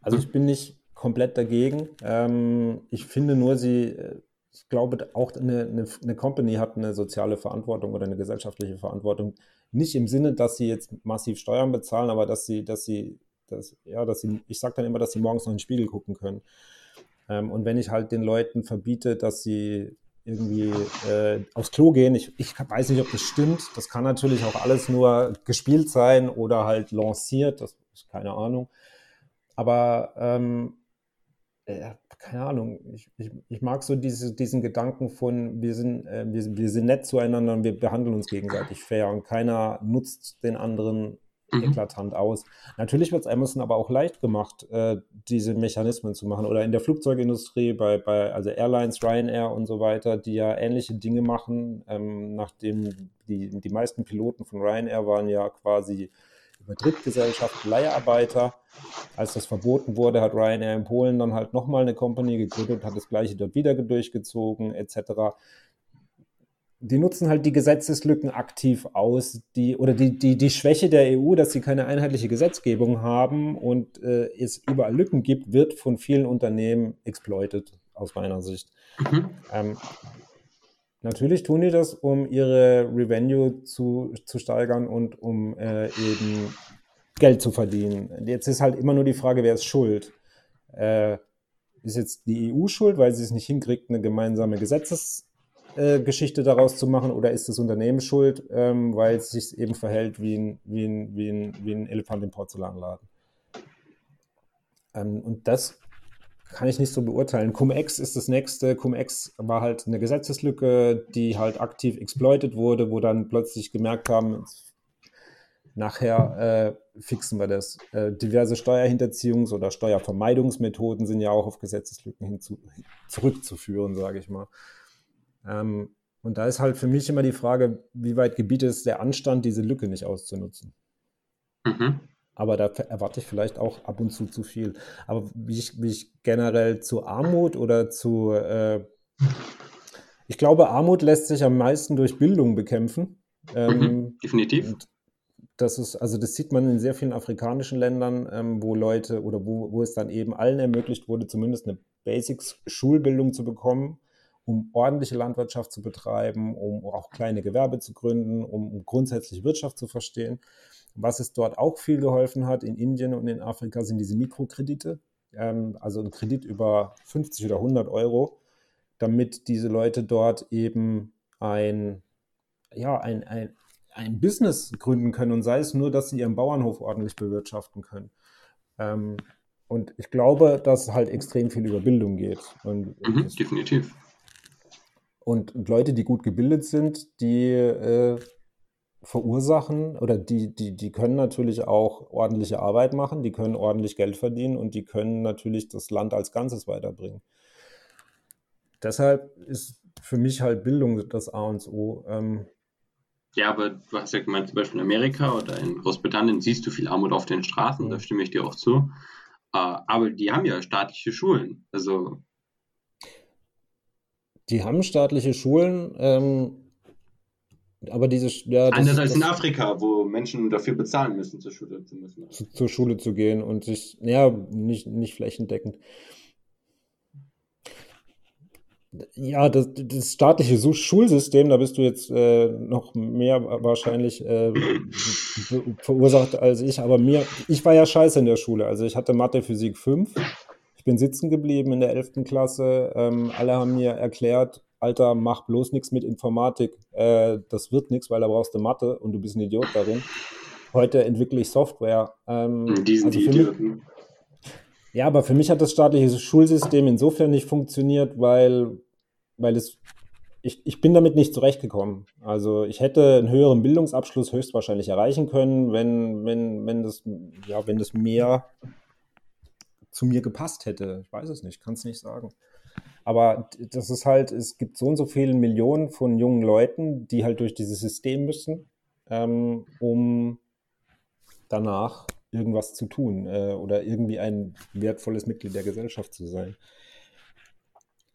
Also ich bin nicht komplett dagegen. Ähm, ich finde nur, sie, ich glaube auch eine, eine, eine, Company hat eine soziale Verantwortung oder eine gesellschaftliche Verantwortung. Nicht im Sinne, dass sie jetzt massiv Steuern bezahlen, aber dass sie, dass sie, dass, ja, dass sie, ich sage dann immer, dass sie morgens noch in den Spiegel gucken können. Ähm, und wenn ich halt den Leuten verbiete, dass sie irgendwie äh, aufs Klo gehen. Ich, ich weiß nicht, ob das stimmt. Das kann natürlich auch alles nur gespielt sein oder halt lanciert. Das ist keine Ahnung. Aber ähm, äh, keine Ahnung, ich, ich, ich, mag so diese, diesen Gedanken von, wir sind, äh, wir, wir sind nett zueinander und wir behandeln uns gegenseitig fair und keiner nutzt den anderen mhm. eklatant aus. Natürlich wird es Amazon aber auch leicht gemacht, äh, diese Mechanismen zu machen. Oder in der Flugzeugindustrie, bei, bei also Airlines, Ryanair und so weiter, die ja ähnliche Dinge machen, ähm, nachdem die, die meisten Piloten von Ryanair waren ja quasi über Drittgesellschaften, Leiharbeiter. Als das verboten wurde, hat Ryanair in Polen dann halt nochmal eine Company gegründet, hat das gleiche dort wieder durchgezogen, etc die nutzen halt die Gesetzeslücken aktiv aus, die oder die, die, die Schwäche der EU, dass sie keine einheitliche Gesetzgebung haben und äh, es überall Lücken gibt, wird von vielen Unternehmen exploited, aus meiner Sicht. Mhm. Ähm, natürlich tun die das, um ihre Revenue zu, zu steigern und um äh, eben Geld zu verdienen. Jetzt ist halt immer nur die Frage, wer ist schuld? Äh, ist jetzt die EU schuld, weil sie es nicht hinkriegt, eine gemeinsame Gesetzes äh, Geschichte daraus zu machen oder ist das Unternehmen schuld, ähm, weil es sich eben verhält wie ein, wie ein, wie ein, wie ein Elefant im Porzellanladen? Ähm, und das kann ich nicht so beurteilen. Cum-Ex ist das nächste. Cum-Ex war halt eine Gesetzeslücke, die halt aktiv exploited wurde, wo dann plötzlich gemerkt haben, nachher äh, fixen wir das. Äh, diverse Steuerhinterziehungs- oder Steuervermeidungsmethoden sind ja auch auf Gesetzeslücken hinzu, zurückzuführen, sage ich mal. Ähm, und da ist halt für mich immer die Frage, wie weit gebietet es der Anstand, diese Lücke nicht auszunutzen. Mhm. Aber da erwarte ich vielleicht auch ab und zu zu viel. Aber wie ich, wie ich generell zu Armut oder zu, äh, ich glaube, Armut lässt sich am meisten durch Bildung bekämpfen. Ähm, mhm, definitiv. das ist, also das sieht man in sehr vielen afrikanischen Ländern, ähm, wo Leute oder wo, wo es dann eben allen ermöglicht wurde, zumindest eine Basics-Schulbildung zu bekommen um ordentliche Landwirtschaft zu betreiben, um auch kleine Gewerbe zu gründen, um grundsätzlich Wirtschaft zu verstehen. Was es dort auch viel geholfen hat in Indien und in Afrika sind diese Mikrokredite, ähm, also ein Kredit über 50 oder 100 Euro, damit diese Leute dort eben ein, ja, ein, ein, ein Business gründen können und sei es nur, dass sie ihren Bauernhof ordentlich bewirtschaften können. Ähm, und ich glaube, dass halt extrem viel über Bildung geht. Und mhm, definitiv. Und, und Leute, die gut gebildet sind, die äh, verursachen oder die, die, die können natürlich auch ordentliche Arbeit machen, die können ordentlich Geld verdienen und die können natürlich das Land als Ganzes weiterbringen. Deshalb ist für mich halt Bildung das A und O. Ähm, ja, aber du hast ja gemeint, zum Beispiel in Amerika oder in Großbritannien siehst du viel Armut auf den Straßen, mhm. da stimme ich dir auch zu. Äh, aber die haben ja staatliche Schulen. Also die haben staatliche Schulen, ähm, aber diese. Ja, das, Anders als das, in Afrika, wo Menschen dafür bezahlen müssen, zur Schule zu müssen. Zu, zur Schule zu gehen und sich, ja, nicht, nicht flächendeckend. Ja, das, das staatliche Schulsystem, da bist du jetzt äh, noch mehr wahrscheinlich äh, verursacht als ich, aber mir, ich war ja scheiße in der Schule. Also ich hatte Mathe, Physik 5 ich bin sitzen geblieben in der 11. Klasse. Ähm, alle haben mir erklärt, Alter, mach bloß nichts mit Informatik. Äh, das wird nichts, weil da brauchst du Mathe und du bist ein Idiot darin. Heute entwickle ich Software. Ähm, Diesen also für mich, ja, aber für mich hat das staatliche Schulsystem insofern nicht funktioniert, weil, weil es, ich, ich bin damit nicht zurechtgekommen. Also ich hätte einen höheren Bildungsabschluss höchstwahrscheinlich erreichen können, wenn, wenn, wenn das, ja, wenn das mehr zu mir gepasst hätte. Ich weiß es nicht, kann es nicht sagen. Aber das ist halt, es gibt so und so viele Millionen von jungen Leuten, die halt durch dieses System müssen, ähm, um danach irgendwas zu tun äh, oder irgendwie ein wertvolles Mitglied der Gesellschaft zu sein.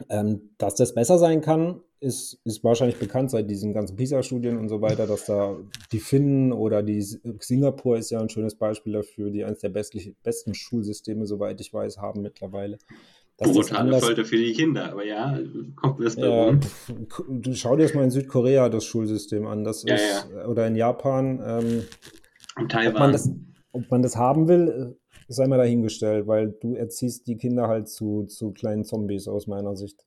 Ähm, dass das besser sein kann, ist, ist wahrscheinlich bekannt seit diesen ganzen PISA-Studien und so weiter, dass da die Finnen oder die Singapur ist ja ein schönes Beispiel dafür, die eines der bestlich, besten Schulsysteme, soweit ich weiß, haben mittlerweile. Brutale Folter für die Kinder, aber ja, kommt das ja, Du schau dir das mal in Südkorea das Schulsystem an, das ja, ist, ja. oder in Japan. Ähm, und Taiwan. Ob man, das, ob man das haben will, sei mal dahingestellt, weil du erziehst die Kinder halt zu, zu kleinen Zombies aus meiner Sicht.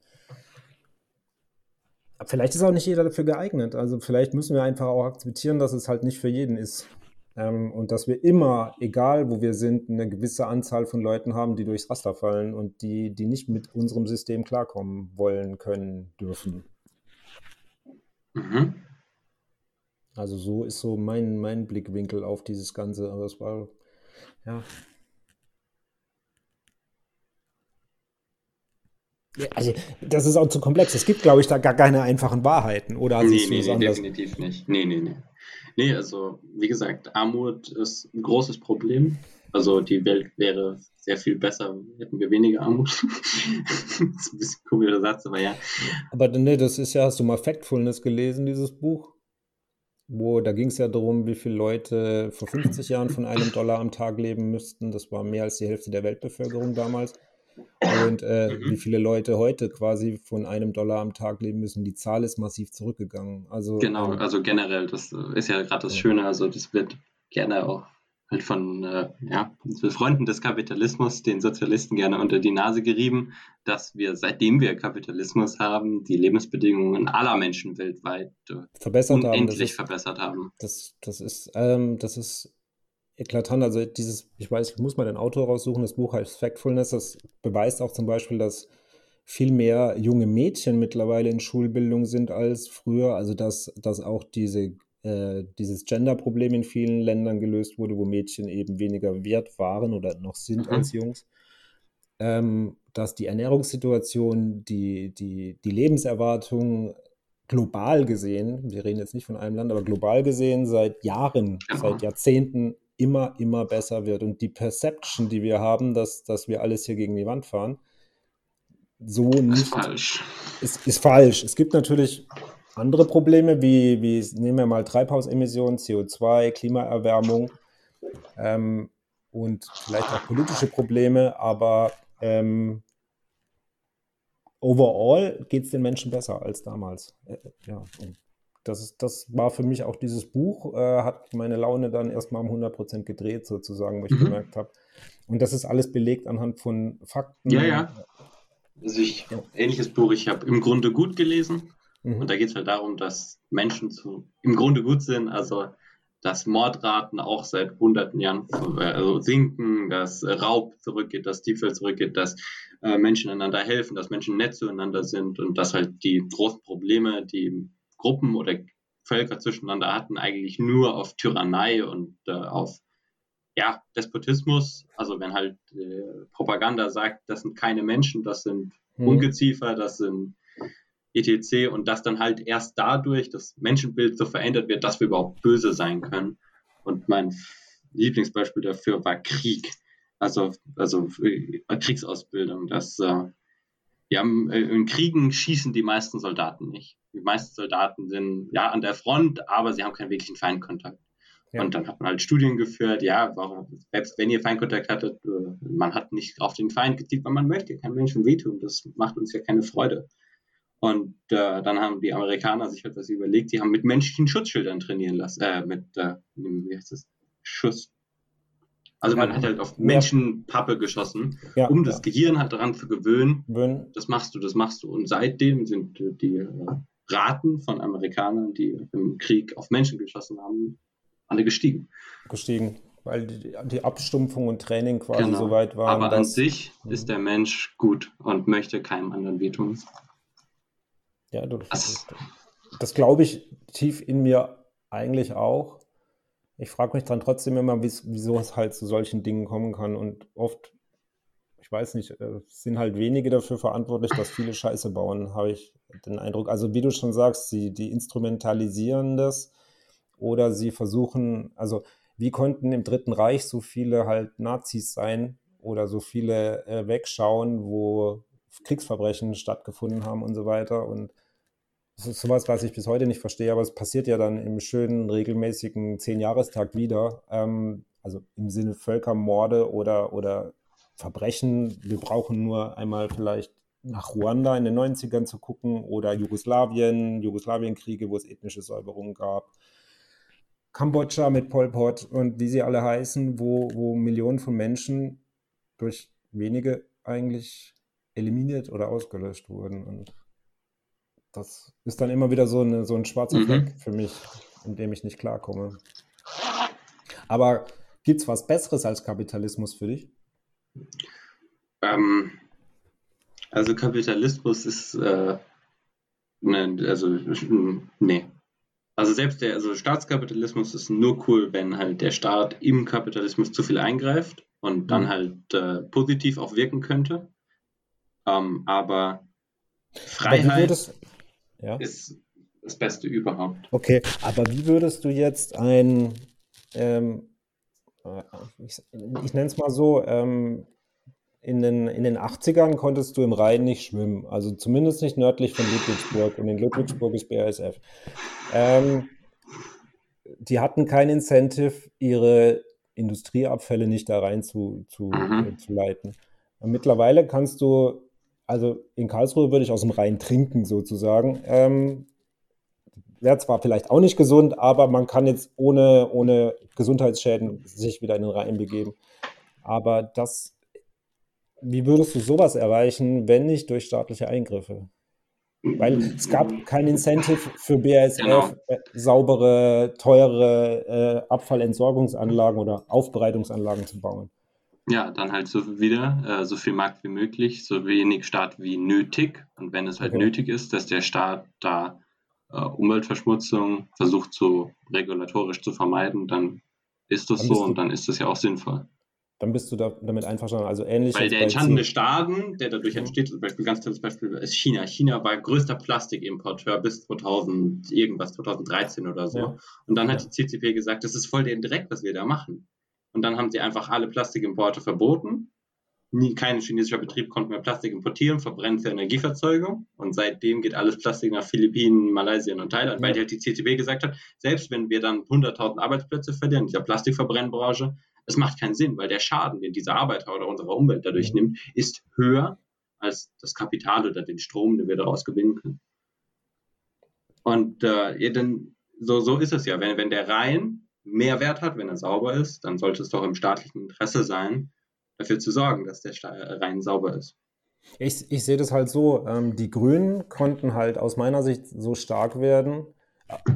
Vielleicht ist auch nicht jeder dafür geeignet. Also vielleicht müssen wir einfach auch akzeptieren, dass es halt nicht für jeden ist. Ähm, und dass wir immer, egal wo wir sind, eine gewisse Anzahl von Leuten haben, die durchs Raster fallen und die, die nicht mit unserem System klarkommen wollen, können, dürfen. Mhm. Also so ist so mein, mein Blickwinkel auf dieses Ganze. Aber es war, ja. Also, das ist auch zu komplex. Es gibt, glaube ich, da gar keine einfachen Wahrheiten. Oder nee, nee, nee definitiv nicht. Nee, nee, nee. Nee, also, wie gesagt, Armut ist ein großes Problem. Also, die Welt wäre sehr viel besser, hätten wir weniger Armut. das ist ein bisschen komischer Satz, aber ja. Aber nee, das ist ja, hast du mal Factfulness gelesen, dieses Buch? wo da ging es ja darum, wie viele Leute vor 50 Jahren von einem Dollar am Tag leben müssten. Das war mehr als die Hälfte der Weltbevölkerung damals. Und äh, mhm. wie viele Leute heute quasi von einem Dollar am Tag leben müssen. Die Zahl ist massiv zurückgegangen. Also, genau, ähm, also generell, das ist ja gerade das Schöne. Also das wird gerne auch halt von äh, ja, Freunden des Kapitalismus, den Sozialisten gerne unter die Nase gerieben, dass wir, seitdem wir Kapitalismus haben, die Lebensbedingungen aller Menschen weltweit äh, verbessert unendlich haben. verbessert haben. Das, das, ist, ähm, das ist eklatant. Also dieses, ich weiß, ich muss mal den Autor raussuchen, das Buch heißt Factfulness, das beweist auch zum Beispiel, dass viel mehr junge Mädchen mittlerweile in Schulbildung sind als früher. Also dass, dass auch diese äh, dieses Gender-Problem in vielen Ländern gelöst wurde, wo Mädchen eben weniger wert waren oder noch sind mhm. als Jungs. Ähm, dass die Ernährungssituation, die, die, die Lebenserwartung global gesehen, wir reden jetzt nicht von einem Land, aber global gesehen seit Jahren, mhm. seit Jahrzehnten immer, immer besser wird. Und die Perception, die wir haben, dass, dass wir alles hier gegen die Wand fahren, so nicht. Ist falsch. Ist, ist falsch. Es gibt natürlich andere Probleme, wie, wie nehmen wir mal Treibhausemissionen, CO2, Klimaerwärmung ähm, und vielleicht auch politische Probleme, aber ähm, overall geht es den Menschen besser als damals. Äh, ja, das, das war für mich auch dieses Buch, äh, hat meine Laune dann erstmal um 100% gedreht, sozusagen, wo ich mhm. gemerkt habe. Und das ist alles belegt anhand von Fakten. Ja, ja. Also ich, ja. ähnliches Buch, ich habe im Grunde gut gelesen. Mhm. Und da geht es halt darum, dass Menschen zu, im Grunde gut sind, also dass Mordraten auch seit hunderten Jahren also sinken, dass Raub zurückgeht, dass Diebstahl zurückgeht, dass äh, Menschen einander helfen, dass Menschen nett zueinander sind und dass halt die großen Probleme, die Gruppen oder Völker zwischeneinander hatten, eigentlich nur auf Tyrannei und äh, auf ja, Despotismus, also wenn halt äh, Propaganda sagt, das sind keine Menschen, das sind mhm. Ungeziefer, das sind etc. und dass dann halt erst dadurch das Menschenbild so verändert wird, dass wir überhaupt böse sein können. Und mein Lieblingsbeispiel dafür war Krieg, also, also äh, Kriegsausbildung. Dass, äh, ja, äh, in Kriegen schießen die meisten Soldaten nicht. Die meisten Soldaten sind ja an der Front, aber sie haben keinen wirklichen Feindkontakt. Ja. Und dann hat man halt Studien geführt, ja, warum, selbst wenn ihr Feindkontakt hattet, äh, man hat nicht auf den Feind gezielt, weil man möchte keinem Menschen wehtun. Das macht uns ja keine Freude. Und äh, dann haben die Amerikaner sich etwas überlegt, die haben mit menschlichen Schutzschildern trainieren lassen, äh, mit, äh, wie heißt das, Schuss. Also man hat halt auf Menschenpappe geschossen, ja, um das ja. Gehirn halt daran zu gewöhnen. Wenn. Das machst du, das machst du. Und seitdem sind die äh, Raten von Amerikanern, die im Krieg auf Menschen geschossen haben, alle gestiegen. Gestiegen, weil die, die Abstumpfung und Training quasi genau. so weit waren. Aber an sich ist der Mensch gut und möchte keinem anderen wehtun. Ja, du, das, das glaube ich tief in mir eigentlich auch. Ich frage mich dann trotzdem immer, wieso es halt zu solchen Dingen kommen kann. Und oft, ich weiß nicht, äh, sind halt wenige dafür verantwortlich, dass viele Scheiße bauen, habe ich den Eindruck. Also wie du schon sagst, sie, die instrumentalisieren das oder sie versuchen, also wie konnten im Dritten Reich so viele halt Nazis sein oder so viele äh, wegschauen, wo Kriegsverbrechen stattgefunden haben und so weiter. Und das ist sowas, was ich bis heute nicht verstehe, aber es passiert ja dann im schönen, regelmäßigen Zehnjahrestag wieder. Ähm, also im Sinne Völkermorde oder, oder Verbrechen. Wir brauchen nur einmal vielleicht nach Ruanda in den 90ern zu gucken oder Jugoslawien, Jugoslawienkriege, wo es ethnische Säuberungen gab. Kambodscha mit Pol Pot und wie sie alle heißen, wo, wo Millionen von Menschen durch wenige eigentlich eliminiert oder ausgelöscht wurden. Und das ist dann immer wieder so, eine, so ein schwarzer mhm. Fleck für mich, in dem ich nicht klarkomme. Aber gibt es was Besseres als Kapitalismus für dich? Ähm, also Kapitalismus ist, äh, ne, also nee. Also selbst der, also Staatskapitalismus ist nur cool, wenn halt der Staat im Kapitalismus zu viel eingreift und dann mhm. halt äh, positiv auch wirken könnte. Ähm, aber Freiheit aber ja? ist das Beste überhaupt. Okay, aber wie würdest du jetzt ein, ähm, äh, ich, ich nenne es mal so, ähm, in den, in den 80ern konntest du im Rhein nicht schwimmen, also zumindest nicht nördlich von Ludwigsburg und in Ludwigsburg ist BASF. Ähm, die hatten kein Incentive, ihre Industrieabfälle nicht da rein zu, zu, mhm. zu leiten. Und mittlerweile kannst du also in Karlsruhe würde ich aus dem Rhein trinken sozusagen. Ähm, Wäre zwar vielleicht auch nicht gesund, aber man kann jetzt ohne, ohne Gesundheitsschäden sich wieder in den Rhein begeben. Aber das, wie würdest du sowas erreichen, wenn nicht durch staatliche Eingriffe? Weil es gab kein Incentive für BASF, genau. äh, saubere, teure äh, Abfallentsorgungsanlagen oder Aufbereitungsanlagen zu bauen. Ja, dann halt so wieder äh, so viel Markt wie möglich, so wenig Staat wie nötig. Und wenn es halt okay. nötig ist, dass der Staat da äh, Umweltverschmutzung versucht so regulatorisch zu vermeiden, dann ist das dann so und dann ist das ja auch sinnvoll. Dann bist du da, damit einverstanden. Also ähnlich. Weil der entstandene Schaden, der dadurch mhm. entsteht, zum Beispiel ganz tolles Beispiel ist China. China war größter Plastikimporteur bis 2000 irgendwas, 2013 oder so. Ja. Und dann hat ja. die CCP gesagt, das ist voll den Dreck, was wir da machen. Und dann haben sie einfach alle Plastikimporte verboten. Nie, kein chinesischer Betrieb konnte mehr Plastik importieren, verbrennt für Energieverzeugung. Und seitdem geht alles Plastik nach Philippinen, Malaysia und Thailand, weil die halt die CCB gesagt hat, selbst wenn wir dann 100.000 Arbeitsplätze verlieren in dieser Plastikverbrennbranche, es macht keinen Sinn, weil der Schaden, den dieser Arbeiter oder unsere Umwelt dadurch nimmt, ist höher als das Kapital oder den Strom, den wir daraus gewinnen können. Und äh, dann, so, so ist es ja. Wenn, wenn der Rhein Mehrwert hat, wenn er sauber ist, dann sollte es doch im staatlichen Interesse sein, dafür zu sorgen, dass der Rhein sauber ist. Ich, ich sehe das halt so, ähm, die Grünen konnten halt aus meiner Sicht so stark werden.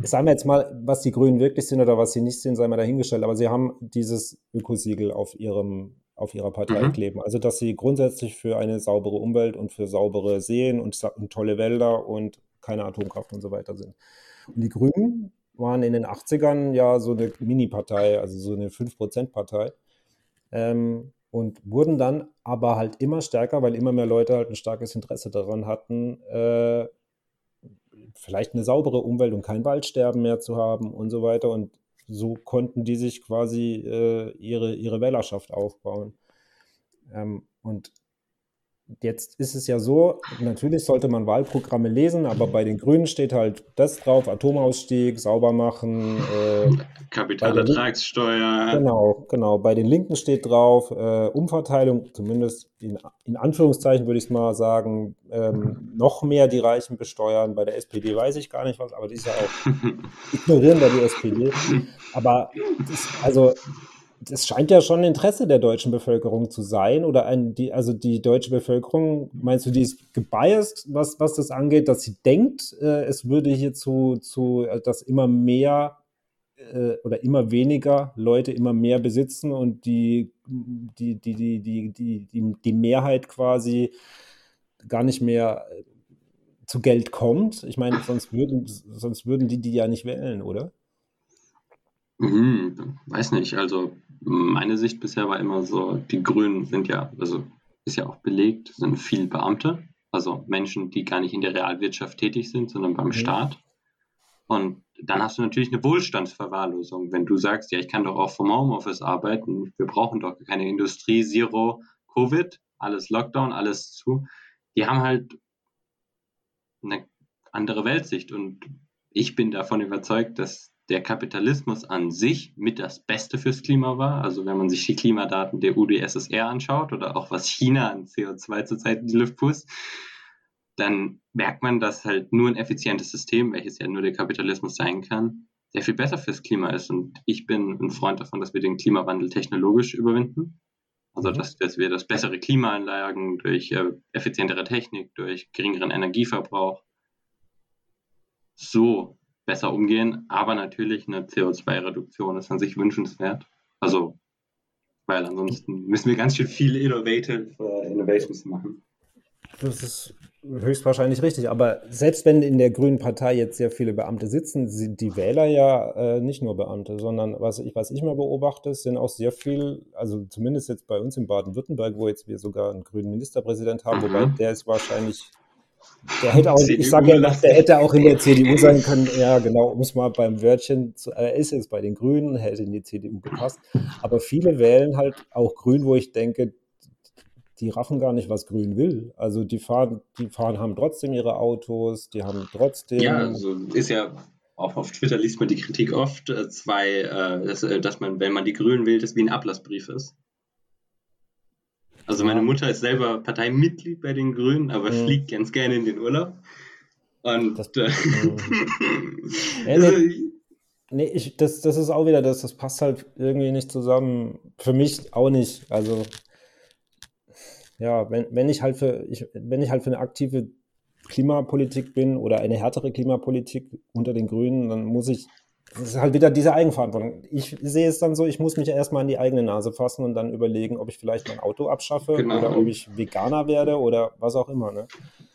Sagen wir jetzt mal, was die Grünen wirklich sind oder was sie nicht sind, sei mal dahingestellt, aber sie haben dieses Ökosiegel auf ihrem auf ihrer Partei mhm. kleben. Also, dass sie grundsätzlich für eine saubere Umwelt und für saubere Seen und, und tolle Wälder und keine Atomkraft und so weiter sind. Und die Grünen waren in den 80ern ja so eine Mini-Partei, also so eine 5%-Partei. Ähm, und wurden dann aber halt immer stärker, weil immer mehr Leute halt ein starkes Interesse daran hatten, äh, vielleicht eine saubere Umwelt und kein Waldsterben mehr zu haben und so weiter. Und so konnten die sich quasi äh, ihre, ihre Wählerschaft aufbauen. Ähm, und Jetzt ist es ja so, natürlich sollte man Wahlprogramme lesen, aber bei den Grünen steht halt das drauf, Atomausstieg, sauber machen. Äh, Kapitalertragssteuer. Genau, genau. Bei den Linken steht drauf, äh, Umverteilung, zumindest in, in Anführungszeichen würde ich es mal sagen, ähm, noch mehr die Reichen besteuern. Bei der SPD weiß ich gar nicht was, aber die ist ja auch, ignorieren da die SPD. Aber das, also das scheint ja schon Interesse der deutschen Bevölkerung zu sein. Oder ein, die, also die deutsche Bevölkerung, meinst du, die ist gebiased, was, was das angeht, dass sie denkt, äh, es würde hier zu, zu äh, dass immer mehr äh, oder immer weniger Leute immer mehr besitzen und die, die, die, die, die, die, die, die Mehrheit quasi gar nicht mehr äh, zu Geld kommt? Ich meine, sonst würden, sonst würden die die ja nicht wählen, oder? Mhm, weiß nicht. Also meine Sicht bisher war immer so, die Grünen sind ja, also ist ja auch belegt, sind viel Beamte, also Menschen, die gar nicht in der Realwirtschaft tätig sind, sondern beim mhm. Staat. Und dann hast du natürlich eine Wohlstandsverwahrlosung. Wenn du sagst, ja, ich kann doch auch vom Homeoffice arbeiten, wir brauchen doch keine Industrie, Zero, Covid, alles Lockdown, alles zu. Die haben halt eine andere Weltsicht und ich bin davon überzeugt, dass der Kapitalismus an sich mit das Beste fürs Klima war. Also wenn man sich die Klimadaten der UdSSR anschaut oder auch was China an CO2 zurzeit in die Luft pust, dann merkt man, dass halt nur ein effizientes System, welches ja nur der Kapitalismus sein kann, sehr viel besser fürs Klima ist. Und ich bin ein Freund davon, dass wir den Klimawandel technologisch überwinden. Also, mhm. dass, dass wir das bessere Klimaanlagen durch äh, effizientere Technik, durch geringeren Energieverbrauch so besser umgehen. Aber natürlich eine CO2-Reduktion ist an sich wünschenswert. Also, weil ansonsten müssen wir ganz schön viele Innovative uh, Innovations machen. Das ist höchstwahrscheinlich richtig. Aber selbst wenn in der Grünen Partei jetzt sehr viele Beamte sitzen, sind die Wähler ja äh, nicht nur Beamte, sondern was ich, was ich mal beobachte, sind auch sehr viel, also zumindest jetzt bei uns in Baden-Württemberg, wo jetzt wir sogar einen grünen Ministerpräsident haben, mhm. wobei der ist wahrscheinlich der hätte auch, ich sage ja der hätte auch in der CDU sein können. Ja, genau, um es mal beim Wörtchen, zu, er ist jetzt bei den Grünen, hätte in die CDU gepasst. Aber viele wählen halt auch Grün, wo ich denke, die raffen gar nicht, was Grün will. Also die fahren, die fahren, haben trotzdem ihre Autos, die haben trotzdem. Ja, also ist ja auch auf Twitter liest man die Kritik oft, äh, zwei, äh, dass, äh, dass man, wenn man die Grünen wählt, das wie ein Ablassbrief ist. Also meine Mutter ist selber Parteimitglied bei den Grünen, aber mhm. fliegt ganz gerne in den Urlaub. Und das, äh, ja, nee, nee, ich, das, das ist auch wieder das, das passt halt irgendwie nicht zusammen. Für mich auch nicht. Also ja, wenn, wenn ich halt für, ich, wenn ich halt für eine aktive Klimapolitik bin oder eine härtere Klimapolitik unter den Grünen, dann muss ich das ist halt wieder diese Eigenverantwortung. Ich sehe es dann so, ich muss mich erstmal an die eigene Nase fassen und dann überlegen, ob ich vielleicht mein Auto abschaffe genau. oder ob ich Veganer werde oder was auch immer. Ne?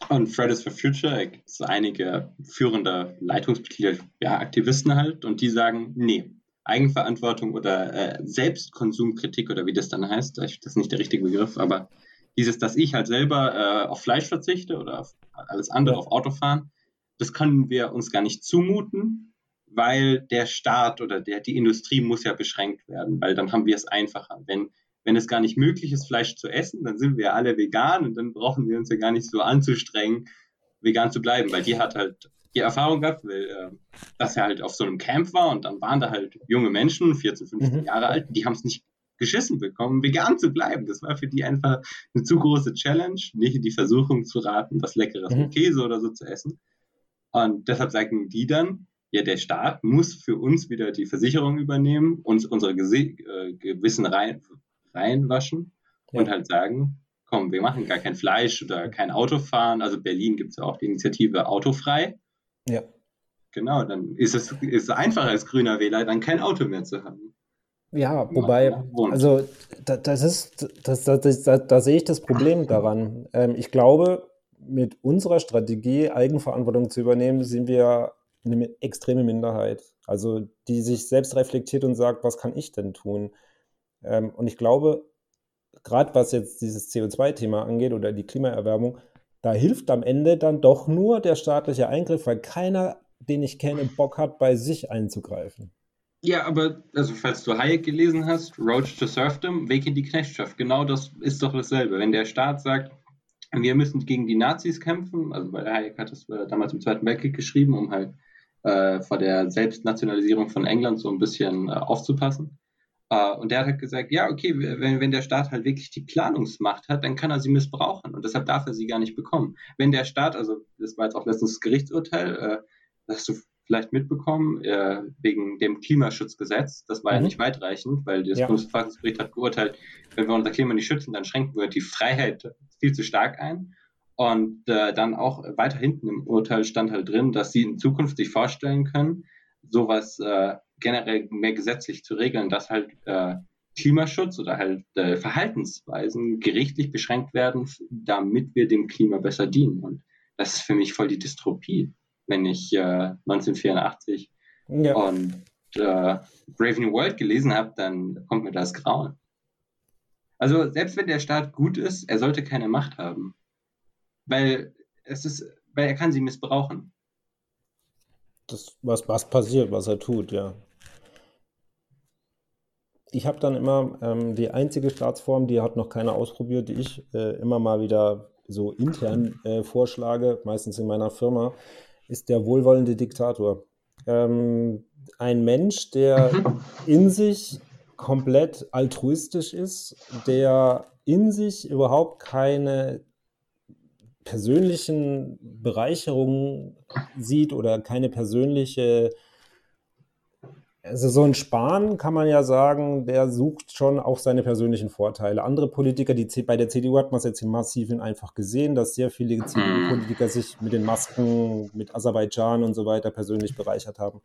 Und Fridays for Future gibt es einige führende Leitungsmitglieder, ja, Aktivisten halt, und die sagen, nee, Eigenverantwortung oder äh, Selbstkonsumkritik oder wie das dann heißt, das ist nicht der richtige Begriff, aber dieses, dass ich halt selber äh, auf Fleisch verzichte oder auf alles andere, ja. auf Autofahren, das können wir uns gar nicht zumuten, weil der Staat oder der, die Industrie muss ja beschränkt werden, weil dann haben wir es einfacher. Wenn, wenn es gar nicht möglich ist, Fleisch zu essen, dann sind wir alle vegan und dann brauchen wir uns ja gar nicht so anzustrengen, vegan zu bleiben, weil die hat halt die Erfahrung gehabt, weil, äh, dass er halt auf so einem Camp war und dann waren da halt junge Menschen, 14, 15 mhm. Jahre alt, die haben es nicht geschissen bekommen, vegan zu bleiben. Das war für die einfach eine zu große Challenge, nicht in die Versuchung zu raten, was Leckeres mhm. mit Käse oder so zu essen. Und deshalb sagen die dann, ja, der Staat muss für uns wieder die Versicherung übernehmen, uns unsere Gese äh, Gewissen rein, reinwaschen ja. und halt sagen, komm, wir machen gar kein Fleisch oder kein Autofahren. Also Berlin gibt es ja auch die Initiative Autofrei. Ja. Genau, dann ist es ist einfacher als grüner Wähler, dann kein Auto mehr zu haben. Ja, wobei, also das ist, das, das, das, da sehe ich das Problem daran. Ähm, ich glaube, mit unserer Strategie, Eigenverantwortung zu übernehmen, sind wir eine extreme Minderheit. Also die sich selbst reflektiert und sagt, was kann ich denn tun? Ähm, und ich glaube, gerade was jetzt dieses CO2-Thema angeht oder die Klimaerwärmung, da hilft am Ende dann doch nur der staatliche Eingriff, weil keiner, den ich kenne, Bock hat, bei sich einzugreifen. Ja, aber, also falls du Hayek gelesen hast, Road to Serfdom, Weg in die Knechtschaft, genau das ist doch dasselbe. Wenn der Staat sagt, wir müssen gegen die Nazis kämpfen, also weil Hayek hat das äh, damals im Zweiten Weltkrieg geschrieben, um halt äh, vor der Selbstnationalisierung von England so ein bisschen äh, aufzupassen. Äh, und der hat halt gesagt, ja, okay, wenn, wenn der Staat halt wirklich die Planungsmacht hat, dann kann er sie missbrauchen und deshalb darf er sie gar nicht bekommen. Wenn der Staat, also das war jetzt auch letztens das Gerichtsurteil, äh, das hast du vielleicht mitbekommen, äh, wegen dem Klimaschutzgesetz, das war mhm. ja nicht weitreichend, weil das ja. Bundesverfassungsgericht hat geurteilt, wenn wir unser Klima nicht schützen, dann schränken wir die Freiheit viel zu stark ein. Und äh, dann auch weiter hinten im Urteil stand halt drin, dass sie in Zukunft sich vorstellen können, sowas äh, generell mehr gesetzlich zu regeln, dass halt äh, Klimaschutz oder halt äh, Verhaltensweisen gerichtlich beschränkt werden, damit wir dem Klima besser dienen. Und das ist für mich voll die Dystropie, wenn ich äh, 1984 ja. und äh, Brave New World gelesen habe, dann kommt mir das Grauen. Also selbst wenn der Staat gut ist, er sollte keine Macht haben weil es ist, weil er kann sie missbrauchen. Das, was, was passiert, was er tut, ja. Ich habe dann immer ähm, die einzige Staatsform, die hat noch keiner ausprobiert, die ich äh, immer mal wieder so intern äh, vorschlage, meistens in meiner Firma, ist der wohlwollende Diktator. Ähm, ein Mensch, der in sich komplett altruistisch ist, der in sich überhaupt keine persönlichen Bereicherungen sieht oder keine persönliche Also so ein Spahn kann man ja sagen, der sucht schon auch seine persönlichen Vorteile. Andere Politiker, die bei der CDU hat man es jetzt massiv einfach gesehen, dass sehr viele CDU-Politiker sich mit den Masken, mit Aserbaidschan und so weiter persönlich bereichert haben.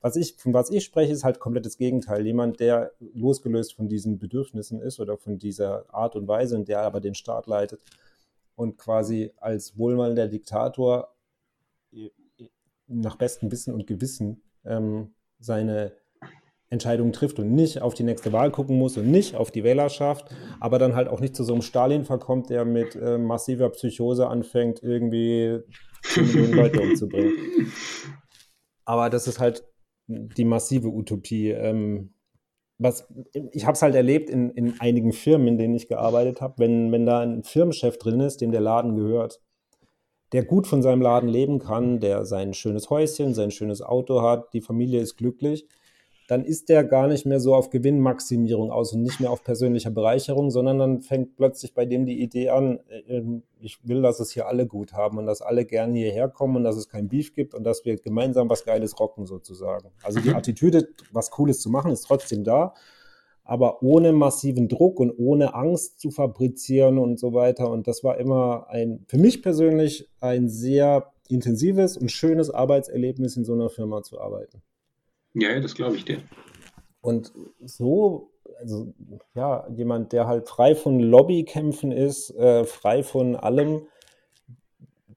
Was ich, von was ich spreche, ist halt komplett das Gegenteil. Jemand, der losgelöst von diesen Bedürfnissen ist oder von dieser Art und Weise, in der aber den Staat leitet und quasi als wohlwollender Diktator nach bestem Wissen und Gewissen ähm, seine Entscheidungen trifft und nicht auf die nächste Wahl gucken muss und nicht auf die Wählerschaft, aber dann halt auch nicht zu so einem Stalin verkommt, der mit äh, massiver Psychose anfängt, irgendwie 10 Millionen Leute umzubringen. Aber das ist halt die massive Utopie. Ähm, was, ich habe es halt erlebt in, in einigen Firmen, in denen ich gearbeitet habe, wenn, wenn da ein Firmenchef drin ist, dem der Laden gehört, der gut von seinem Laden leben kann, der sein schönes Häuschen, sein schönes Auto hat, die Familie ist glücklich, dann ist der gar nicht mehr so auf Gewinnmaximierung aus und nicht mehr auf persönlicher Bereicherung, sondern dann fängt plötzlich bei dem die Idee an, äh, ich will, dass es hier alle gut haben und dass alle gerne hierher kommen und dass es kein Beef gibt und dass wir gemeinsam was Geiles rocken sozusagen. Also die mhm. Attitüde, was Cooles zu machen, ist trotzdem da, aber ohne massiven Druck und ohne Angst zu fabrizieren und so weiter. Und das war immer ein, für mich persönlich, ein sehr intensives und schönes Arbeitserlebnis, in so einer Firma zu arbeiten. Ja, das glaube ich dir. Und so, also ja, jemand, der halt frei von Lobbykämpfen ist, äh, frei von allem,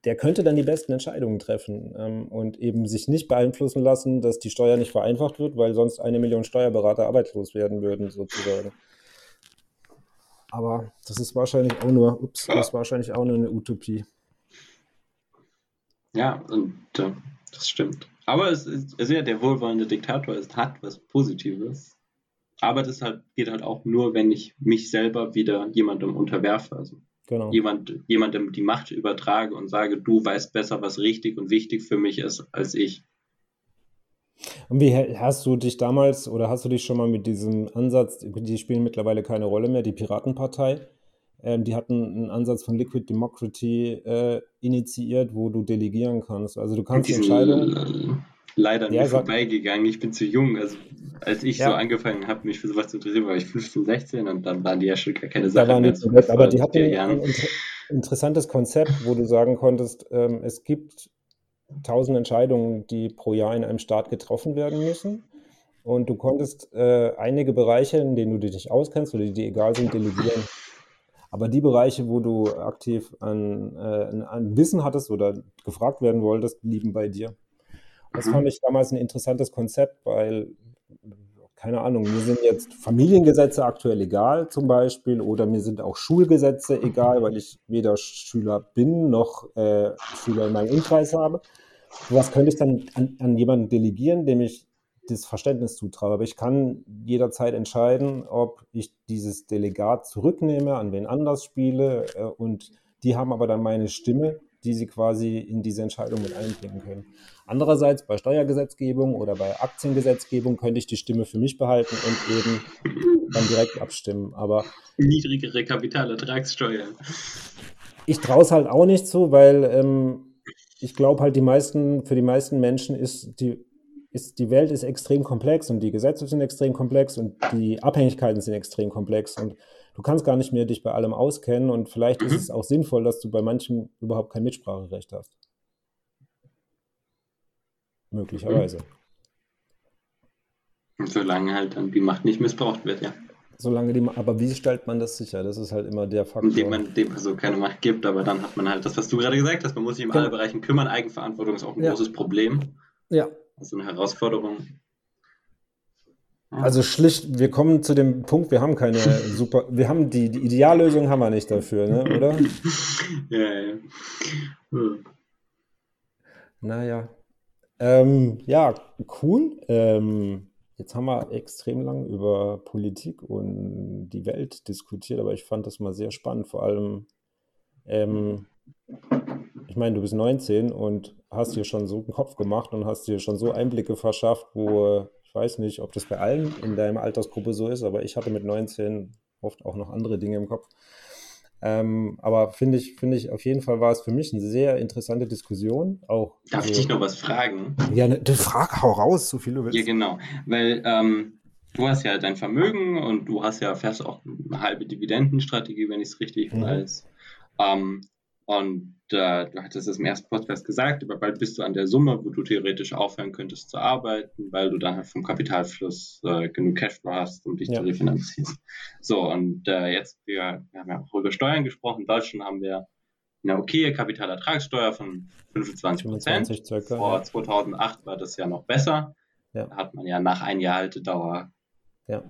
der könnte dann die besten Entscheidungen treffen ähm, und eben sich nicht beeinflussen lassen, dass die Steuer nicht vereinfacht wird, weil sonst eine Million Steuerberater arbeitslos werden würden, sozusagen. Aber das ist wahrscheinlich auch nur, ups, das ist wahrscheinlich auch nur eine Utopie. Ja, und äh, das stimmt. Aber es ist, also ja, der wohlwollende Diktator ist, hat was Positives. Aber das halt, geht halt auch nur, wenn ich mich selber wieder jemandem unterwerfe. Also genau. jemand, jemandem die Macht übertrage und sage, du weißt besser, was richtig und wichtig für mich ist, als ich. Und wie hast du dich damals oder hast du dich schon mal mit diesem Ansatz, die spielen mittlerweile keine Rolle mehr, die Piratenpartei, ähm, die hatten einen Ansatz von Liquid Democracy äh, initiiert, wo du delegieren kannst. Also du kannst die Entscheidungen. Leider ja, vorbeigegangen. Ich bin zu jung. Also als ich ja. so angefangen habe, mich für sowas zu interessieren, war ich 15, 16 und dann waren die ja schon gar keine Sache mehr. So nett, aber die hatten ein inter interessantes Konzept, wo du sagen konntest, ähm, es gibt tausend Entscheidungen, die pro Jahr in einem Staat getroffen werden müssen. Und du konntest äh, einige Bereiche, in denen du dich auskennst oder die dir egal sind, delegieren. Aber die Bereiche, wo du aktiv an, äh, an Wissen hattest oder gefragt werden wolltest, liegen bei dir. Das mhm. fand ich damals ein interessantes Konzept, weil, keine Ahnung, mir sind jetzt Familiengesetze aktuell egal zum Beispiel oder mir sind auch Schulgesetze egal, weil ich weder Schüler bin noch äh, Schüler in meinem Umkreis habe. Was könnte ich dann an, an jemanden delegieren, dem ich das Verständnis zutraue. Aber ich kann jederzeit entscheiden, ob ich dieses Delegat zurücknehme, an wen anders spiele. Äh, und die haben aber dann meine Stimme, die sie quasi in diese Entscheidung mit einbringen können. Andererseits bei Steuergesetzgebung oder bei Aktiengesetzgebung könnte ich die Stimme für mich behalten und eben dann direkt abstimmen. Aber niedrigere Kapitalertragssteuer. Ich traue es halt auch nicht zu, weil ähm, ich glaube halt, die meisten, für die meisten Menschen ist die ist, die Welt ist extrem komplex und die Gesetze sind extrem komplex und die Abhängigkeiten sind extrem komplex und du kannst gar nicht mehr dich bei allem auskennen und vielleicht mhm. ist es auch sinnvoll, dass du bei manchen überhaupt kein Mitspracherecht hast. Möglicherweise. Mhm. Solange halt dann die Macht nicht missbraucht wird, ja. Solange die, aber wie stellt man das sicher? Das ist halt immer der Faktor. Indem man dem Person keine Macht gibt, aber dann hat man halt das, was du gerade gesagt hast, man muss sich in ja. alle Bereichen kümmern. Eigenverantwortung ist auch ein ja. großes Problem. Ja, so eine Herausforderung. Also schlicht, wir kommen zu dem Punkt, wir haben keine super, wir haben die, die Ideallösung haben wir nicht dafür, ne, oder? ja, ja. Hm. Naja. Ähm, ja, cool. Ähm, jetzt haben wir extrem lang über Politik und die Welt diskutiert, aber ich fand das mal sehr spannend, vor allem ähm, ich meine, du bist 19 und hast dir schon so einen Kopf gemacht und hast dir schon so Einblicke verschafft, wo ich weiß nicht, ob das bei allen in deiner Altersgruppe so ist, aber ich hatte mit 19 oft auch noch andere Dinge im Kopf. Ähm, aber finde ich, finde ich, auf jeden Fall war es für mich eine sehr interessante Diskussion. Auch, Darf also, ich dich noch was fragen? Ja, ne, frag, hau raus, so viel du willst. Ja, genau. Weil ähm, du hast ja dein Vermögen und du hast ja fährst auch eine halbe Dividendenstrategie, wenn ich es richtig mhm. weiß. Ähm, und äh, du hattest es im ersten Podcast gesagt, aber bald bist du an der Summe, wo du theoretisch aufhören könntest zu arbeiten, weil du dann halt vom Kapitalfluss äh, genug Cashflow hast, um dich ja. zu refinanzieren. So, und äh, jetzt, wir, wir, haben ja auch über Steuern gesprochen. In Deutschland haben wir eine okaye Kapitalertragssteuer von 25 Prozent. Vor ja. 2008 war das ja noch besser. Ja. Da hat man ja nach ein Jahr Haltedauer ja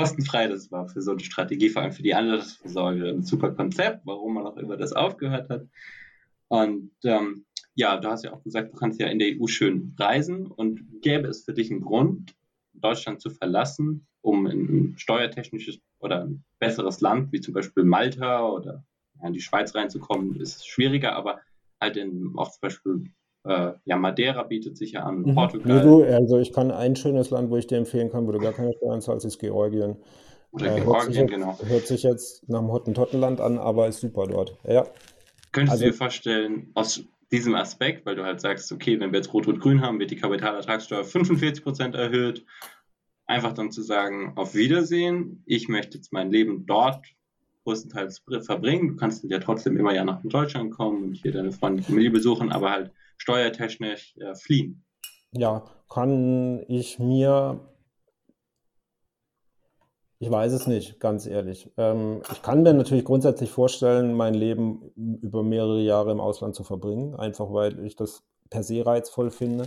kostenfrei. Das war für so eine Strategie, vor allem für die Altersvorsorge, ein super Konzept, warum man auch immer das aufgehört hat. Und ähm, ja, du hast ja auch gesagt, du kannst ja in der EU schön reisen und gäbe es für dich einen Grund, Deutschland zu verlassen, um in ein steuertechnisches oder ein besseres Land, wie zum Beispiel Malta oder in die Schweiz reinzukommen, ist schwieriger, aber halt in auch zum Beispiel äh, ja, Madeira bietet sich ja an, mhm. Portugal. Du, also ich kann ein schönes Land, wo ich dir empfehlen kann, wo du gar keine Steuern zahlst, ist Georgien. Oder äh, Georgien, hört genau. Hört sich jetzt nach dem Hottentottenland an, aber ist super dort. Ja. Könntest also, du dir vorstellen, aus diesem Aspekt, weil du halt sagst, okay, wenn wir jetzt Rot-Rot-Grün haben, wird die Kapitalertragssteuer 45% erhöht, einfach dann zu sagen, auf Wiedersehen, ich möchte jetzt mein Leben dort größtenteils verbringen. Du kannst ja trotzdem immer ja nach Deutschland kommen und hier deine Freunde und Familie besuchen, aber halt steuertechnisch äh, fliehen? Ja, kann ich mir, ich weiß es nicht, ganz ehrlich. Ähm, ich kann mir natürlich grundsätzlich vorstellen, mein Leben über mehrere Jahre im Ausland zu verbringen, einfach weil ich das per se reizvoll finde.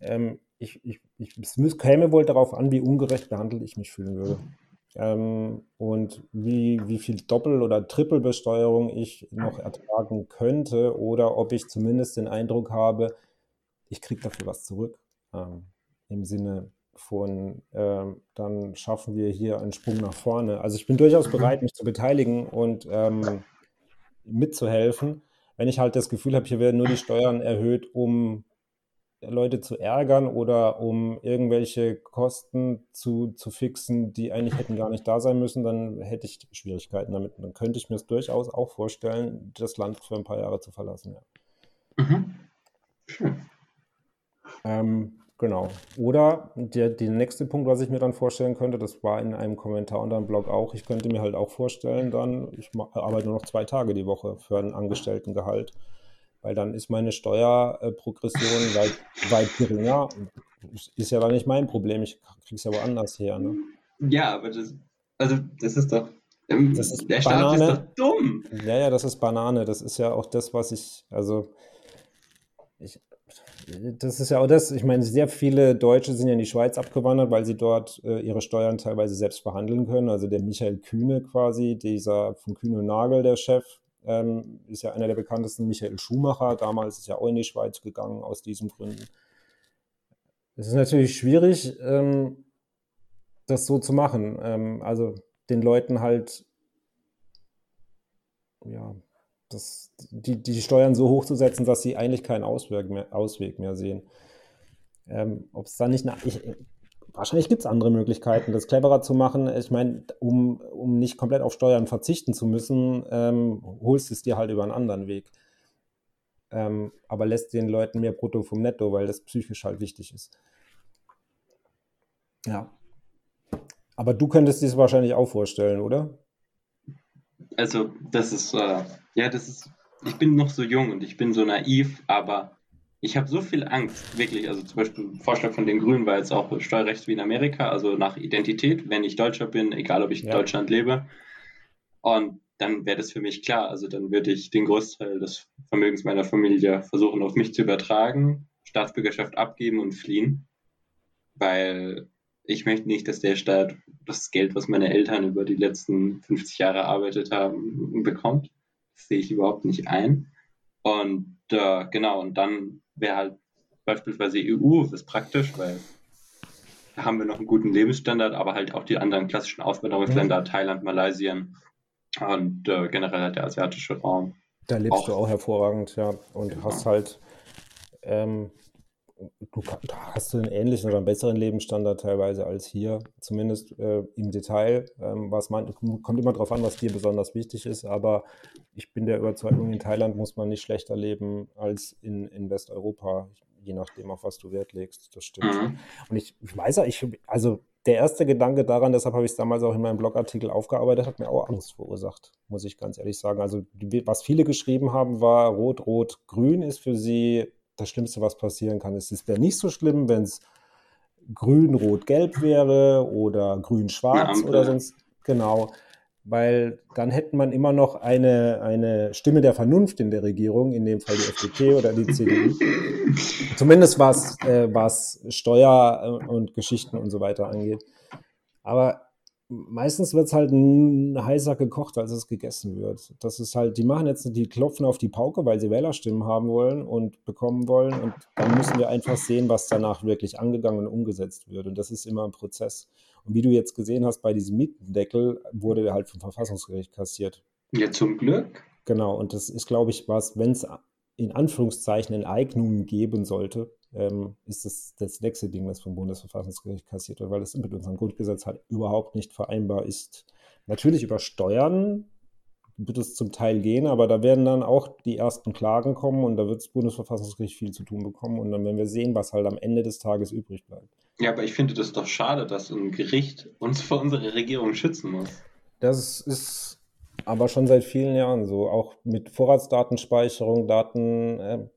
Ähm, ich, ich, ich, es käme wohl darauf an, wie ungerecht behandelt ich mich fühlen würde. Ähm, und wie, wie viel Doppel- oder Trippelbesteuerung ich noch ertragen könnte oder ob ich zumindest den Eindruck habe, ich kriege dafür was zurück. Ähm, Im Sinne von, ähm, dann schaffen wir hier einen Sprung nach vorne. Also ich bin durchaus mhm. bereit, mich zu beteiligen und ähm, mitzuhelfen. Wenn ich halt das Gefühl habe, hier werden nur die Steuern erhöht, um Leute zu ärgern oder um irgendwelche Kosten zu, zu fixen, die eigentlich hätten gar nicht da sein müssen, dann hätte ich Schwierigkeiten damit. Dann könnte ich mir es durchaus auch vorstellen, das Land für ein paar Jahre zu verlassen. Ja. Mhm. Ähm, genau. Oder der, der nächste Punkt, was ich mir dann vorstellen könnte, das war in einem Kommentar unter dem Blog auch, ich könnte mir halt auch vorstellen, dann, ich arbeite nur noch zwei Tage die Woche für einen Angestelltengehalt weil dann ist meine Steuerprogression weit, weit geringer. Ist ja dann nicht mein Problem, ich kriege es ja woanders her. Ne? Ja, aber das, also das ist doch, das ist der Banane. Staat ist doch dumm. Ja, ja, das ist Banane. Das ist ja auch das, was ich, also ich, das ist ja auch das, ich meine, sehr viele Deutsche sind ja in die Schweiz abgewandert, weil sie dort äh, ihre Steuern teilweise selbst verhandeln können. Also der Michael Kühne quasi, dieser von Kühne und Nagel, der Chef, ähm, ist ja einer der bekanntesten, Michael Schumacher. Damals ist ja auch in die Schweiz gegangen aus diesen Gründen. Es ist natürlich schwierig, ähm, das so zu machen. Ähm, also den Leuten halt, ja, das, die, die Steuern so hochzusetzen, dass sie eigentlich keinen Ausweg mehr, Ausweg mehr sehen. Ähm, Ob es da nicht eine, ich, wahrscheinlich gibt es andere Möglichkeiten, das cleverer zu machen. Ich meine, um, um nicht komplett auf Steuern verzichten zu müssen, ähm, holst es dir halt über einen anderen Weg. Ähm, aber lässt den Leuten mehr Brutto vom Netto, weil das psychisch halt wichtig ist. Ja. Aber du könntest dir das wahrscheinlich auch vorstellen, oder? Also, das ist, äh, ja, das ist, ich bin noch so jung und ich bin so naiv, aber ich habe so viel Angst, wirklich. Also zum Beispiel ein Vorschlag von den Grünen war jetzt auch Steuerrecht wie in Amerika, also nach Identität, wenn ich Deutscher bin, egal ob ich in ja. Deutschland lebe. Und dann wäre das für mich klar. Also dann würde ich den Großteil des Vermögens meiner Familie versuchen, auf mich zu übertragen, Staatsbürgerschaft abgeben und fliehen. Weil ich möchte nicht, dass der Staat das Geld, was meine Eltern über die letzten 50 Jahre erarbeitet haben, bekommt. Das sehe ich überhaupt nicht ein. Und äh, genau, und dann wäre halt beispielsweise EU, das ist praktisch, weil da haben wir noch einen guten Lebensstandard, aber halt auch die anderen klassischen Auswanderungsländer, mhm. Thailand, Malaysia und äh, generell halt der asiatische Raum. Da lebst auch. du auch hervorragend, ja, und genau. hast halt ähm, du, da hast du einen ähnlichen oder einen besseren Lebensstandard teilweise als hier, zumindest äh, im Detail. Ähm, was man, kommt immer darauf an, was dir besonders wichtig ist, aber ich bin der Überzeugung, in Thailand muss man nicht schlechter leben als in, in Westeuropa, je nachdem, auf was du Wert legst. Das stimmt. Mhm. Und ich, ich weiß ja, ich, also der erste Gedanke daran, deshalb habe ich es damals auch in meinem Blogartikel aufgearbeitet, hat mir auch Angst verursacht, muss ich ganz ehrlich sagen. Also was viele geschrieben haben, war Rot, Rot, Grün ist für sie das Schlimmste, was passieren kann. Es wäre nicht so schlimm, wenn es grün, rot, gelb wäre oder grün, schwarz oder sonst. Genau. Weil dann hätten man immer noch eine, eine Stimme der Vernunft in der Regierung, in dem Fall die FDP oder die CDU. Zumindest was, äh, was Steuer und Geschichten und so weiter angeht. Aber meistens wird es halt heißer gekocht, als es gegessen wird. Das ist halt, die machen jetzt, die klopfen auf die Pauke, weil sie Wählerstimmen haben wollen und bekommen wollen. Und dann müssen wir einfach sehen, was danach wirklich angegangen und umgesetzt wird. Und das ist immer ein Prozess. Und wie du jetzt gesehen hast, bei diesem Mietendeckel wurde der halt vom Verfassungsgericht kassiert. Ja, zum Glück. Genau, und das ist, glaube ich, was, wenn es in Anführungszeichen Enteignungen geben sollte, ähm, ist das das nächste Ding, das vom Bundesverfassungsgericht kassiert wird, weil das mit unserem Grundgesetz halt überhaupt nicht vereinbar ist. Natürlich über Steuern wird es zum Teil gehen, aber da werden dann auch die ersten Klagen kommen und da wird das Bundesverfassungsgericht viel zu tun bekommen und dann werden wir sehen, was halt am Ende des Tages übrig bleibt. Ja, aber ich finde das doch schade, dass ein Gericht uns vor unserer Regierung schützen muss. Das ist aber schon seit vielen Jahren so, auch mit Vorratsdatenspeicherung, Daten, äh,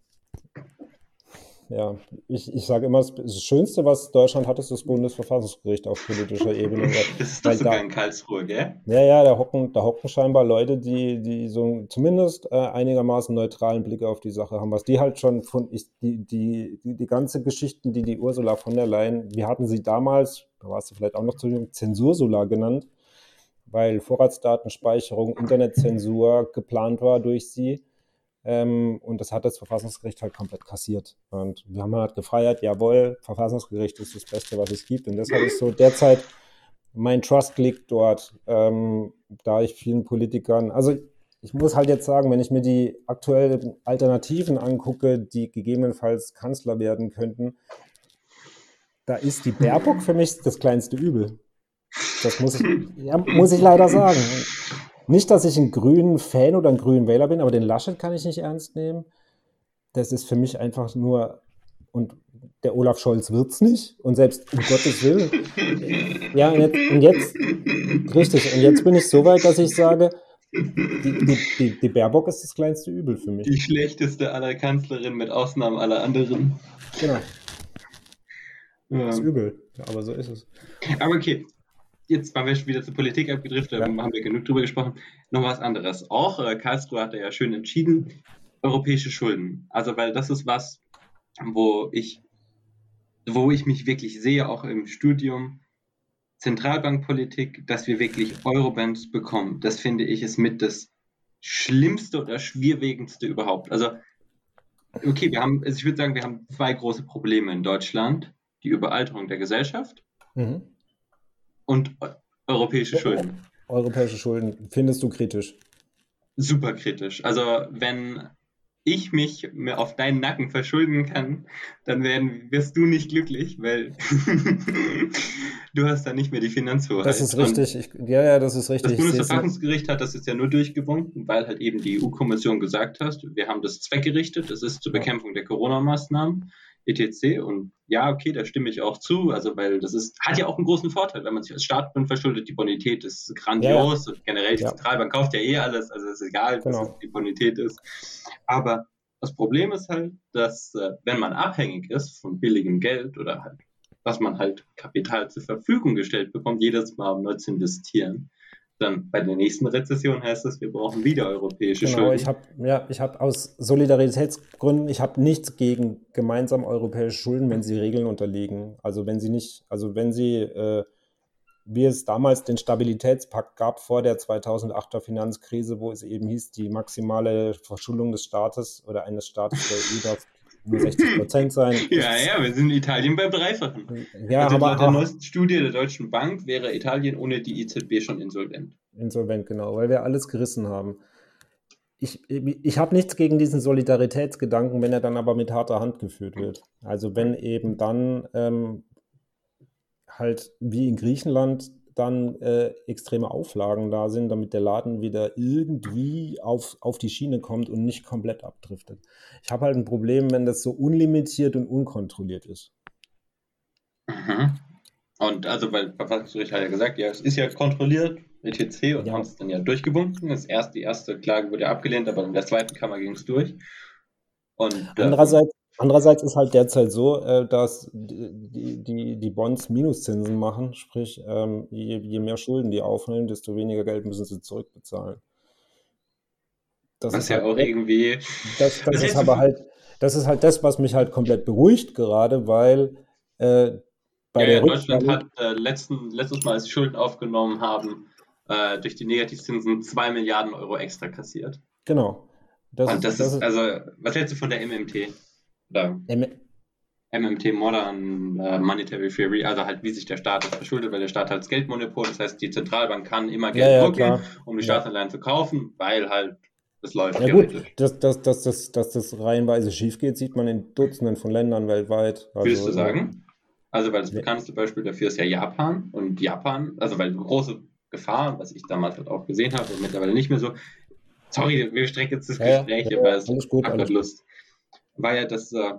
ja, ich, ich sage immer, das Schönste, was Deutschland hat, ist das Bundesverfassungsgericht auf politischer Ebene. das ist doch sogar da, in Karlsruhe, gell? Ja, ja, da hocken, da hocken scheinbar Leute, die, die so zumindest äh, einigermaßen neutralen Blick auf die Sache haben. Was die halt schon von, ich, die, die, die, die ganze Geschichten, die die Ursula von der Leyen, wir hatten sie damals, da warst du vielleicht auch noch zu jung, Zensursula genannt, weil Vorratsdatenspeicherung, Internetzensur geplant war durch sie ähm, und das hat das Verfassungsgericht halt komplett kassiert. Und wir haben halt gefeiert, jawohl, Verfassungsgericht ist das Beste, was es gibt. Und deshalb ist so derzeit mein Trust liegt dort, ähm, da ich vielen Politikern, also ich muss halt jetzt sagen, wenn ich mir die aktuellen Alternativen angucke, die gegebenenfalls Kanzler werden könnten, da ist die Baerbock für mich das kleinste Übel. Das muss ich, ja, muss ich leider sagen. Nicht, dass ich ein grünen Fan oder ein grünen Wähler bin, aber den Laschet kann ich nicht ernst nehmen. Das ist für mich einfach nur, und der Olaf Scholz wird es nicht. Und selbst um Gottes Willen. Ja, und jetzt, und jetzt, richtig, und jetzt bin ich so weit, dass ich sage, die, die, die, die Baerbock ist das kleinste Übel für mich. Die schlechteste aller Kanzlerinnen mit Ausnahmen aller anderen. Genau. Das ist übel, aber so ist es. Aber okay, jetzt waren wir wieder zur Politik abgedriftet, ja. haben wir genug drüber gesprochen. Noch was anderes. Auch äh, Karlsruhe hat ja schön entschieden, europäische Schulden. Also, weil das ist was, wo ich, wo ich mich wirklich sehe, auch im Studium, Zentralbankpolitik, dass wir wirklich Eurobonds bekommen. Das finde ich ist mit das Schlimmste oder Schwierigste überhaupt. Also, okay, wir haben, also ich würde sagen, wir haben zwei große Probleme in Deutschland. Die Überalterung der Gesellschaft. Mhm und europäische Schulden. Europäische Schulden findest du kritisch? Super kritisch. Also wenn ich mich mehr auf deinen Nacken verschulden kann, dann werden, wirst du nicht glücklich, weil du hast dann nicht mehr die Finanzhoheit. Das ist richtig. Ich, ja, ja, das ist richtig. Das Bundesverfassungsgericht hat das jetzt ja nur durchgewunken, weil halt eben die EU-Kommission gesagt hat, wir haben das zweckgerichtet, das ist zur Bekämpfung der Corona-Maßnahmen etc. Und ja, okay, da stimme ich auch zu. Also, weil das ist, hat ja auch einen großen Vorteil, wenn man sich als Staatsbund verschuldet. Die Bonität ist grandios ja. und generell die ja. Zentralbank kauft ja eh alles. Also, es ist egal, genau. was die Bonität ist. Aber das Problem ist halt, dass, äh, wenn man abhängig ist von billigem Geld oder halt, was man halt Kapital zur Verfügung gestellt bekommt, jedes Mal um neu zu investieren, dann bei der nächsten Rezession heißt es, wir brauchen wieder europäische genau, Schulden. Ich habe ja, ich habe aus Solidaritätsgründen, ich habe nichts gegen gemeinsam europäische Schulden, wenn sie Regeln unterliegen. Also wenn sie nicht, also wenn sie, äh, wie es damals den Stabilitätspakt gab vor der 2008er Finanzkrise, wo es eben hieß, die maximale Verschuldung des Staates oder eines Staates der EU darf 60 Prozent sein. ja, ja, wir sind in Italien beim Dreifachen. Ja, also aber laut der neuesten Studie der Deutschen Bank wäre Italien ohne die EZB schon insolvent. Insolvent, genau, weil wir alles gerissen haben. ich, ich habe nichts gegen diesen Solidaritätsgedanken, wenn er dann aber mit harter Hand geführt wird. Also wenn eben dann ähm, halt wie in Griechenland dann äh, extreme Auflagen da sind, damit der Laden wieder irgendwie auf, auf die Schiene kommt und nicht komplett abdriftet. Ich habe halt ein Problem, wenn das so unlimitiert und unkontrolliert ist. Mhm. Und also, weil Verfassungsgericht hat ja gesagt, ja, es ist ja kontrolliert, etc. und ja. haben es dann ja durchgewunken. Das erst, die erste Klage wurde ja abgelehnt, aber in der zweiten Kammer ging es durch. Und, äh, andererseits, andererseits ist halt derzeit so, äh, dass die, die, die Bonds Minuszinsen machen, sprich, ähm, je, je mehr Schulden die aufnehmen, desto weniger Geld müssen sie zurückbezahlen. Das was ja halt, auch irgendwie. Das, das, das ist aber halt, das ist halt das, was mich halt komplett beruhigt gerade, weil äh, bei ja, ja, Deutschland hat äh, letzten, letztes Mal, als sie Schulden aufgenommen haben, äh, durch die Negativzinsen 2 Milliarden Euro extra kassiert. Genau. Das Und das, ist, das ist, also, was hältst du von der MMT? Oder M MMT Modern uh, Monetary Theory, also halt wie sich der Staat verschuldet, weil der Staat hat das Geldmonopol, das heißt die Zentralbank kann immer Geld ja, ja, drucken, um die Staatsanleihen zu kaufen, weil halt das läuft. Ja gut, dass, dass, dass, dass, dass das reihenweise schief geht, sieht man in Dutzenden von Ländern weltweit. Also, Würdest du sagen? Also, weil das bekannteste Beispiel dafür ist ja Japan. Und Japan, also weil große Gefahr, was ich damals halt auch gesehen habe und mittlerweile nicht mehr so. Sorry, wir strecken jetzt das ja, Gespräch, ja, aber es hat Lust. War ja das, äh,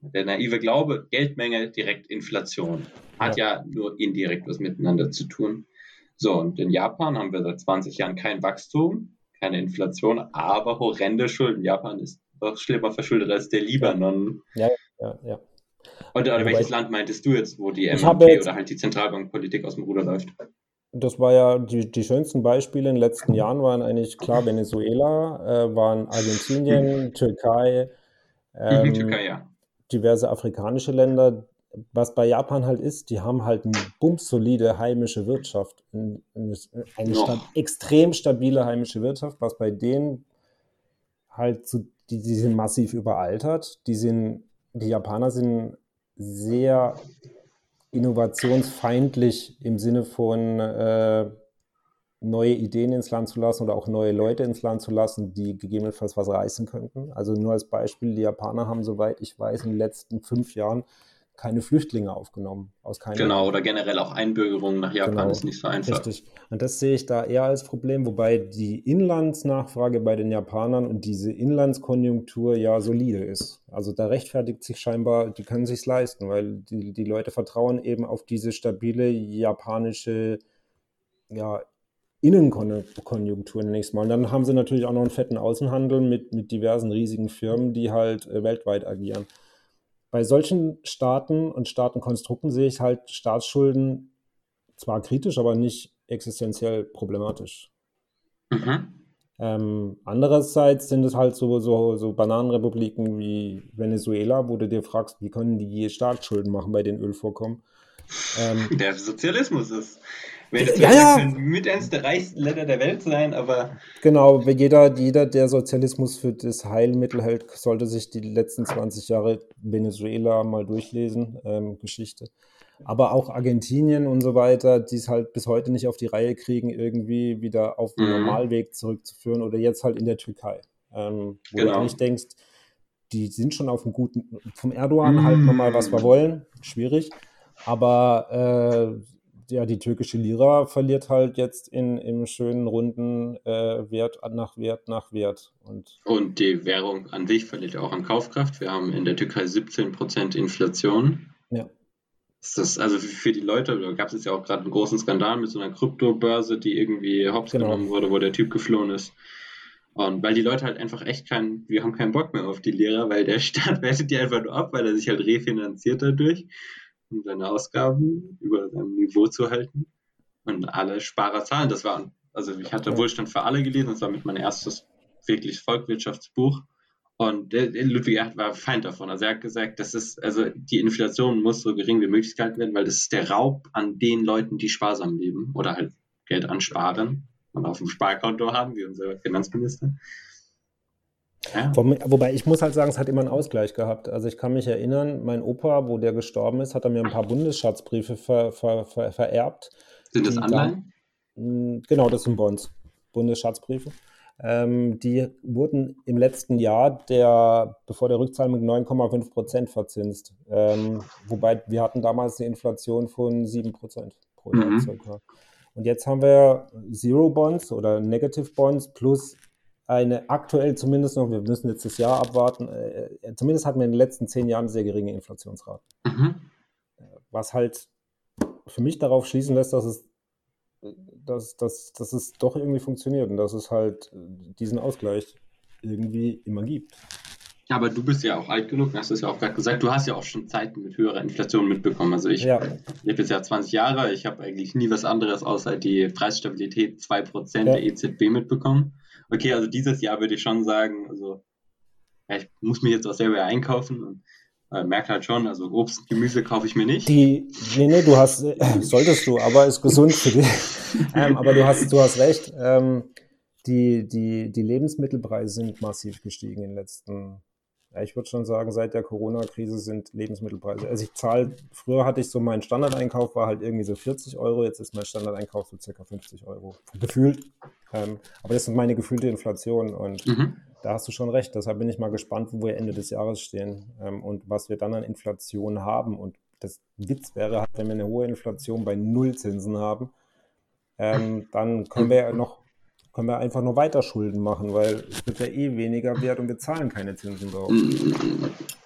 der naive Glaube, Geldmenge direkt Inflation. Hat ja. ja nur indirekt was miteinander zu tun. So, und in Japan haben wir seit 20 Jahren kein Wachstum, keine Inflation, aber horrende Schulden. Japan ist noch schlimmer verschuldet als der Libanon. Ja, ja, ja. Oder, oder welches Land meintest du jetzt, wo die MMT oder halt die Zentralbankpolitik aus dem Ruder läuft? Das war ja die, die schönsten Beispiele in den letzten Jahren waren eigentlich klar Venezuela, äh, waren Argentinien, Türkei, ähm, Türkei ja. diverse afrikanische Länder. Was bei Japan halt ist, die haben halt eine bumsolide heimische Wirtschaft, eine, eine sta extrem stabile heimische Wirtschaft, was bei denen halt so, die, die sind massiv überaltert, die sind, die Japaner sind sehr innovationsfeindlich im Sinne von äh, neue Ideen ins Land zu lassen oder auch neue Leute ins Land zu lassen, die gegebenenfalls was reißen könnten. Also nur als Beispiel, die Japaner haben, soweit ich weiß, in den letzten fünf Jahren keine Flüchtlinge aufgenommen. Aus genau, oder generell auch Einbürgerung nach Japan genau, ist nicht so einfach. Richtig. Und das sehe ich da eher als Problem, wobei die Inlandsnachfrage bei den Japanern und diese Inlandskonjunktur ja solide ist. Also da rechtfertigt sich scheinbar, die können sich leisten, weil die, die Leute vertrauen eben auf diese stabile japanische ja, Innenkonjunktur nächstes Mal. Und dann haben sie natürlich auch noch einen fetten Außenhandel mit, mit diversen riesigen Firmen, die halt äh, weltweit agieren bei solchen Staaten und Staatenkonstrukten sehe ich halt Staatsschulden zwar kritisch, aber nicht existenziell problematisch. Mhm. Ähm, andererseits sind es halt so, so, so Bananenrepubliken wie Venezuela, wo du dir fragst, wie können die je Staatsschulden machen bei den Ölvorkommen. Ähm, Der Sozialismus ist. Venezuela ja, ja. mit eines der reichsten Länder der Welt sein, aber. Genau, jeder, jeder, der Sozialismus für das Heilmittel hält, sollte sich die letzten 20 Jahre Venezuela mal durchlesen, ähm, Geschichte. Aber auch Argentinien und so weiter, die es halt bis heute nicht auf die Reihe kriegen, irgendwie wieder auf den mhm. Normalweg zurückzuführen oder jetzt halt in der Türkei. Ähm, wo genau. du eigentlich denkst, die sind schon auf einem guten, vom Erdogan mhm. halt nochmal, was wir wollen, schwierig. Aber äh, ja, die türkische Lira verliert halt jetzt in, im schönen runden äh, Wert nach Wert nach Wert. Und, und die Währung an sich verliert auch an Kaufkraft. Wir haben in der Türkei 17% Inflation. Ja. Das ist also für die Leute, da gab es ja auch gerade einen großen Skandal mit so einer Kryptobörse, die irgendwie hops genau. genommen wurde, wo der Typ geflohen ist. Und weil die Leute halt einfach echt keinen, wir haben keinen Bock mehr auf die Lehrer, weil der Staat wertet die einfach nur ab, weil er sich halt refinanziert dadurch um seine Ausgaben über seinem Niveau zu halten. Und alle Sparer zahlen. Das war, also ich hatte Wohlstand für alle gelesen, das war mit meinem erstes wirklich Volkswirtschaftsbuch. Und Ludwig war Feind davon. Also er hat gesagt, das ist, also die Inflation muss so gering wie möglich gehalten werden, weil das ist der Raub an den Leuten, die sparsam leben oder halt Geld ansparen und auf dem Sparkonto haben, wie unser Finanzminister. Ja. Wobei ich muss halt sagen, es hat immer einen Ausgleich gehabt. Also ich kann mich erinnern, mein Opa, wo der gestorben ist, hat er mir ein paar Bundesschatzbriefe ver, ver, ver, vererbt. Sind das Anleihen? Da, hm, genau, das sind Bonds, Bundesschatzbriefe. Ähm, die wurden im letzten Jahr, der, bevor der Rückzahlung mit 9,5 Prozent verzinst. Ähm, wobei wir hatten damals eine Inflation von 7 Prozent pro Jahr mhm. circa. Und jetzt haben wir Zero Bonds oder Negative Bonds plus eine aktuell zumindest noch, wir müssen jetzt das Jahr abwarten, äh, äh zumindest hatten wir in den letzten zehn Jahren sehr geringe Inflationsraten. Mhm. Was halt für mich darauf schließen lässt, dass es, dass, dass, dass es doch irgendwie funktioniert und dass es halt diesen Ausgleich irgendwie immer gibt. Aber du bist ja auch alt genug, hast du es ja auch gerade gesagt, du hast ja auch schon Zeiten mit höherer Inflation mitbekommen. Also ich ja. lebe jetzt ja 20 Jahre, ich habe eigentlich nie was anderes außer die Preisstabilität 2% ja. der EZB mitbekommen. Okay, also dieses Jahr würde ich schon sagen, also ja, ich muss mich jetzt auch selber einkaufen und äh, merke halt schon, also Obst, und Gemüse kaufe ich mir nicht. Die, nee, nee, du hast, äh, solltest du, aber ist gesund für dich. ähm, aber du hast, du hast recht, ähm, die, die, die Lebensmittelpreise sind massiv gestiegen in den letzten ja, ich würde schon sagen, seit der Corona-Krise sind Lebensmittelpreise. Also ich zahle, früher hatte ich so meinen Standardeinkauf, war halt irgendwie so 40 Euro, jetzt ist mein Standardeinkauf so circa 50 Euro. Gefühlt. Ähm, aber das sind meine gefühlte Inflation und mhm. da hast du schon recht. Deshalb bin ich mal gespannt, wo wir Ende des Jahres stehen ähm, und was wir dann an Inflation haben. Und das Witz wäre halt, wenn wir eine hohe Inflation bei Nullzinsen haben, ähm, dann können wir ja noch können wir einfach nur weiter Schulden machen, weil es wird ja eh weniger wert und wir zahlen keine Zinsen drauf.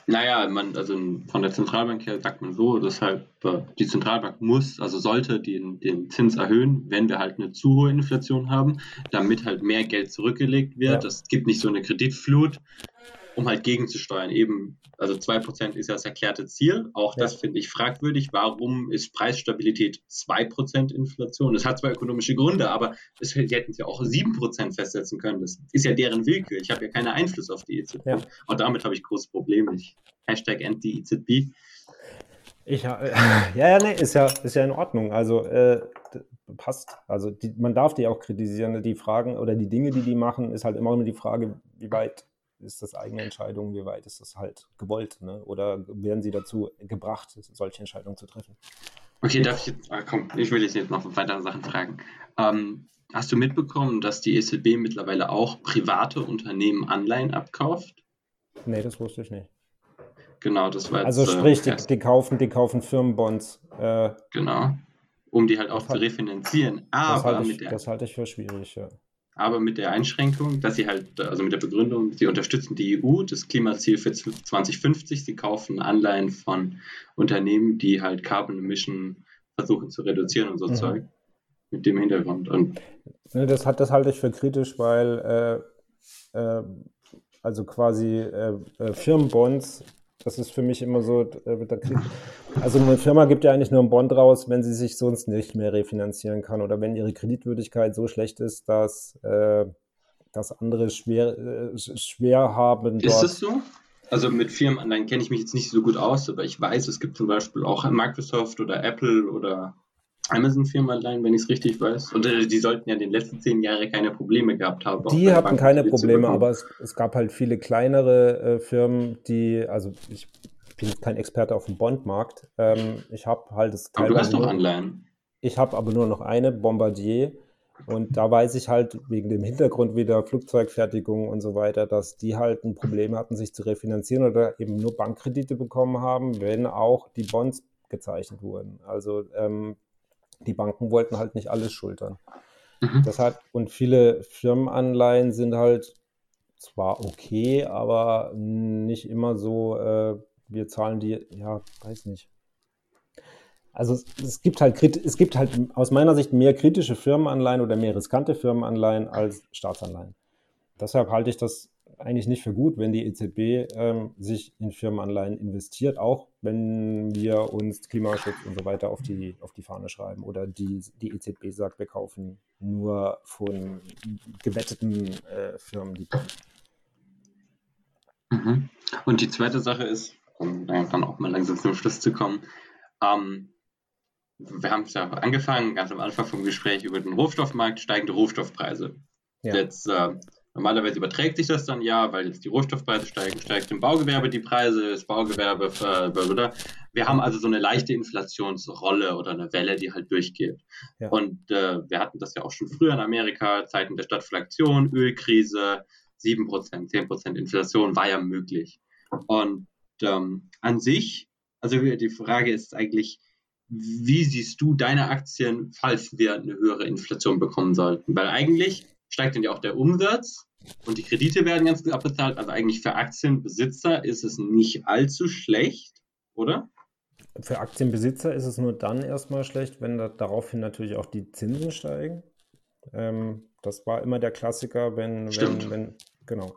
Naja, man, also von der Zentralbank her sagt man so, deshalb äh, die Zentralbank muss, also sollte den, den Zins erhöhen, wenn wir halt eine zu hohe Inflation haben, damit halt mehr Geld zurückgelegt wird. Es gibt nicht so eine Kreditflut um halt gegenzusteuern. Eben, also 2% ist ja das erklärte Ziel. Auch ja. das finde ich fragwürdig. Warum ist Preisstabilität 2% Inflation? Das hat zwar ökonomische Gründe, aber es, sie hätten es ja auch 7% festsetzen können. Das ist ja deren Willkür. Ich habe ja keinen Einfluss auf die EZB. Ja. Und damit habe ich große Probleme. Ich, Hashtag anti-EZB. Ich, äh, ja, ja, nee, ist ja, ist ja in Ordnung. Also äh, passt. Also die, man darf die auch kritisieren. Die Fragen oder die Dinge, die die machen, ist halt immer nur die Frage, wie weit ist das eigene Entscheidung, wie weit ist das halt gewollt? Ne? Oder werden sie dazu gebracht, solche Entscheidungen zu treffen? Okay, darf ich jetzt, ah, komm, ich will dich jetzt noch weitere Sachen fragen. Ähm, hast du mitbekommen, dass die EZB mittlerweile auch private Unternehmen Anleihen abkauft? Nee, das wusste ich nicht. Genau, das war jetzt, Also sprich, äh, die, die, kaufen, die kaufen Firmenbonds. Äh, genau, um die halt auch zu refinanzieren. Aber das halte ich, der, das halte ich für schwierig, ja aber mit der Einschränkung, dass sie halt, also mit der Begründung, sie unterstützen die EU, das Klimaziel für 2050, sie kaufen Anleihen von Unternehmen, die halt Carbon Emission versuchen zu reduzieren und so mhm. Zeug. Mit dem Hintergrund. Und das, hat, das halte ich für kritisch, weil äh, äh, also quasi äh, äh Firmenbonds das ist für mich immer so, äh, also eine Firma gibt ja eigentlich nur einen Bond raus, wenn sie sich sonst nicht mehr refinanzieren kann oder wenn ihre Kreditwürdigkeit so schlecht ist, dass, äh, dass andere schwer, äh, schwer haben. Dort. Ist es so? Also mit Firmenanleihen kenne ich mich jetzt nicht so gut aus, aber ich weiß, es gibt zum Beispiel auch Microsoft oder Apple oder Amazon-Firmenanleihen, wenn ich es richtig weiß. Und äh, die sollten ja in den letzten zehn Jahren keine Probleme gehabt haben. Die hatten keine Probleme, aber es, es, gab halt viele kleinere äh, Firmen, die, also ich bin kein Experte auf dem Bondmarkt. Ähm, ich habe halt das Aber du hast doch Anleihen. Ich habe aber nur noch eine, Bombardier. Und da weiß ich halt wegen dem Hintergrund wieder Flugzeugfertigung und so weiter, dass die halt ein Problem hatten, sich zu refinanzieren oder eben nur Bankkredite bekommen haben, wenn auch die Bonds gezeichnet wurden. Also ähm, die Banken wollten halt nicht alles schultern. Mhm. Deshalb, und viele Firmenanleihen sind halt zwar okay, aber nicht immer so, äh, wir zahlen die, ja, weiß nicht. Also es, es, gibt halt, es gibt halt aus meiner Sicht mehr kritische Firmenanleihen oder mehr riskante Firmenanleihen als Staatsanleihen. Deshalb halte ich das eigentlich nicht für gut, wenn die EZB ähm, sich in Firmenanleihen investiert, auch wenn wir uns Klimaschutz und so weiter auf die, auf die Fahne schreiben oder die, die EZB sagt, wir kaufen nur von gewetteten äh, Firmen die Bonds. Mhm. Und die zweite Sache ist, um dann auch mal langsam zum Schluss zu kommen, ähm, wir haben es ja angefangen, ganz am Anfang vom Gespräch über den Rohstoffmarkt, steigende Rohstoffpreise. Ja. Jetzt äh, Normalerweise überträgt sich das dann ja, weil jetzt die Rohstoffpreise steigen, steigt im Baugewerbe die Preise, das Baugewerbe, äh, wir haben also so eine leichte Inflationsrolle oder eine Welle, die halt durchgeht. Ja. Und äh, wir hatten das ja auch schon früher in Amerika, Zeiten der Stadtflation, Ölkrise, 7%, 10% Inflation war ja möglich. Und ähm, an sich, also die Frage ist eigentlich, wie siehst du deine Aktien, falls wir eine höhere Inflation bekommen sollten? Weil eigentlich steigt dann ja auch der Umsatz und die Kredite werden ganz gut abbezahlt. Also eigentlich für Aktienbesitzer ist es nicht allzu schlecht, oder? Für Aktienbesitzer ist es nur dann erstmal schlecht, wenn da, daraufhin natürlich auch die Zinsen steigen. Ähm, das war immer der Klassiker, wenn, wenn, wenn, genau.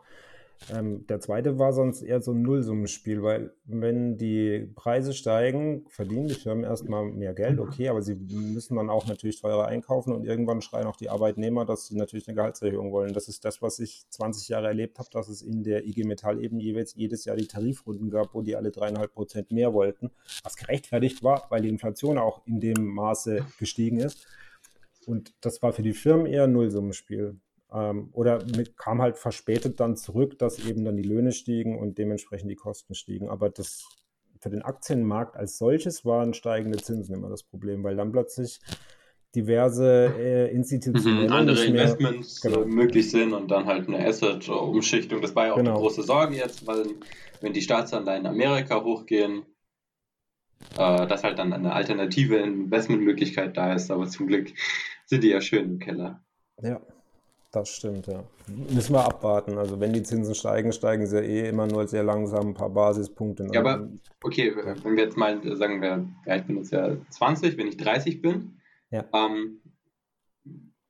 Ähm, der zweite war sonst eher so ein Nullsummenspiel, weil wenn die Preise steigen, verdienen die Firmen erstmal mehr Geld, okay, aber sie müssen dann auch natürlich teurer einkaufen und irgendwann schreien auch die Arbeitnehmer, dass sie natürlich eine Gehaltserhöhung wollen. Das ist das, was ich 20 Jahre erlebt habe, dass es in der IG Metall eben jeweils jedes Jahr die Tarifrunden gab, wo die alle dreieinhalb Prozent mehr wollten, was gerechtfertigt war, weil die Inflation auch in dem Maße gestiegen ist. Und das war für die Firmen eher ein Nullsummenspiel. Ähm, oder mit, kam halt verspätet dann zurück, dass eben dann die Löhne stiegen und dementsprechend die Kosten stiegen. Aber das für den Aktienmarkt als solches waren steigende Zinsen immer das Problem, weil dann plötzlich diverse äh, Institutionen. Mhm, andere mehr, Investments genau. äh, möglich sind und dann halt eine Asset-Umschichtung. Das war ja auch genau. eine große Sorge jetzt, weil wenn die Staatsanleihen in Amerika hochgehen, äh, dass halt dann eine alternative Investmentmöglichkeit da ist. Aber zum Glück sind die ja schön im Keller. Ja, das stimmt, ja. Müssen wir abwarten. Also wenn die Zinsen steigen, steigen sie ja eh immer nur sehr langsam ein paar Basispunkte. Ja, aber okay, wenn wir jetzt mal sagen, wir, ja, ich bin jetzt ja 20, wenn ich 30 bin, ja. ähm,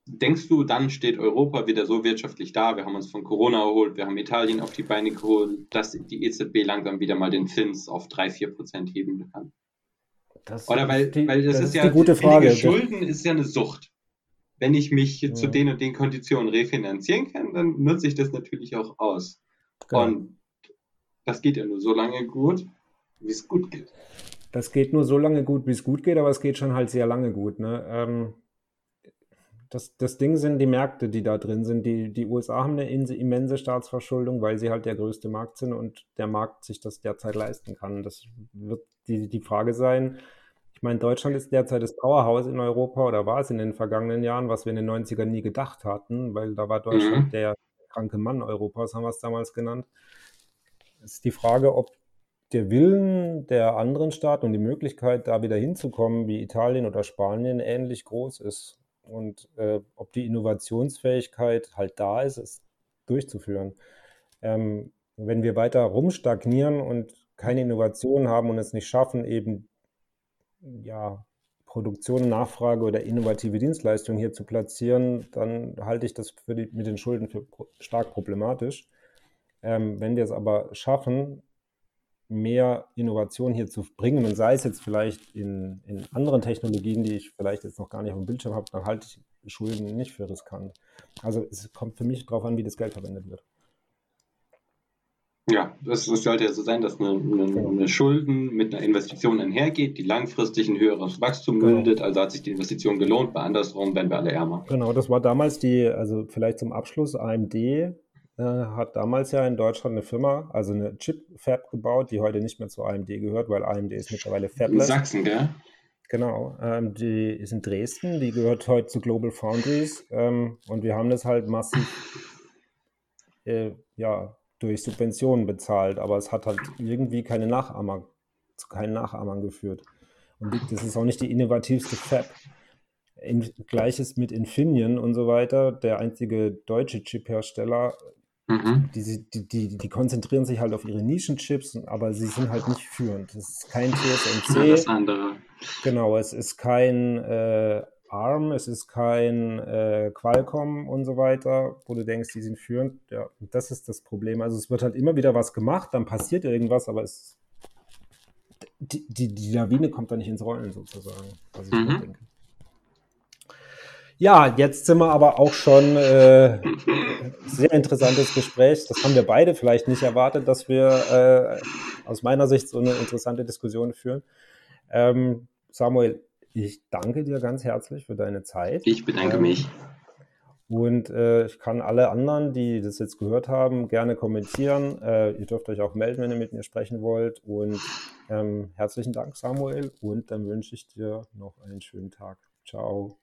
denkst du, dann steht Europa wieder so wirtschaftlich da? Wir haben uns von Corona erholt, wir haben Italien auf die Beine geholt, dass die EZB langsam wieder mal den Zins auf 3, 4 Prozent heben kann. Das Oder weil, die, weil das, das ist, ist ja, gute Frage. Schulden ist ja eine Sucht wenn ich mich ja. zu den und den Konditionen refinanzieren kann, dann nutze ich das natürlich auch aus. Genau. Und das geht ja nur so lange gut, wie es gut geht. Das geht nur so lange gut, wie es gut geht, aber es geht schon halt sehr lange gut. Ne? Ähm, das, das Ding sind die Märkte, die da drin sind. Die, die USA haben eine immense Staatsverschuldung, weil sie halt der größte Markt sind und der Markt sich das derzeit leisten kann. Das wird die, die Frage sein, ich meine, Deutschland ist derzeit das Powerhouse in Europa oder war es in den vergangenen Jahren, was wir in den 90ern nie gedacht hatten, weil da war Deutschland mhm. der kranke Mann Europas, haben wir es damals genannt. Es ist die Frage, ob der Willen der anderen Staaten und die Möglichkeit, da wieder hinzukommen, wie Italien oder Spanien, ähnlich groß ist. Und äh, ob die Innovationsfähigkeit halt da ist, es durchzuführen. Ähm, wenn wir weiter rumstagnieren und keine Innovation haben und es nicht schaffen, eben ja, Produktion, Nachfrage oder innovative Dienstleistungen hier zu platzieren, dann halte ich das die, mit den Schulden für stark problematisch. Ähm, wenn wir es aber schaffen, mehr Innovation hier zu bringen, und sei es jetzt vielleicht in, in anderen Technologien, die ich vielleicht jetzt noch gar nicht auf dem Bildschirm habe, dann halte ich Schulden nicht für riskant. Also es kommt für mich darauf an, wie das Geld verwendet wird. Ja, das sollte ja so sein, dass eine, eine, eine, Schulden mit einer Investition einhergeht, die langfristig ein höheres Wachstum genau. mündet. Also hat sich die Investition gelohnt, bei andersrum werden wir alle ärmer. Genau, das war damals die, also vielleicht zum Abschluss, AMD äh, hat damals ja in Deutschland eine Firma, also eine Chip-Fab gebaut, die heute nicht mehr zu AMD gehört, weil AMD ist mittlerweile fabless. In Sachsen, gell? Genau, ähm, die ist in Dresden, die gehört heute zu Global Foundries ähm, und wir haben das halt massiv äh, ja, durch Subventionen bezahlt, aber es hat halt irgendwie keine Nachahmer, zu keinen Nachahmern geführt. Und das ist auch nicht die innovativste Fab. In, Gleiches mit Infineon und so weiter, der einzige deutsche Chip-Hersteller, mhm. die, die, die, die, konzentrieren sich halt auf ihre Nischenchips, aber sie sind halt nicht führend. Es ist kein TSMC. Ja, das andere. Genau, es ist kein äh, ARM, es ist kein äh, Qualcomm und so weiter, wo du denkst, die sind führend. Ja, das ist das Problem. Also es wird halt immer wieder was gemacht, dann passiert irgendwas, aber es, die, die, die Lawine kommt da nicht ins Rollen sozusagen, was ich mhm. denke. Ja, jetzt sind wir aber auch schon äh, sehr interessantes Gespräch. Das haben wir beide vielleicht nicht erwartet, dass wir äh, aus meiner Sicht so eine interessante Diskussion führen. Ähm, Samuel, ich danke dir ganz herzlich für deine Zeit. Ich bedanke ähm, mich. Und äh, ich kann alle anderen, die das jetzt gehört haben, gerne kommentieren. Äh, ihr dürft euch auch melden, wenn ihr mit mir sprechen wollt. Und ähm, herzlichen Dank, Samuel. Und dann wünsche ich dir noch einen schönen Tag. Ciao.